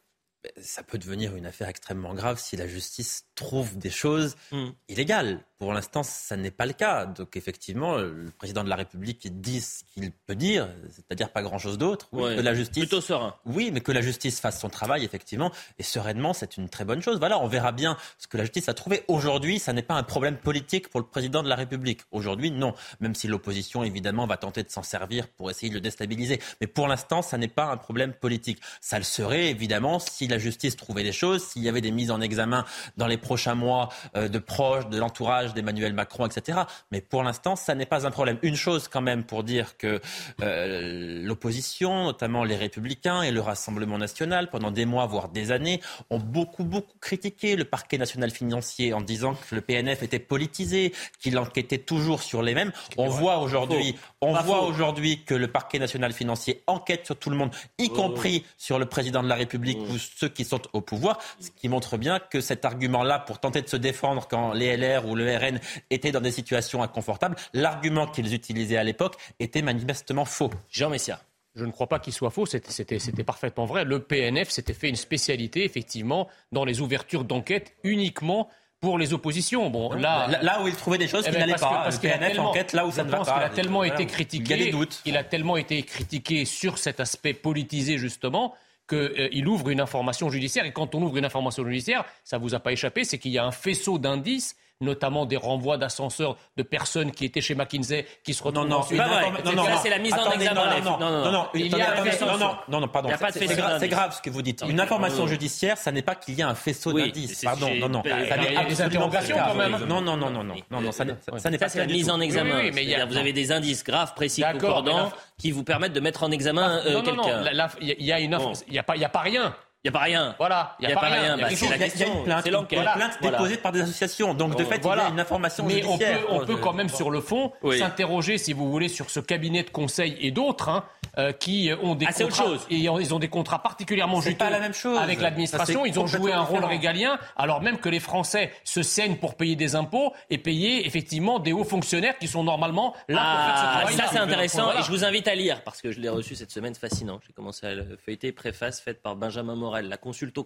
ça peut devenir une affaire extrêmement grave si la justice trouve des choses hmm. illégales. Pour l'instant, ça n'est pas le cas. Donc effectivement, le président de la République dit ce qu'il peut dire, c'est-à-dire pas grand-chose d'autre. que la justice plutôt serein. Oui, mais que la justice fasse son travail effectivement et sereinement, c'est une très bonne chose. Voilà, on verra bien ce que la justice a trouvé. Aujourd'hui, ça n'est pas un problème politique pour le président de la République. Aujourd'hui, non. Même si l'opposition évidemment va tenter de s'en servir pour essayer de le déstabiliser, mais pour l'instant, ça n'est pas un problème politique. Ça le serait évidemment si la justice trouvait des choses, s'il y avait des mises en examen dans les prochains mois euh, de proches, de l'entourage d'Emmanuel Macron, etc. Mais pour l'instant, ça n'est pas un problème. Une chose quand même pour dire que euh, l'opposition, notamment les Républicains et le Rassemblement national, pendant des mois, voire des années, ont beaucoup, beaucoup critiqué le parquet national financier en disant que le PNF était politisé, qu'il enquêtait toujours sur les mêmes. On voit aujourd'hui, on voit aujourd'hui que le parquet national financier enquête sur tout le monde, y compris sur le président de la République ou ceux qui sont au pouvoir, ce qui montre bien que cet argument-là, pour tenter de se défendre quand les LR ou le RN étaient dans des situations inconfortables, l'argument qu'ils utilisaient à l'époque était manifestement faux. Jean Messia. Je ne crois pas qu'il soit faux, c'était parfaitement vrai. Le PNF s'était fait une spécialité, effectivement, dans les ouvertures d'enquête uniquement pour les oppositions. Bon, là, là, où il trouvait des choses qui eh ben, n'allaient pas. Parce le PNF enquête là où ça ne va pas. Il a tellement été critiqué. Il y a des doutes. Il a tellement été critiqué sur cet aspect politisé justement qu'il euh, ouvre une information judiciaire. Et quand on ouvre une information judiciaire, ça ne vous a pas échappé, c'est qu'il y a un faisceau d'indices notamment des renvois d'ascenseurs de personnes qui étaient chez McKinsey, qui se retrouvent non, non, ensuite. Non, non, non, c'est la mise en examen. Non, non, non, non, il y a non, non, non, non, pardon. C'est grave ce que vous dites. Une information judiciaire, ça n'est pas qu'il y a un faisceau d'indices. Pardon, non, non. Ça n'est quand même. Non, non, non, non, non, non, ça n'est pas. C'est la mise en examen. Vous avez des indices graves, précis, concordants, qui vous permettent de mettre en examen quelqu'un. Il y a une, il y a pas, il y a pas rien. Il n'y a pas rien. Voilà, il n'y a, pas rien. Bah, c'est la question. Il y a une plainte, une plainte déposée par des associations. Donc, de fait, il y a une information Mais judiciaire. on peut, on peut quand même, sur le fond, s'interroger, si vous voulez, sur ce cabinet de conseil et d'autres hein, euh, qui ont des ah, contrats. Et ils ont des contrats particulièrement juteux pas la même chose. avec l'administration. Ils ont joué un rôle régalien, alors même que les Français se saignent pour payer des impôts et payer effectivement des hauts fonctionnaires qui sont normalement là pour faire ce ah, travail. Ça, c'est intéressant. Et je vous invite à lire, parce que je l'ai reçu cette semaine, fascinant. J'ai commencé à le feuilleter, préface faite par Benjamin Morel, la consulto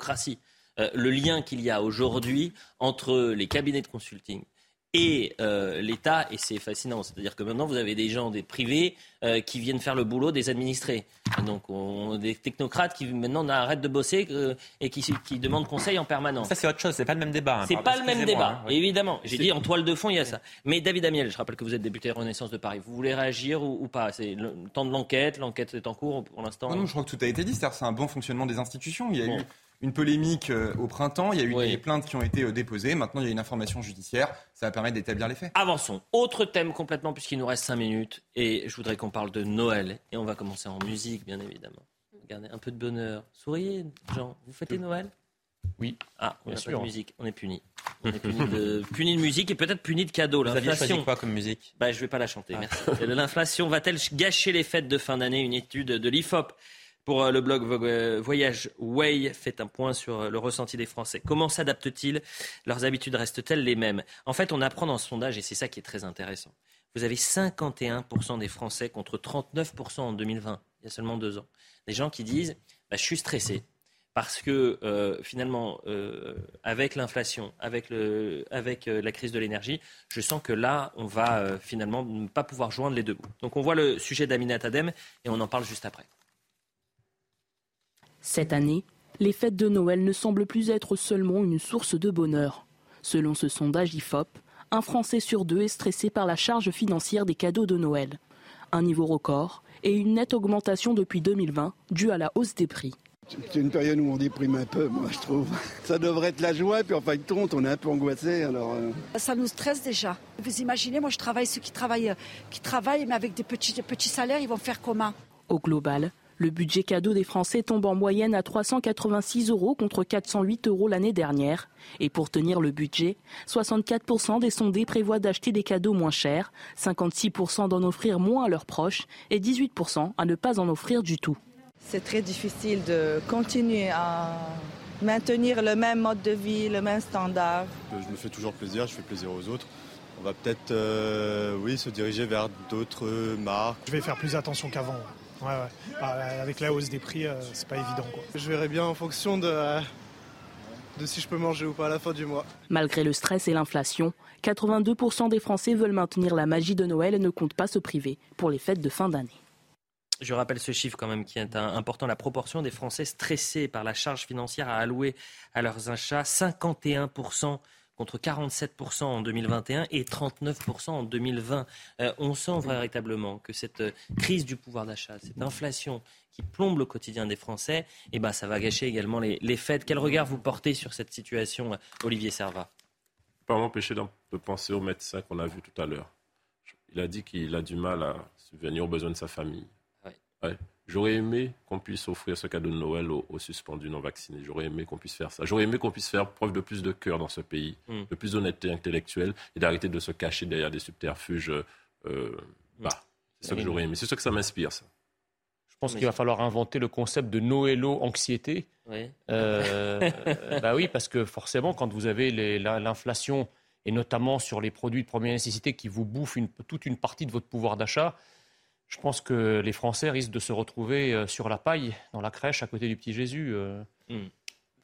euh, le lien qu'il y a aujourd'hui entre les cabinets de consulting et euh, l'État, et c'est fascinant. C'est-à-dire que maintenant, vous avez des gens, des privés, euh, qui viennent faire le boulot des administrés. Donc, on, des technocrates qui maintenant n'arrêtent de bosser et qui, qui, demandent conseil en permanence. Ça, c'est autre chose, c'est pas le même débat. Hein, c'est pas le même débat, hein, évidemment. J'ai dit en toile de fond, il y a ça. Mais David Amiel, je rappelle que vous êtes député Renaissance de Paris. Vous voulez réagir ou, pas? C'est le temps de l'enquête, l'enquête est en cours pour l'instant. Non, je crois que tout a été dit. C'est-à-dire, c'est un bon fonctionnement des institutions. Il y a eu une polémique euh, au printemps, il y a eu des plaintes qui ont été euh, déposées, maintenant il y a une information judiciaire, ça va permettre d'établir les faits. Avançons. Autre thème complètement, puisqu'il nous reste 5 minutes, et je voudrais qu'on parle de Noël, et on va commencer en musique, bien évidemment. Regardez, un peu de bonheur. Souriez, Jean, vous fêtez Noël? Oui. Ah, on bien sûr. de musique. On est puni. On est puni de, puni de musique et peut-être puni de cadeaux. Choisi quoi comme musique? Bah, Je vais pas la chanter, merci. L'inflation va-t-elle gâcher les fêtes de fin d'année? Une étude de l'IFOP pour euh, le blog euh, Voyage Way, fait un point sur euh, le ressenti des Français. Comment s'adaptent-ils? Leurs habitudes restent-elles les mêmes? En fait, on apprend dans ce sondage, et c'est ça qui est très intéressant. Vous avez 51% des Français contre 39% en 2020, il y a seulement deux ans. Des gens qui disent bah, Je suis stressé. Parce que finalement, avec l'inflation, avec, la crise de l'énergie, je sens que là, on va finalement pas pouvoir joindre les deux bouts. Donc on voit le sujet d'Aminat Adem et on en parle juste après. Cette année, les fêtes de Noël ne semblent plus être seulement une source de bonheur. Selon ce sondage IFOP, un Français sur deux est stressé par la charge financière des cadeaux de Noël. Un niveau record et une nette augmentation depuis 2020 due à la hausse des prix. C'est une période où on déprime un peu, moi, je trouve. Ça devrait être la joie, puis en fin de compte, on est un peu angoissé. Alors, euh. Ça nous stresse déjà. Vous imaginez, moi, je travaille, ceux qui travaillent, qui travaillent, mais avec des petits, petits salaires, ils vont faire comment? Au global, le budget cadeau des Français tombe en moyenne à 386 euros contre 408 euros l'année dernière. Et pour tenir le budget, 64% des sondés prévoient d'acheter des cadeaux moins chers, 56% d'en offrir moins à leurs proches et 18% à ne pas en offrir du tout. C'est très difficile de continuer à maintenir le même mode de vie, le même standard. Je me fais toujours plaisir, je fais plaisir aux autres. On va peut-être euh, oui, se diriger vers d'autres marques. Je vais faire plus attention qu'avant. Ouais, ouais. Bah, avec la hausse des prix, euh, c'est pas évident. Quoi. Je verrai bien en fonction de, euh, de si je peux manger ou pas à la fin du mois. Malgré le stress et l'inflation, 82% des Français veulent maintenir la magie de Noël et ne comptent pas se priver pour les fêtes de fin d'année. Je rappelle ce chiffre quand même qui est important. La proportion des Français stressés par la charge financière à allouer à leurs achats, 51% contre 47% en 2021 et 39% en 2020. Euh, on sent véritablement que cette euh, crise du pouvoir d'achat, cette inflation qui plombe le quotidien des Français, eh ben, ça va gâcher également les, fêtes. Quel regard vous portez sur cette situation, Olivier Servat? Pas m'empêcher de penser au médecin qu'on a vu tout à l'heure. Il a dit qu'il a du mal à subvenir aux besoins de sa famille. J'aurais aimé qu'on puisse offrir ce cadeau de Noël aux, suspendus non vaccinés. J'aurais aimé qu'on puisse faire ça. J'aurais aimé qu'on puisse faire preuve de plus de cœur dans ce pays, mm. de plus d'honnêteté intellectuelle et d'arrêter de se cacher derrière des subterfuges. Euh, bah, c'est ce que j'aurais aimé. C'est ce que ça m'inspire, ça. Je pense qu'il va falloir inventer le concept de Noëlo anxiété. Oui. Euh, bah oui, parce que forcément, quand vous avez l'inflation et notamment sur les produits de première nécessité qui vous bouffent toute une partie de votre pouvoir d'achat, je pense que les Français risquent de se retrouver euh, sur la paille, dans la crèche, à côté du petit Jésus. Euh. Hmm.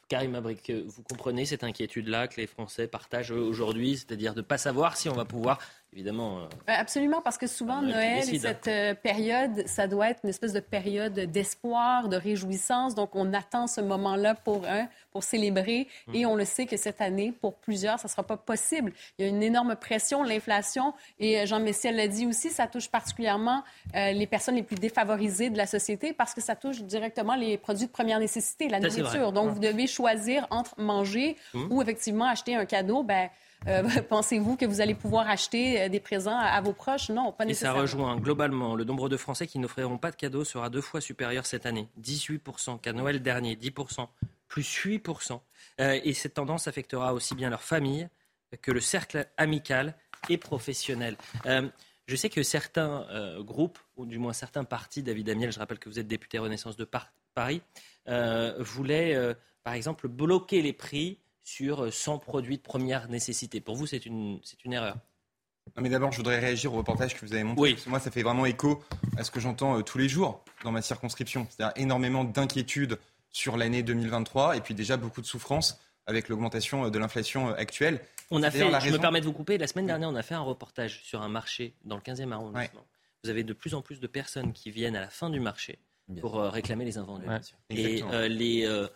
Karim Abric, vous comprenez cette inquiétude-là que les Français partagent aujourd'hui, c'est-à-dire de ne pas savoir si on va pouvoir évidemment. Euh, absolument, parce que souvent, Noël et cette euh, période, ça doit être une espèce de période d'espoir, de réjouissance. Donc, on attend ce moment-là pour un, pour célébrer. Mm. Et on le sait que cette année, pour plusieurs, ça ne sera pas possible. Il y a une énorme pression, l'inflation. Et euh, Jean Messier l'a dit aussi, ça touche particulièrement les personnes les plus défavorisées de la société parce que ça touche directement les produits de première nécessité, la nourriture. Donc, vous devez choisir entre manger mm. ou effectivement acheter un cadeau. Ben, euh, pensez-vous que vous allez pouvoir acheter euh, des présents à, vos proches? Non, pas nécessairement. Et ça rejoint globalement le nombre de Français qui n'offriront pas de cadeaux sera deux fois supérieur cette année. 18% qu'à Noël dernier, 10%, plus 8%. Euh, et cette tendance affectera aussi bien leur famille que le cercle amical et professionnel. je sais que certains groupes, ou du moins certains partis, David Amiel, je rappelle que vous êtes député Renaissance de Paris, voulaient, par exemple, bloquer les prix sur 100 produits de première nécessité. Pour vous, c'est une, c'est une erreur mais d'abord, je voudrais réagir au reportage que vous avez montré. Parce que moi, ça fait vraiment écho à ce que j'entends euh, tous les jours dans ma circonscription. C'est-à-dire énormément d'inquiétudes sur l'année 2023 et puis déjà beaucoup de souffrance avec l'augmentation euh, de l'inflation euh, actuelle. On a fait, je me permets de vous couper, la semaine dernière, on a fait un reportage sur un marché dans le 15e arrondissement. Vous avez de plus en plus de personnes qui viennent à la fin du marché pour euh, réclamer les invendus. Et euh, les, euh,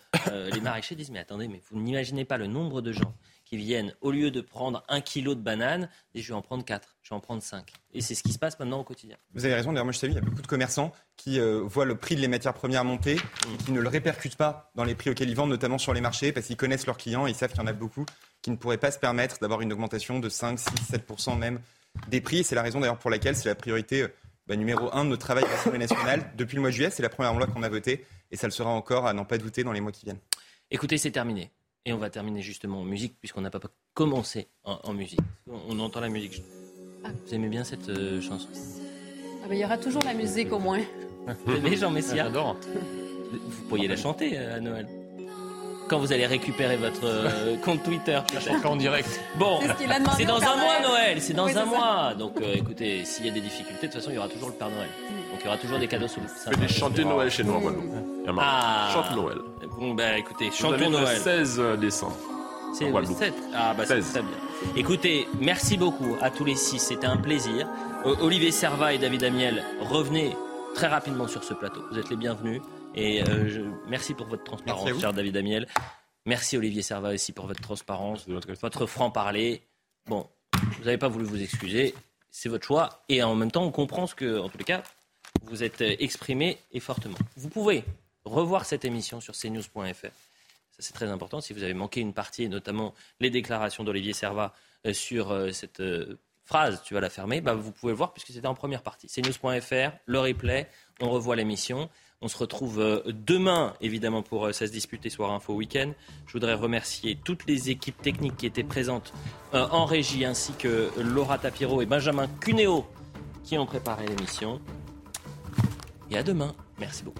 les maraîchers disent, mais attendez, mais vous n'imaginez pas le nombre de gens qui viennent, au lieu de prendre un kilo de bananes, disent, je vais en prendre quatre, je vais en prendre cinq. Et c'est ce qui se passe maintenant au quotidien. Vous avez raison, d'ailleurs, moi je savais, il y a beaucoup de commerçants qui voient le prix de les matières premières monter et qui ne le répercutent pas dans les prix auxquels ils vendent, notamment sur les marchés, parce qu'ils connaissent leurs clients et ils savent qu'il y en a beaucoup qui ne pourraient pas se permettre d'avoir une augmentation de 5, 6, 7% même des prix. C'est la raison d'ailleurs pour laquelle c'est la priorité bah, numéro un de notre travail à l'Assemblée nationale. Depuis le mois de juillet, c'est la première loi qu'on a votée et ça le sera encore à n'en pas douter dans les mois qui viennent. Écoutez, c'est terminé. Et on va terminer justement en musique, puisqu'on n'a pas commencé en, musique. On, entend la musique. Vous aimez bien cette euh, chanson? Ah Il y aura toujours la musique au moins. Aimez Jean Messia J'adore. Vous pourriez la chanter euh, à Noël quand vous allez récupérer votre euh, compte Twitter. en direct. Bon, c'est dans un mois Noël, c'est dans un mois. Donc euh, écoutez, s'il y a des difficultés, de toute façon, il y aura toujours le Père Noël. Donc il y aura toujours des cadeaux sous le sapin. des chanter Noël chez nous en Ah. Chante Noël. Bon, ben écoutez, chantons Noël. le 16 décembre. C'est le 7. Ah bah c'est très bien. Écoutez, merci beaucoup à tous les six, c'était un plaisir. Euh, Olivier Serva et David Amiel, revenez très rapidement sur ce plateau. Vous êtes les bienvenus. Et euh, merci pour votre transparence, cher David Amiel. Merci Olivier Serva aussi pour votre transparence, votre franc-parler. Bon, vous n'avez pas voulu vous excuser, c'est votre choix. Et en même temps, on comprend ce que, en tous les cas, vous êtes exprimé et fortement. Vous pouvez revoir cette émission sur cnews.fr. Ça, c'est très important. Si vous avez manqué une partie, et notamment les déclarations d'Olivier Servat euh, sur euh, cette euh, phrase, tu vas la fermer, bah, vous pouvez le voir puisque c'était en première partie. cnews.fr, le replay, on revoit l'émission. On se retrouve demain, évidemment, pour Ça se disputer soir info week-end. Je voudrais remercier toutes les équipes techniques qui étaient présentes en régie, ainsi que Laura Tapiro et Benjamin Cuneo qui ont préparé l'émission. Et à demain. Merci beaucoup.